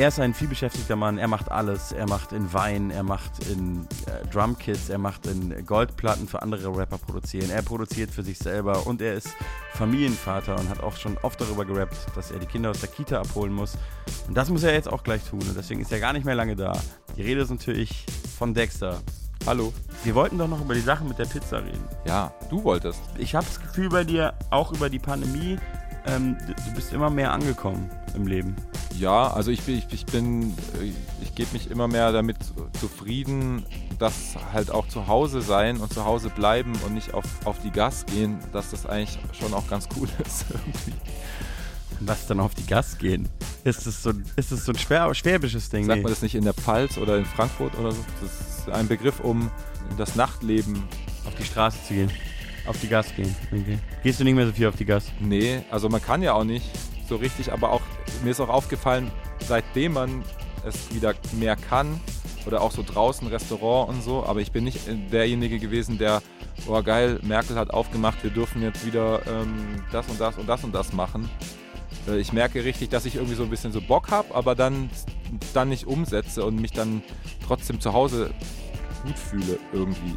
Er ist ein vielbeschäftigter Mann, er macht alles. Er macht in Wein, er macht in äh, Drumkits, er macht in Goldplatten für andere Rapper produzieren. Er produziert für sich selber und er ist Familienvater und hat auch schon oft darüber gerappt, dass er die Kinder aus der Kita abholen muss. Und das muss er jetzt auch gleich tun und deswegen ist er gar nicht mehr lange da. Die Rede ist natürlich von Dexter. Hallo. Wir wollten doch noch über die Sache mit der Pizza reden. Ja, du wolltest. Ich habe das Gefühl bei dir, auch über die Pandemie, ähm, du bist immer mehr angekommen im Leben. Ja, also ich bin, ich, ich bin, äh, ich gebe mich immer mehr damit zufrieden, dass halt auch zu Hause sein und zu Hause bleiben und nicht auf, auf die Gas gehen, dass das eigentlich schon auch ganz cool ist irgendwie. Was dann auf die Gas gehen? Ist es so, ist es so ein schwer, schwäbisches Ding? Sagt man das nicht in der Pfalz oder in Frankfurt oder so? Das ist ein Begriff, um das Nachtleben auf die Straße zu gehen. Auf die Gas gehen. Okay. Gehst du nicht mehr so viel auf die Gas? Nee, also man kann ja auch nicht so richtig, aber auch mir ist auch aufgefallen, seitdem man es wieder mehr kann oder auch so draußen Restaurant und so, aber ich bin nicht derjenige gewesen, der, oh geil, Merkel hat aufgemacht, wir dürfen jetzt wieder ähm, das und das und das und das machen. Äh, Ich merke richtig, dass ich irgendwie so ein bisschen so Bock habe, aber dann, dann nicht umsetze und mich dann trotzdem zu Hause gut fühle irgendwie.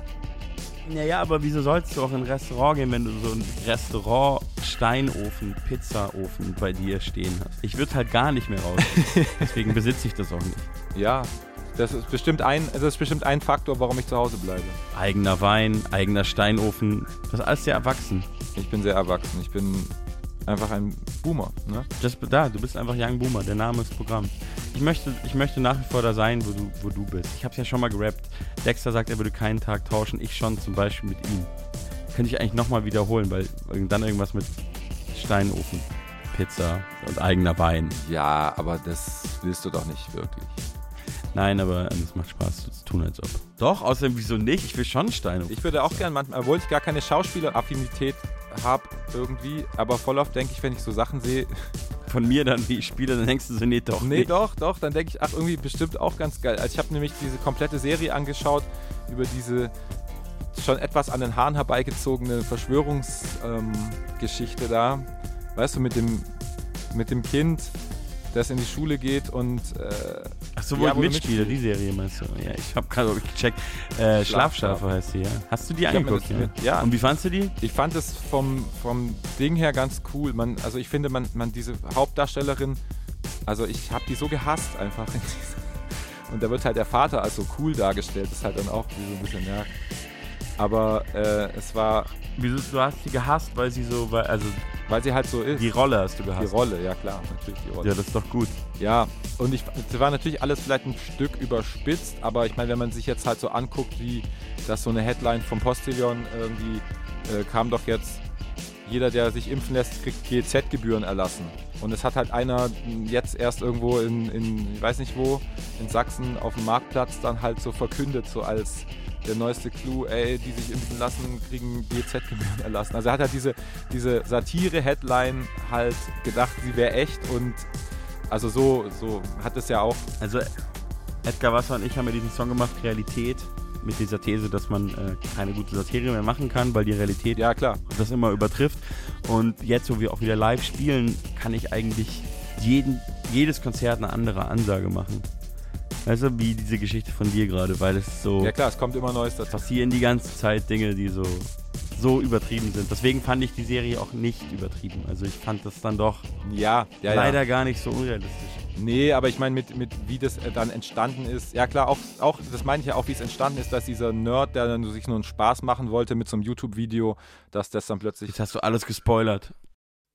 Naja, aber wieso sollst du auch in ein Restaurant gehen, wenn du so ein Restaurant, Steinofen, Pizzaofen bei dir stehen hast? Ich würde halt gar nicht mehr raus. Deswegen besitze ich das auch nicht. Ja, das ist bestimmt ein, das ist bestimmt ein Faktor, warum ich zu Hause bleibe. Eigener Wein, eigener Steinofen, das ist alles sehr erwachsen. Ich bin sehr erwachsen. Ich bin einfach ein Boomer. Ne? Das, da, du bist einfach Young Boomer, der Name ist Programm. Ich möchte, ich möchte nach wie vor da sein, wo du, wo du bist. Ich habe es ja schon mal gerappt. Dexter sagt, er würde keinen Tag tauschen. Ich schon zum Beispiel mit ihm. Könnte ich eigentlich nochmal wiederholen, weil dann irgendwas mit Steinofen, Pizza und eigener Wein. Ja, aber das willst du doch nicht wirklich. Nein, aber ähm, es macht Spaß, so zu tun, als ob. Doch, außerdem, wieso nicht? Ich will schon Steinofen. Ich würde auch gerne manchmal, obwohl ich gar keine Schauspieleraffinität habe irgendwie, aber voll oft denke ich, wenn ich so Sachen sehe, Von mir dann, wie ich spiele, dann denkst du so, nee, doch nee, nicht. doch, doch, dann denke ich, ach, irgendwie bestimmt auch ganz geil. Also ich habe nämlich diese komplette Serie angeschaut über diese schon etwas an den Haaren herbeigezogene Verschwörungsgeschichte da. Weißt du, mit dem, mit dem Kind, das in die Schule geht und äh, Ach so, wo ich mitspiele, die. Serie meinst du? Ja, ich habe gerade gecheckt. Äh, Schlafschafe. Heißt sie, ja. Hast du die angeguckt? Ja? ja. Und wie fandst du die? Ich fand es vom, vom Ding her ganz cool. Man, also ich finde, man, man diese Hauptdarstellerin, also ich habe die so gehasst einfach. Und da wird halt der Vater als so cool dargestellt. Das ist halt dann auch wie so ein bisschen, ja. Aber äh, es war, Wieso, du hast sie gehasst, weil sie so, weil, also weil sie halt so ist. die Rolle hast du Die gehasst. Rolle, ja klar, natürlich die Rolle. Ja, das ist doch gut. Ja, und ich, es war natürlich alles vielleicht ein Stück überspitzt, aber ich meine, wenn man sich jetzt halt so anguckt, wie das so eine Headline vom Postillon irgendwie äh, kam doch jetzt, jeder, der sich impfen lässt, kriegt GEZ-Gebühren erlassen. Und es hat halt einer jetzt erst irgendwo in, in, ich weiß nicht wo, in Sachsen auf dem Marktplatz dann halt so verkündet, so als der neueste Clou, ey, die sich impfen lassen, kriegen GEZ-Gebühren erlassen. Also er hat halt diese, diese Satire-Headline halt gedacht, sie wäre echt und also so, so hat es ja auch. Also Edgar Wasser und ich haben ja diesen Song gemacht, Realität, mit dieser These, dass man äh, keine gute Satire mehr machen kann, weil die Realität Ja, klar. das immer übertrifft. Und jetzt, wo wir auch wieder live spielen, kann ich eigentlich jeden, jedes Konzert eine andere Ansage machen. Weißt du, wie diese Geschichte von dir gerade, weil es so Ja klar, es kommt immer Neues dazu. passieren die ganze Zeit Dinge, die so, so übertrieben sind. Deswegen fand ich die Serie auch nicht übertrieben. Also ich fand das dann doch Ja, ja, leider ja. gar nicht so unrealistisch. Nee, aber ich meine, mit, mit wie das äh, dann entstanden ist. Ja klar, auch, auch das meine ich ja auch, wie es entstanden ist, dass dieser Nerd, der dann sich nur einen Spaß machen wollte mit so einem YouTube-Video, dass das dann plötzlich. Jetzt hast du alles gespoilert.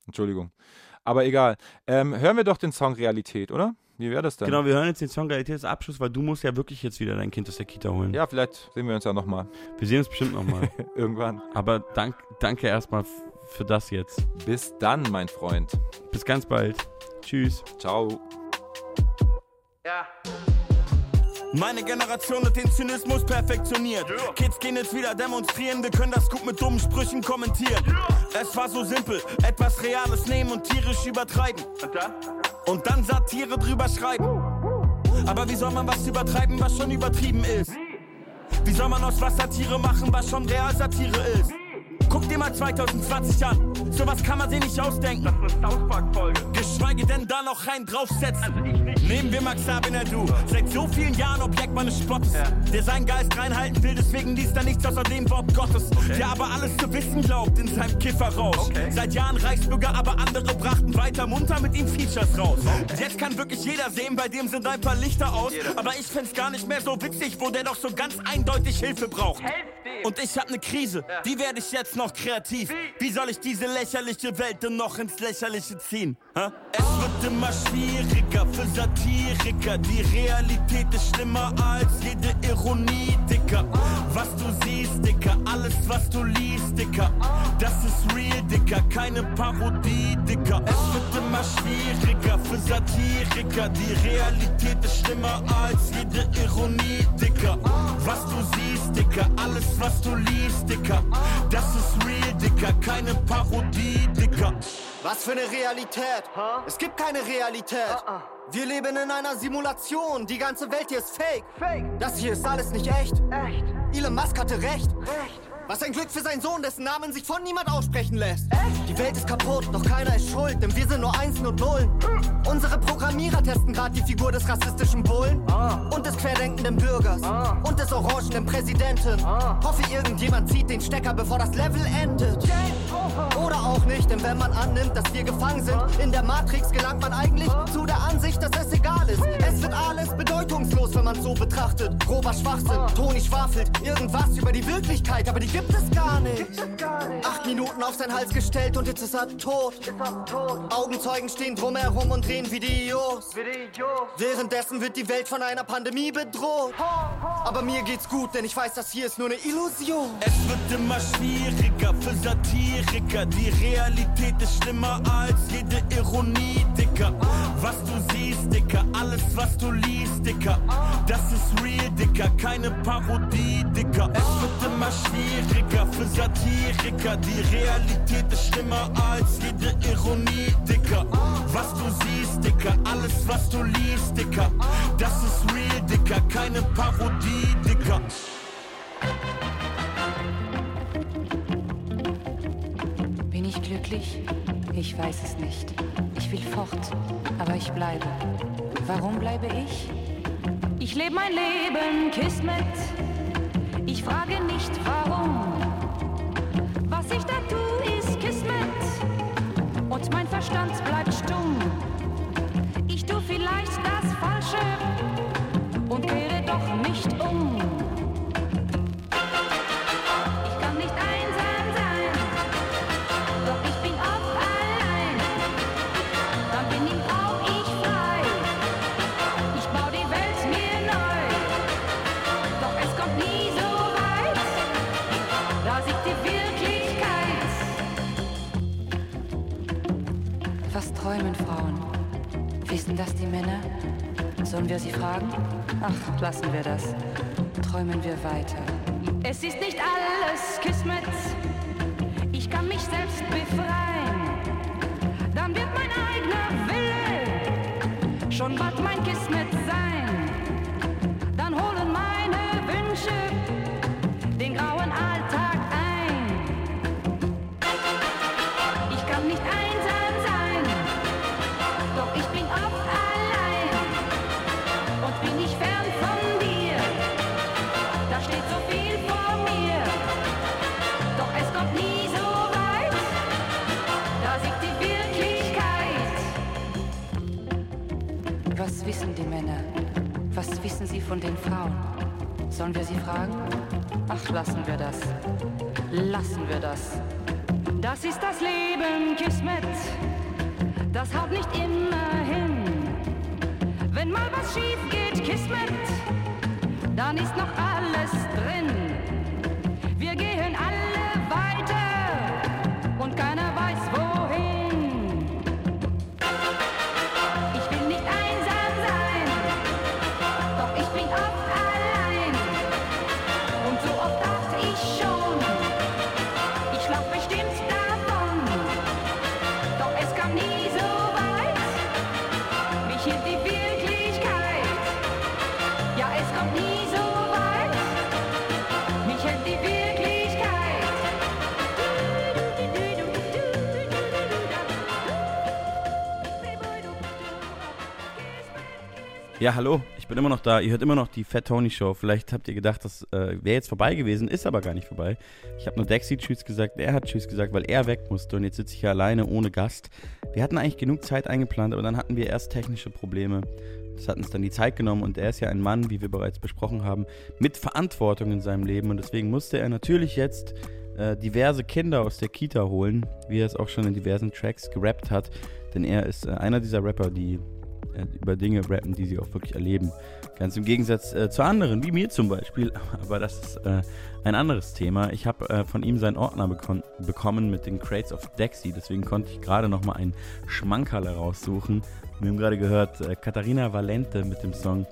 Entschuldigung. Aber egal. Ähm, hören wir doch den Song Realität, oder? Wie wäre das denn? Genau, wir hören jetzt den Song Realität des Abschluss, weil du musst ja wirklich jetzt wieder dein Kind aus der Kita holen. Ja, vielleicht sehen wir uns ja nochmal. Wir sehen uns bestimmt nochmal. Irgendwann. Aber dank, danke erstmal für das jetzt. Bis dann, mein Freund. Bis ganz bald. Tschüss. Ciao. Meine Generation hat den Zynismus perfektioniert. Kids gehen jetzt wieder demonstrieren, wir können das gut mit dummen Sprüchen kommentieren. Es war so simpel, etwas Reales nehmen und tierisch übertreiben. Und dann? Und dann Satire drüber schreiben. Aber wie soll man was übertreiben, was schon übertrieben ist? Wie soll man aus was Satire machen, was schon real Satire ist? Guck dir mal 2020 an, sowas kann man sich nicht ausdenken. Das ist eine South Park-Folge. Geschweige denn da noch rein draufsetzen. Nehmen wir Max Abinadu, seit so vielen Jahren Objekt meines Spottes. Der seinen Geist reinhalten will, deswegen liest er nichts außer dem Wort Gottes. Der aber alles zu wissen glaubt in seinem Kifferrausch. Seit Jahren Reichsbürger, aber andere brachten weiter munter mit ihm Features raus. Und jetzt kann wirklich jeder sehen, bei dem sind ein paar Lichter aus. Aber ich find's gar nicht mehr so witzig, wo der doch so ganz eindeutig Hilfe braucht. Und ich hab ne Krise, wie werde ich jetzt noch kreativ? Wie soll ich diese lächerliche Welt denn noch ins Lächerliche ziehen? Hä? Es wird immer schwieriger für Satiriker. Die Realität ist schlimmer als jede Ironie, Dicker. Was du siehst, Dicker, alles was du liest, Dicker. Das ist real, Dicker, keine Parodie, Dicker. Es wird immer schwieriger für Satiriker. Die Realität ist schlimmer als jede Ironie, Dicker. Was du siehst, Dicker, alles was du liest, Dicker. Das ist real, Dicker, keine Parodie, Dicker. Was für eine Realität? Es gibt keine Realität. Wir leben in einer Simulation. Die ganze Welt hier ist fake. Das hier ist alles nicht echt. Elon Musk hatte recht. Was ein Glück für seinen Sohn, dessen Namen sich von niemand aussprechen lässt. Die Welt ist kaputt, doch keiner ist schuld, denn wir sind nur Einsen und Nullen. Unsere Programmierer testen gerade die Figur des rassistischen Bullen und des querdenkenden Bürgers und des orangenen Präsidenten. Hoffe, irgendjemand zieht den Stecker, bevor das Level endet. Oder auch nicht, denn wenn man annimmt, dass wir gefangen sind in der Matrix, gelangt man eigentlich zu der Ansicht, dass es egal ist. Es wird alles bedeutungslos, wenn man so betrachtet. Grober Schwachsinn, Toni schwafelt irgendwas über die Wirklichkeit, aber die gibt es gar nicht. Acht Minuten auf seinen Hals gestellt und jetzt ist er tot. Augenzeugen stehen drumherum und drehen Videos. Währenddessen wird die Welt von einer Pandemie bedroht. Aber mir geht's gut, denn ich weiß, das hier ist nur eine Illusion. Es wird immer schwieriger für Satiriker. Die Realität ist schlimmer als jede Ironie, Dicker. Was du siehst, Dicker, alles was du liest, Dicker. Das ist real, Dicker, keine Parodie, Dicker. Es wird immer schwieriger für Satiriker. Die Realität ist schlimmer als jede Ironie, Dicker. Was du siehst, Dicker, alles was du liest, Dicker. Das ist real, Dicker, keine Parodie, Dicker. Bin ich glücklich? Ich weiß es nicht. Ich will fort, aber ich bleibe. Warum bleibe ich? Ich lebe mein Leben, Kismet. Ich frage nicht warum. Was ich da tue, ist Kismet. Und mein Verstand bleibt stumm. Das die Männer? Sollen wir sie fragen? Ach, lassen wir das. Träumen wir weiter. Es ist nicht alles Kismet. Ich kann mich selbst befreien. Dann wird mein eigener Wille schon bald mein Kismet wissen die Männer? Was wissen sie von den Frauen? Sollen wir sie fragen? Ach, lassen wir das. Lassen wir das. Das ist das Leben, Kismet. Das haut nicht immer hin. Wenn mal was schief geht, Kismet, dann ist noch alles drin. Ja, hallo, ich bin immer noch da. Ihr hört immer noch die Fat Tony Show. Vielleicht habt ihr gedacht, das äh, wäre jetzt vorbei gewesen, ist aber gar nicht vorbei. Ich habe nur Dexy Tschüss gesagt, er hat Tschüss gesagt, weil er weg musste und jetzt sitze ich hier alleine ohne Gast. Wir hatten eigentlich genug Zeit eingeplant, aber dann hatten wir erst technische Probleme. Das hat uns dann die Zeit genommen und er ist ja ein Mann, wie wir bereits besprochen haben, mit Verantwortung in seinem Leben und deswegen musste er natürlich jetzt äh, diverse Kinder aus der Kita holen, wie er es auch schon in diversen Tracks gerappt hat, denn er ist äh, einer dieser Rapper, die über Dinge rappen, die sie auch wirklich erleben. Ganz im Gegensatz äh, zu anderen, wie mir zum Beispiel. Aber das ist äh, ein anderes Thema. Ich habe äh, von ihm seinen Ordner bekommen mit den Crates of Dexy. Deswegen konnte ich gerade nochmal einen Schmankerl raussuchen. Wir haben gerade gehört äh, Katharina Valente mit dem Song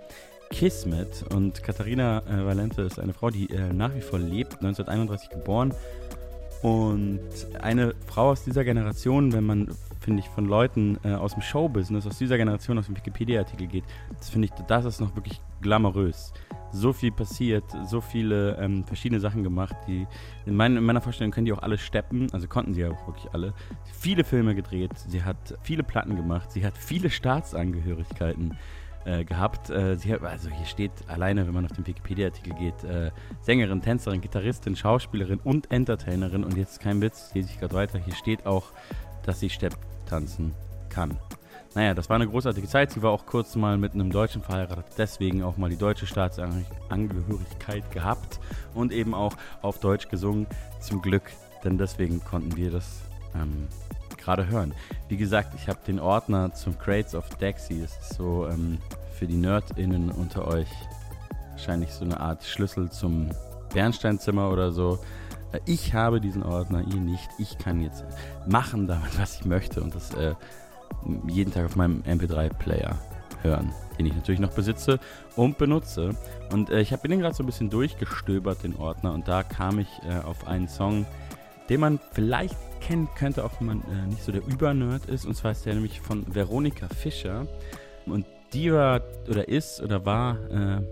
Kismet. Und Katharina äh, Valente ist eine Frau, die äh, nach wie vor lebt, 1931 geboren. Und eine Frau aus dieser Generation, wenn man, finde ich, von Leuten äh, aus dem Showbusiness, aus dieser Generation, aus dem Wikipedia-Artikel geht, das finde ich, das ist noch wirklich glamourös. So viel passiert, so viele ähm, verschiedene Sachen gemacht, die in, mein, in meiner Vorstellung können die auch alle steppen, also konnten sie ja auch wirklich alle. Viele Filme gedreht, sie hat viele Platten gemacht, sie hat viele Staatsangehörigkeiten äh, gehabt. Äh, sie also hier steht alleine, wenn man auf den Wikipedia-Artikel geht, äh, Sängerin, Tänzerin, Gitarristin, Schauspielerin und Entertainerin. Und jetzt kein Witz, lese ich gerade weiter. Hier steht auch, dass sie Stepp tanzen kann. Naja, das war eine großartige Zeit. Sie war auch kurz mal mit einem Deutschen verheiratet, deswegen auch mal die deutsche Staatsangehörigkeit gehabt und eben auch auf Deutsch gesungen. Zum Glück, denn deswegen konnten wir das ähm, gerade hören. Wie gesagt, ich habe den Ordner zum Crates of Dexy. Das ist so ähm, für die NerdInnen unter euch wahrscheinlich so eine Art Schlüssel zum Bernsteinzimmer oder so. Äh, Ich habe diesen Ordner, ihr nicht. Ich kann jetzt machen damit, was ich möchte und das äh, jeden Tag auf meinem MP3-Player hören, den ich natürlich noch besitze und benutze. Und äh, ich habe den gerade so ein bisschen durchgestöbert, den Ordner, und da kam ich äh, auf einen Song, den man vielleicht kennen könnte, auch wenn man äh, nicht so der Übernerd ist. Und zwar ist der nämlich von Veronika Fischer. Und die war oder ist oder war äh,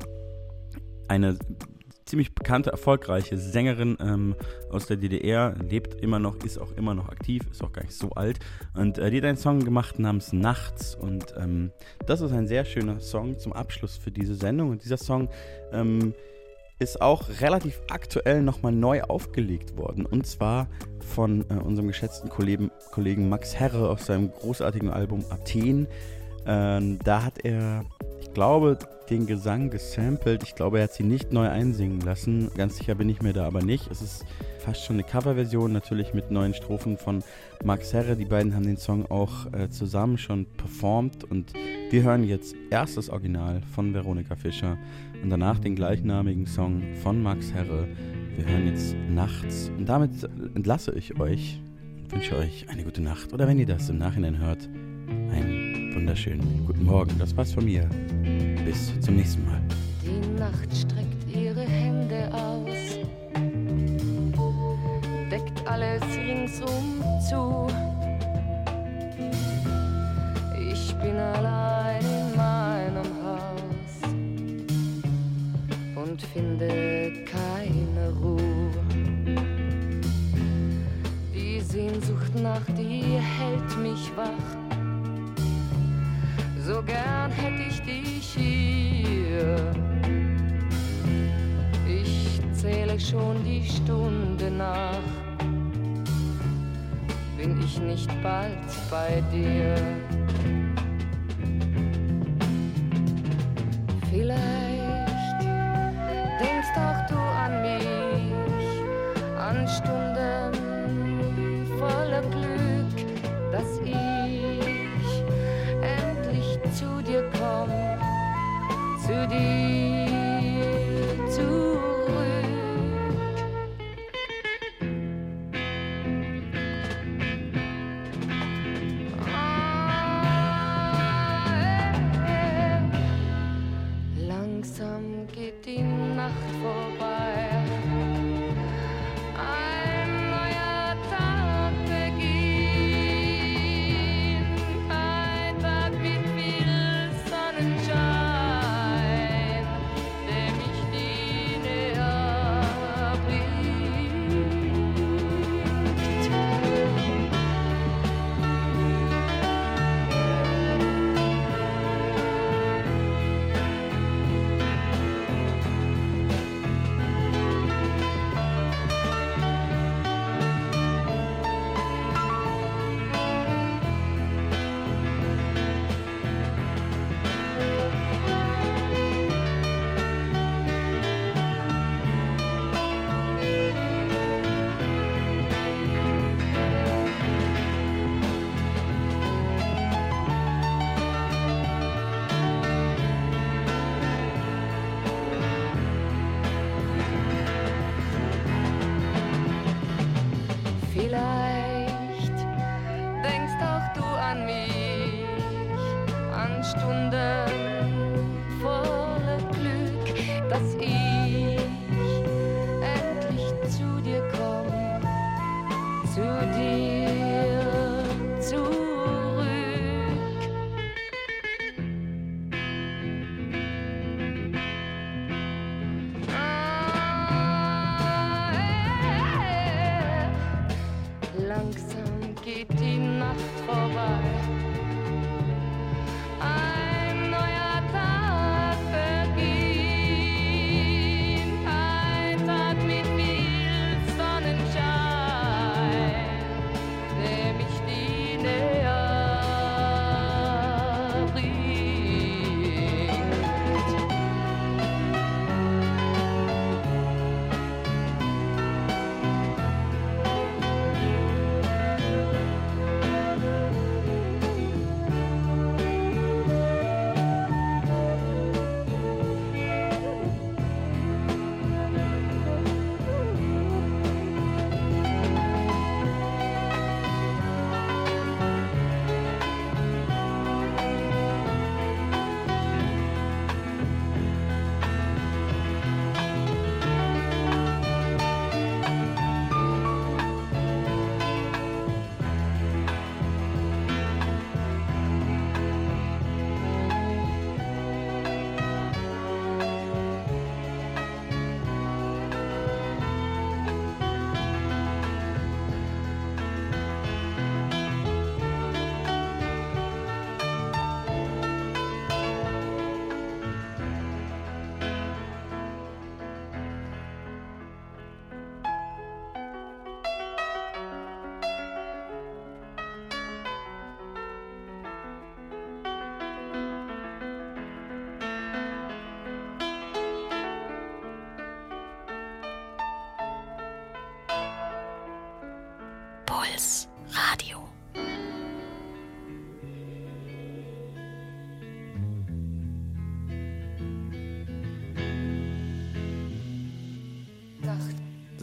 eine ziemlich bekannte, erfolgreiche Sängerin ähm, aus der DDR, lebt immer noch, ist auch immer noch aktiv, ist auch gar nicht so alt. Und äh, die hat einen Song gemacht namens Nachts. Und ähm, das ist ein sehr schöner Song zum Abschluss für diese Sendung. Und dieser Song ähm, ist auch relativ aktuell nochmal neu aufgelegt worden. Und zwar von äh, unserem geschätzten Kollegen, Kollegen Max Herre aus seinem großartigen Album Athen. Ähm, da hat er, ich glaube, den Gesang gesampelt. Ich glaube, er hat sie nicht neu einsingen lassen. Ganz sicher bin ich mir da aber nicht. Es ist fast schon eine Coverversion, natürlich mit neuen Strophen von Max Herre. Die beiden haben den Song auch äh, zusammen schon performt. Und wir hören jetzt erst das Original von Veronika Fischer und danach den gleichnamigen Song von Max Herre. Wir hören jetzt nachts. Und damit entlasse ich euch und wünsche euch eine gute Nacht. Oder wenn ihr das im Nachhinein hört, einen wunderschönen guten Morgen. Das war's von mir. Bis zum nächsten Mal. Die Nacht streckt ihre Hände aus, deckt alles ringsum zu. Ich bin allein und finde keine Ruhe. Die Sehnsucht nach dir hält mich wach. So gern hätte ich dich hier. Ich zähle schon die Stunde nach. Bin ich nicht bald bei dir?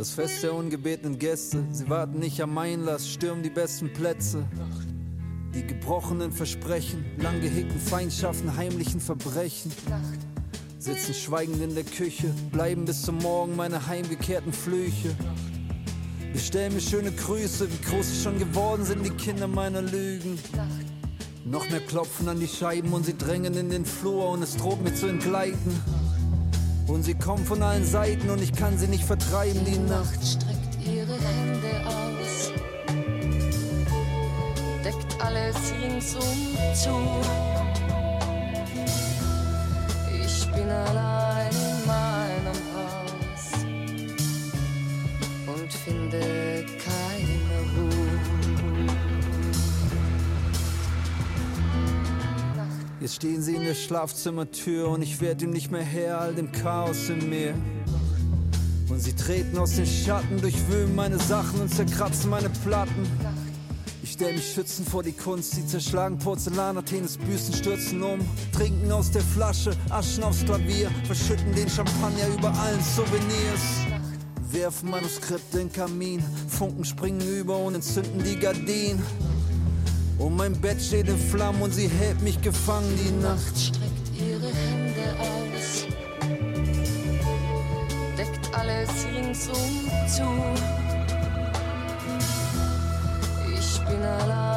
Das Fest der ungebetenen Gäste, sie warten nicht am Einlass, stürmen die besten Plätze. Die gebrochenen Versprechen, lang gehegten Feindschaften, heimlichen Verbrechen. Sitzen schweigend in der Küche, bleiben bis zum Morgen meine heimgekehrten Flüche. Bestell mir schöne Grüße, wie groß sie schon geworden sind, die Kinder meiner Lügen. Noch mehr klopfen an die Scheiben und sie drängen in den Flur und es droht mir zu entgleiten. Und sie kommen von allen Seiten und ich kann sie nicht vertreiben, die Nacht streckt ihre Hände aus, deckt alles ringsum zu. Jetzt stehen sie in der Schlafzimmertür und ich werd ihm nicht mehr Herr all dem Chaos in mir. Und sie treten aus den Schatten, durchwühlen meine Sachen und zerkratzen meine Platten. Ich stell mich schützend vor die Kunst, sie zerschlagen Porzellan, Athenes Büsten stürzen um, trinken aus der Flasche, Aschen aufs Klavier, verschütten den Champagner über allen Souvenirs. Werfen Manuskripte in den Kamin, Funken springen über und entzünden die Gardinen. Und mein Bett steht in Flammen und sie hält mich gefangen die Nacht. streckt ihre Hände aus, deckt alles ringsum zu. Ich bin allein